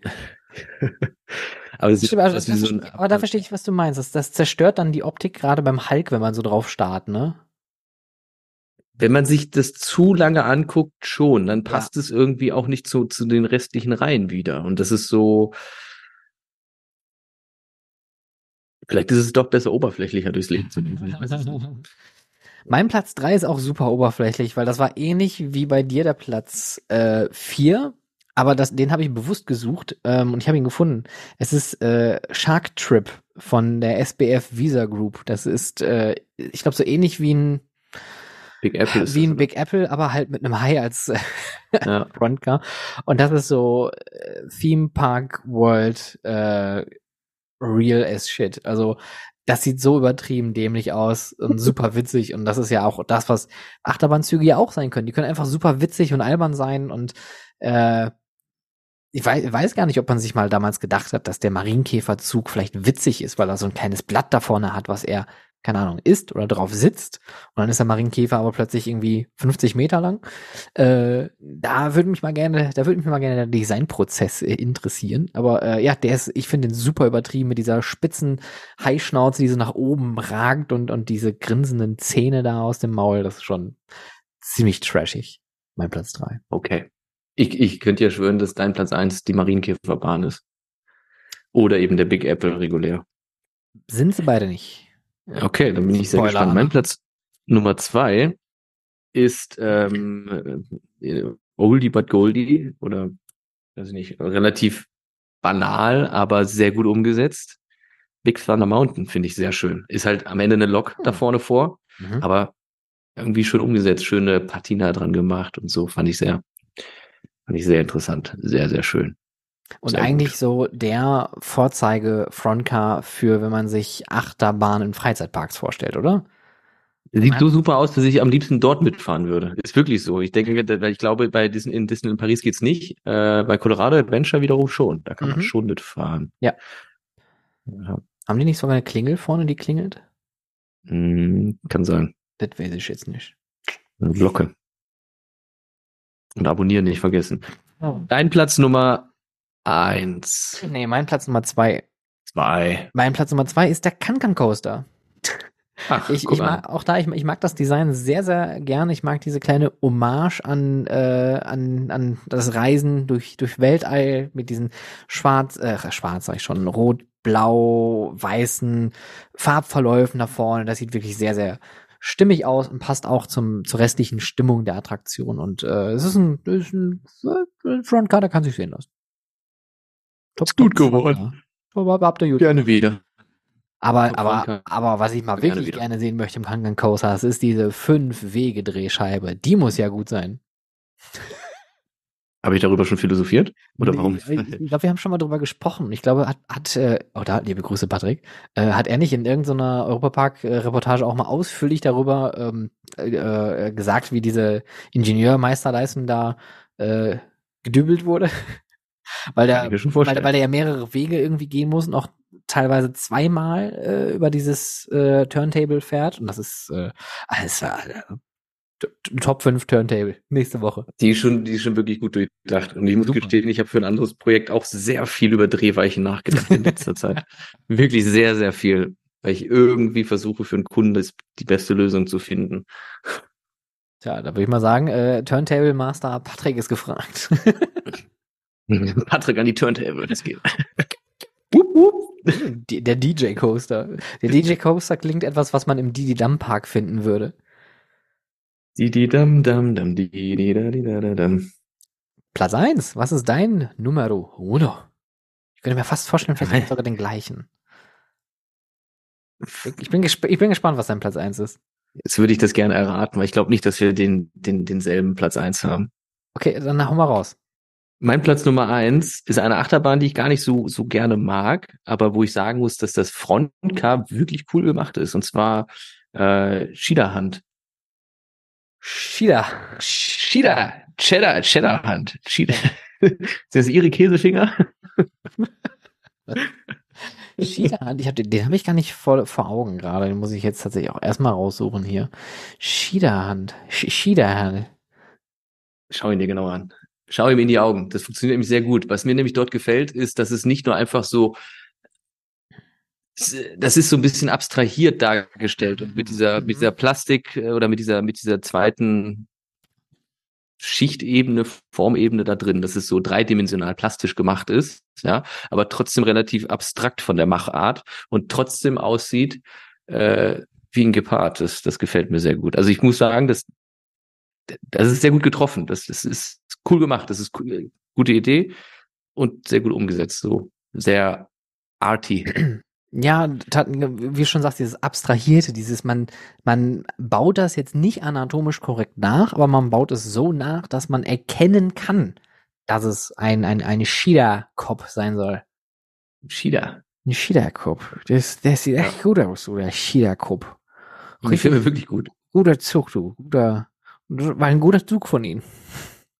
aber, sieht Stimmt, also das, das, so ein, aber da verstehe ich, was du meinst. Das, das zerstört dann die Optik gerade beim Hulk, wenn man so drauf starrt, ne? Wenn man sich das zu lange anguckt, schon, dann passt ja. es irgendwie auch nicht zu, zu den restlichen Reihen wieder. Und das ist so, vielleicht ist es doch besser, oberflächlicher durchs Leben zu gehen. Mein Platz drei ist auch super oberflächlich, weil das war ähnlich wie bei dir der Platz äh, vier, aber das, den habe ich bewusst gesucht ähm, und ich habe ihn gefunden. Es ist äh, Shark Trip von der SBF Visa Group. Das ist, äh, ich glaube, so ähnlich wie ein Big Apple ist wie ein Big Apple, aber halt mit einem Hai als äh, ja. Frontcar. Und das ist so äh, Theme Park World äh, real as shit. Also das sieht so übertrieben dämlich aus und super witzig und das ist ja auch das, was Achterbahnzüge ja auch sein können. Die können einfach super witzig und albern sein und äh, ich weiß, weiß gar nicht, ob man sich mal damals gedacht hat, dass der Marienkäferzug vielleicht witzig ist, weil er so ein kleines Blatt da vorne hat, was er keine Ahnung, isst oder drauf sitzt und dann ist der Marienkäfer aber plötzlich irgendwie 50 Meter lang. Äh, da würde mich mal gerne, da würde mich mal gerne der Designprozess äh, interessieren. Aber äh, ja, der ist, ich finde den super übertrieben mit dieser spitzen Haischnauze, die so nach oben ragt und, und diese grinsenden Zähne da aus dem Maul. Das ist schon ziemlich trashig. Mein Platz drei. Okay. Ich, ich könnte ja schwören, dass dein Platz eins die Marienkäferbahn ist. Oder eben der Big Apple regulär. Sind sie beide nicht. Okay, dann bin ich sehr Spoiler, gespannt. Mein Platz Nummer zwei ist ähm, äh, Oldie but Goldie oder weiß ich nicht, relativ banal, aber sehr gut umgesetzt. Big Thunder Mountain finde ich sehr schön. Ist halt am Ende eine Lok da hm. vorne vor, mhm. aber irgendwie schön umgesetzt, schöne Patina dran gemacht und so fand ich sehr, fand ich sehr interessant, sehr sehr schön. Und Sehr eigentlich gut. so der Vorzeige-Frontcar für, wenn man sich Achterbahnen in Freizeitparks vorstellt, oder? Sieht so super aus, dass ich am liebsten dort mitfahren würde. Ist wirklich so. Ich denke, weil ich glaube, bei Disney, in Disney in Paris geht's nicht. Äh, bei Colorado Adventure wiederum schon. Da kann mhm. man schon mitfahren. Ja. ja. Haben die nicht sogar eine Klingel vorne, die klingelt? Mm, kann sein. Das weiß ich jetzt nicht. Eine Glocke. Und abonnieren nicht vergessen. Oh. Dein Platz Nummer Eins. Nee, mein Platz Nummer zwei. Zwei. Mein Platz Nummer zwei ist der Kankan Coaster. Ach, ich, ich mag auch da, ich, ich, mag das Design sehr, sehr gern. Ich mag diese kleine Hommage an, äh, an, an das Reisen durch, durch Weltall mit diesen schwarz, äh, schwarz sag ich schon, rot, blau, weißen Farbverläufen da vorne. Das sieht wirklich sehr, sehr stimmig aus und passt auch zum, zur restlichen Stimmung der Attraktion. Und äh, es ist ein, ist ein, ein Frontcar, der kann sich sehen lassen. Top, ist gut geworden. Aber habt ihr gut. Gerne wieder. Aber, aber, aber was ich mal gerne wirklich wieder. gerne sehen möchte im Kangan Coaster, das ist diese Fünf-Wege-Drehscheibe. Die muss ja gut sein. Habe ich darüber schon philosophiert? Oder nee, warum? Ich, ich glaube, wir haben schon mal darüber gesprochen. Ich glaube, hat, hat äh, oh, da, liebe Grüße, Patrick, äh, hat er nicht in irgendeiner Europapark-Reportage auch mal ausführlich darüber ähm, äh, äh gesagt, wie diese Ingenieurmeisterleistung da äh, gedübelt wurde? Weil der, weil, weil der ja mehrere Wege irgendwie gehen muss und auch teilweise zweimal äh, über dieses äh, Turntable fährt. Und das ist äh, alles äh, Top 5 Turntable nächste Woche. Die ist schon, die ist schon wirklich gut durchdacht. Und ich muss Super. gestehen, ich habe für ein anderes Projekt auch sehr viel über Drehweichen nachgedacht in letzter Zeit. Wirklich sehr, sehr viel. Weil ich irgendwie versuche, für einen Kunden die beste Lösung zu finden. Tja, da würde ich mal sagen, äh, Turntable Master Patrick ist gefragt. Patrick an die Turntable, das geht. Der DJ Coaster. Der DJ Coaster klingt etwas, was man im Didi Dam Park finden würde. Didi Dam Dam Dam Didi da di da Dam. Platz 1. Was ist dein Numero uno? Ich könnte mir fast vorstellen, vielleicht sogar den gleichen. Ich bin, ich bin gespannt, was dein Platz 1 ist. Jetzt würde ich das gerne erraten, weil ich glaube nicht, dass wir den, den, denselben Platz 1 haben. Okay, dann hau mal raus. Mein Platz Nummer eins ist eine Achterbahn, die ich gar nicht so, so gerne mag, aber wo ich sagen muss, dass das Frontcar wirklich cool gemacht ist. Und zwar äh, Schiederhand. Schieder. Schieder. Cheddar, Cheddarhand. Schieder. Sind das Ihre Käsefinger? Schiederhand, ich hab, den, den habe ich gar nicht vor, vor Augen gerade. Den muss ich jetzt tatsächlich auch erstmal raussuchen hier. Schiederhand. Schiederhand. Schau ihn dir genau an. Schau ihm in die Augen. Das funktioniert nämlich sehr gut. Was mir nämlich dort gefällt, ist, dass es nicht nur einfach so das ist so ein bisschen abstrahiert dargestellt und mit dieser, mit dieser Plastik äh, oder mit dieser, mit dieser zweiten Schichtebene, Formebene da drin, dass es so dreidimensional plastisch gemacht ist, ja, aber trotzdem relativ abstrakt von der Machart und trotzdem aussieht äh, wie ein Gepard. Das, das gefällt mir sehr gut. Also ich muss sagen, das, das ist sehr gut getroffen. Das, das ist cool gemacht. Das ist cool, gute Idee und sehr gut umgesetzt. So sehr arty. Ja, wie schon sagst, dieses Abstrahierte, dieses, man, man baut das jetzt nicht anatomisch korrekt nach, aber man baut es so nach, dass man erkennen kann, dass es ein, ein, ein Shida-Kopf sein soll. Shida. Ein Shida-Kopf. Das, das sieht echt gut aus, oder? Shida-Kopf. Ich finde wirklich gut. Guter Zug, du. Guter, war ein guter Zug von ihnen.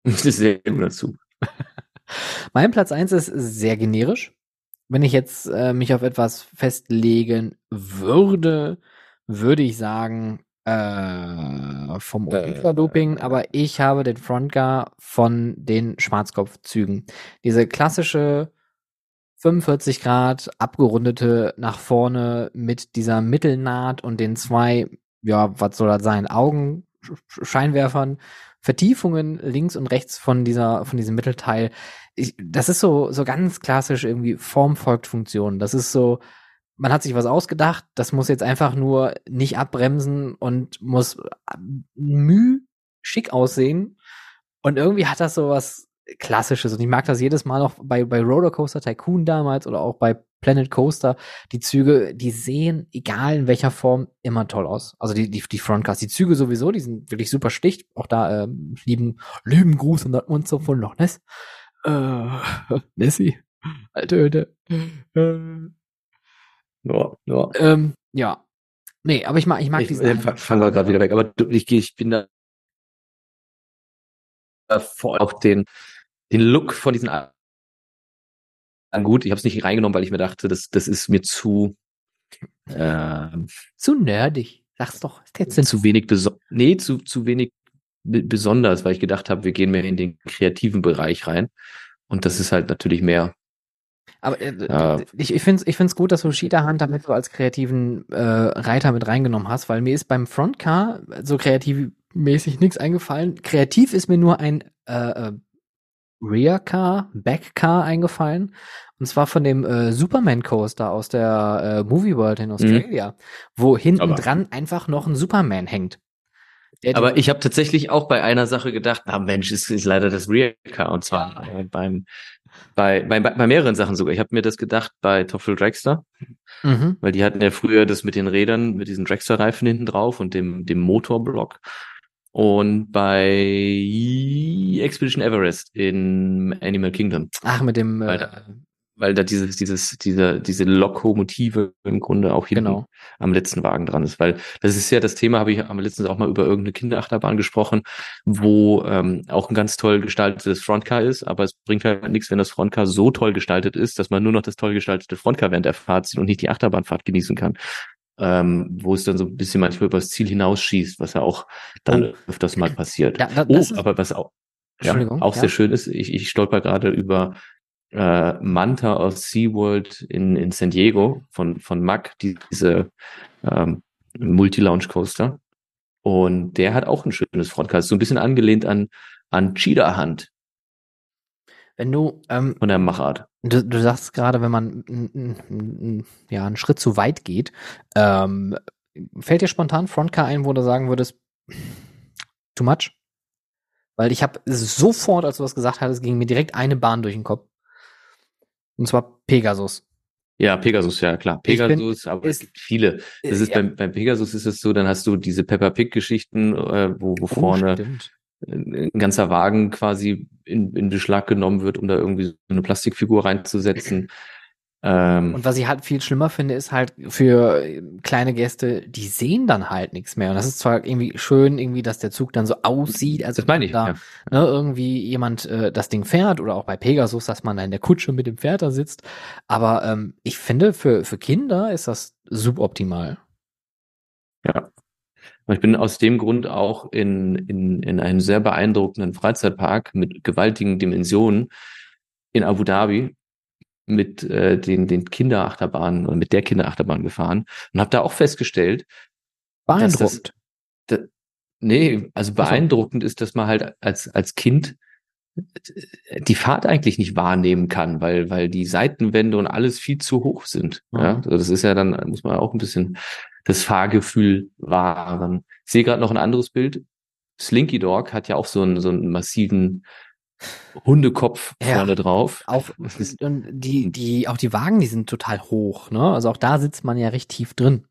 Das ist ein sehr guter Zug. mein Platz eins ist sehr generisch wenn ich jetzt äh, mich auf etwas festlegen würde, würde ich sagen, äh, vom Ultra-Doping, äh, aber ich habe den Frontcar von den Schwarzkopfzügen. Diese klassische 45 Grad abgerundete nach vorne mit dieser Mittelnaht und den zwei, ja, was soll das sein, Augenscheinwerfern, Vertiefungen links und rechts von dieser, von diesem Mittelteil ich, das ist so, so ganz klassisch irgendwie Form folgt Funktion. Das ist so, man hat sich was ausgedacht, das muss jetzt einfach nur nicht abbremsen und muss müh schick aussehen. Und irgendwie hat das so was Klassisches. Und ich mag das jedes Mal noch bei, bei Rollercoaster Tycoon damals oder auch bei Planet Coaster. Die Züge, die sehen, egal in welcher Form, immer toll aus. Also die, die, die Frontcars. Die Züge sowieso, die sind wirklich super sticht. Auch da, äh, lieben, lieben Gruß und uns so von Loch Ness. Äh, Nessie. Alte Hütte. Äh. Ja, ja. Ähm, ja. Nee, aber ich mag, ich mag ich, diesen. Ich fangen wir gerade wieder weg, aber ich, ich bin da vor auf den, den Look von diesen gut. Ich habe es nicht reingenommen, weil ich mir dachte, das, das ist mir zu äh, zu nerdig. Sag's doch. Ist zu wenig nee, zu, zu wenig besonders, weil ich gedacht habe, wir gehen mehr in den kreativen Bereich rein. Und das ist halt natürlich mehr. Aber äh, äh, ich, ich finde es ich find's gut, dass du Cheetah Hunt damit so als kreativen äh, Reiter mit reingenommen hast, weil mir ist beim Frontcar so kreativmäßig nichts eingefallen. Kreativ ist mir nur ein äh, äh Rear Car, Back Car eingefallen. Und zwar von dem äh, Superman Coaster aus der äh, Movie World in mhm. Australia, mhm. wo hinten dran einfach noch ein Superman hängt. Aber ich habe tatsächlich auch bei einer Sache gedacht, na Mensch, ist, ist leider das Real Car und zwar ja. beim bei, bei, bei mehreren Sachen sogar. Ich habe mir das gedacht bei Toffel Dragster, mhm. weil die hatten ja früher das mit den Rädern, mit diesen Dragster-Reifen hinten drauf und dem, dem Motorblock. Und bei Expedition Everest in Animal Kingdom. Ach, mit dem äh, weil da dieses, dieses, diese, diese Lokomotive im Grunde auch hinten genau. am letzten Wagen dran ist. Weil das ist ja das Thema, habe ich am letzten auch mal über irgendeine Kinderachterbahn gesprochen, wo ähm, auch ein ganz toll gestaltetes Frontcar ist, aber es bringt halt nichts, wenn das Frontcar so toll gestaltet ist, dass man nur noch das toll gestaltete Frontcar während der Fahrt sieht und nicht die Achterbahnfahrt genießen kann. Ähm, wo es dann so ein bisschen manchmal übers Ziel hinausschießt, was ja auch dann oh. öfters mal passiert. Ja, das, oh, aber was auch, ja, auch ja. sehr schön ist, ich, ich stolper gerade über äh, Manta aus SeaWorld in, in San Diego von, von Mack, die, diese ähm, Multi-Launch Coaster. Und der hat auch ein schönes Frontcast, so ein bisschen angelehnt an, an Cheetah Hunt. Wenn du ähm, von der Machart. Du, du sagst gerade, wenn man ja einen Schritt zu weit geht, ähm, fällt dir spontan Frontcar ein, wo du sagen würdest, too much? Weil ich habe sofort, als du was gesagt hattest, ging mir direkt eine Bahn durch den Kopf. Und zwar Pegasus. Ja, Pegasus, ja klar. Pegasus, bin, aber ist, es gibt viele. Das ist ja. beim, beim Pegasus ist es so, dann hast du diese Peppa Pig-Geschichten, äh, wo, wo oh, vorne stimmt. Ein ganzer Wagen quasi in, in Beschlag genommen wird, um da irgendwie so eine Plastikfigur reinzusetzen. Ähm, und was ich halt viel schlimmer finde, ist halt für kleine Gäste, die sehen dann halt nichts mehr. Und das ist zwar irgendwie schön, irgendwie, dass der Zug dann so aussieht, als das meine ich, da ja. ne, irgendwie jemand äh, das Ding fährt oder auch bei Pegasus, dass man da in der Kutsche mit dem Pferd da sitzt. Aber ähm, ich finde, für, für Kinder ist das suboptimal. Ich bin aus dem Grund auch in, in, in einem sehr beeindruckenden Freizeitpark mit gewaltigen Dimensionen in Abu Dhabi mit äh, den, den Kinderachterbahnen oder mit der Kinderachterbahn gefahren und habe da auch festgestellt, Beeindruckend. Das, da, nee, also beeindruckend ist, dass man halt als, als Kind die Fahrt eigentlich nicht wahrnehmen kann, weil, weil die Seitenwände und alles viel zu hoch sind. Mhm. Ja, also das ist ja dann, muss man auch ein bisschen das Fahrgefühl wahren. Ich sehe gerade noch ein anderes Bild. Slinky Dog hat ja auch so einen, so einen massiven Hundekopf ja, vorne drauf. Auch und die, die, auch die Wagen, die sind total hoch, ne? Also auch da sitzt man ja recht tief drin.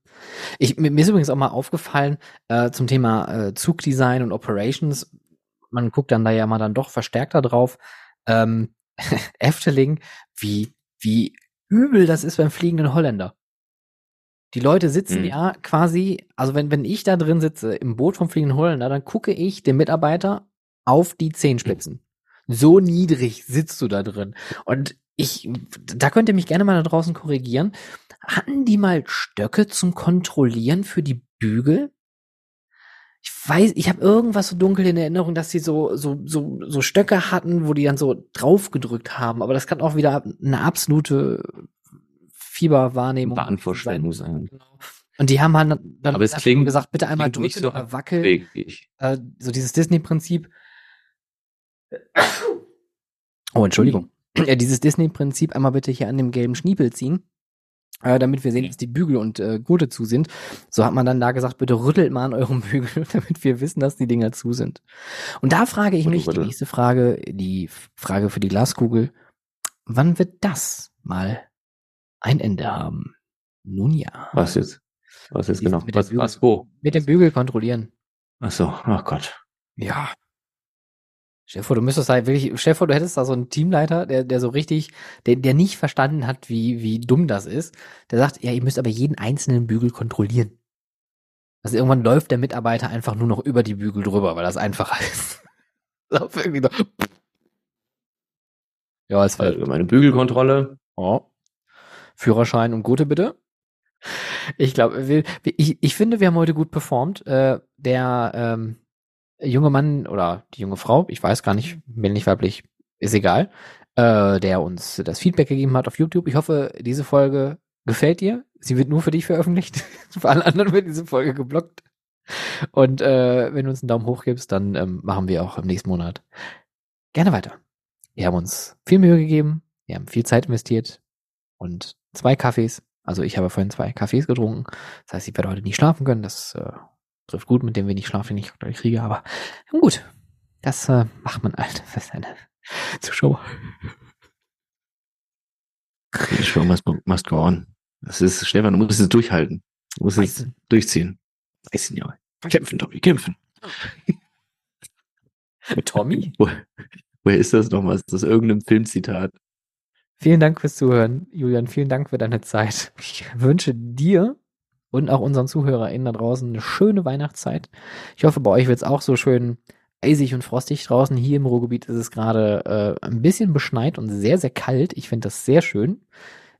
Ich, mir ist übrigens auch mal aufgefallen äh, zum Thema äh, Zugdesign und Operations. Man guckt dann da ja mal dann doch verstärkter drauf. Ähm, Efteling, wie, wie übel das ist beim fliegenden Holländer. Die Leute sitzen mhm. ja quasi, also wenn, wenn ich da drin sitze im Boot vom fliegenden Holländer, dann gucke ich dem Mitarbeiter auf die Zehenspitzen. So niedrig sitzt du da drin. Und ich, da könnt ihr mich gerne mal da draußen korrigieren. Hatten die mal Stöcke zum Kontrollieren für die Bügel? Ich weiß, ich habe irgendwas so dunkel in Erinnerung, dass sie so, so, so, so Stöcke hatten, wo die dann so draufgedrückt haben. Aber das kann auch wieder eine absolute Fieberwahrnehmung Wahnvorstellung sein. Genau. Und die haben halt dann Aber es klingt, gesagt, bitte einmal drücken so oder wackeln. Äh, so dieses Disney-Prinzip. Oh, Entschuldigung. Ja, dieses Disney-Prinzip einmal bitte hier an dem gelben Schniepel ziehen, äh, damit wir sehen, dass die Bügel und äh, Gurte zu sind. So hat man dann da gesagt, bitte rüttelt mal an eurem Bügel, damit wir wissen, dass die Dinger zu sind. Und da frage ich mich, die nächste Frage, die Frage für die Glaskugel, wann wird das mal ein Ende haben? Nun ja. Was jetzt? Was jetzt genau? Was, was wo? Mit dem Bügel kontrollieren. Ach so, ach Gott. Ja, Stefan, du müsstest halt wirklich, Stefan, du hättest da so einen Teamleiter, der, der so richtig, der, der nicht verstanden hat, wie, wie dumm das ist. Der sagt, ja, ihr müsst aber jeden einzelnen Bügel kontrollieren. Also irgendwann läuft der Mitarbeiter einfach nur noch über die Bügel drüber, weil das einfacher ist. so, irgendwie so. Ja, es war meine Bügelkontrolle. Oh. Führerschein und Gute bitte. Ich glaube, ich, ich finde, wir haben heute gut performt. Äh, der ähm, junge Mann oder die junge Frau, ich weiß gar nicht, männlich, weiblich, ist egal, äh, der uns das Feedback gegeben hat auf YouTube. Ich hoffe, diese Folge gefällt dir. Sie wird nur für dich veröffentlicht. für alle anderen wird diese Folge geblockt. Und äh, wenn du uns einen Daumen hoch gibst, dann ähm, machen wir auch im nächsten Monat gerne weiter. Wir haben uns viel Mühe gegeben, wir haben viel Zeit investiert und zwei Kaffees. Also ich habe vorhin zwei Kaffees getrunken. Das heißt, ich werde heute nicht schlafen können. Das äh, trifft gut mit dem wenig Schlaf, den ich aktuell kriege, aber gut. Das äh, macht man halt für seine Zuschauer. Die Show must, must go on. Das ist, Stefan, du musst es durchhalten. Du musst es durchziehen. Weißen, ja. Kämpfen, Tommy, kämpfen. Mit Tommy? Wo, woher ist das nochmal? Ist das irgendein Filmzitat? Vielen Dank fürs Zuhören, Julian. Vielen Dank für deine Zeit. Ich wünsche dir und auch unseren ZuhörerInnen da draußen eine schöne Weihnachtszeit. Ich hoffe, bei euch wird es auch so schön eisig und frostig draußen. Hier im Ruhrgebiet ist es gerade äh, ein bisschen beschneit und sehr, sehr kalt. Ich finde das sehr schön.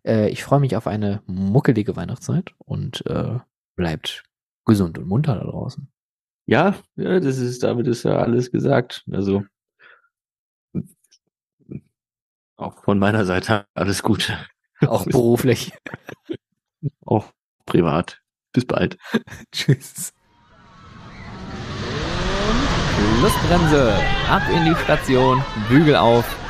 Äh, ich freue mich auf eine muckelige Weihnachtszeit und äh, bleibt gesund und munter da draußen. Ja, ja, das ist, damit ist ja alles gesagt. Also auch von meiner Seite alles Gute. Auch beruflich. auch privat. Bis bald. Tschüss. Schlussbremse. Ab in die Station. Bügel auf.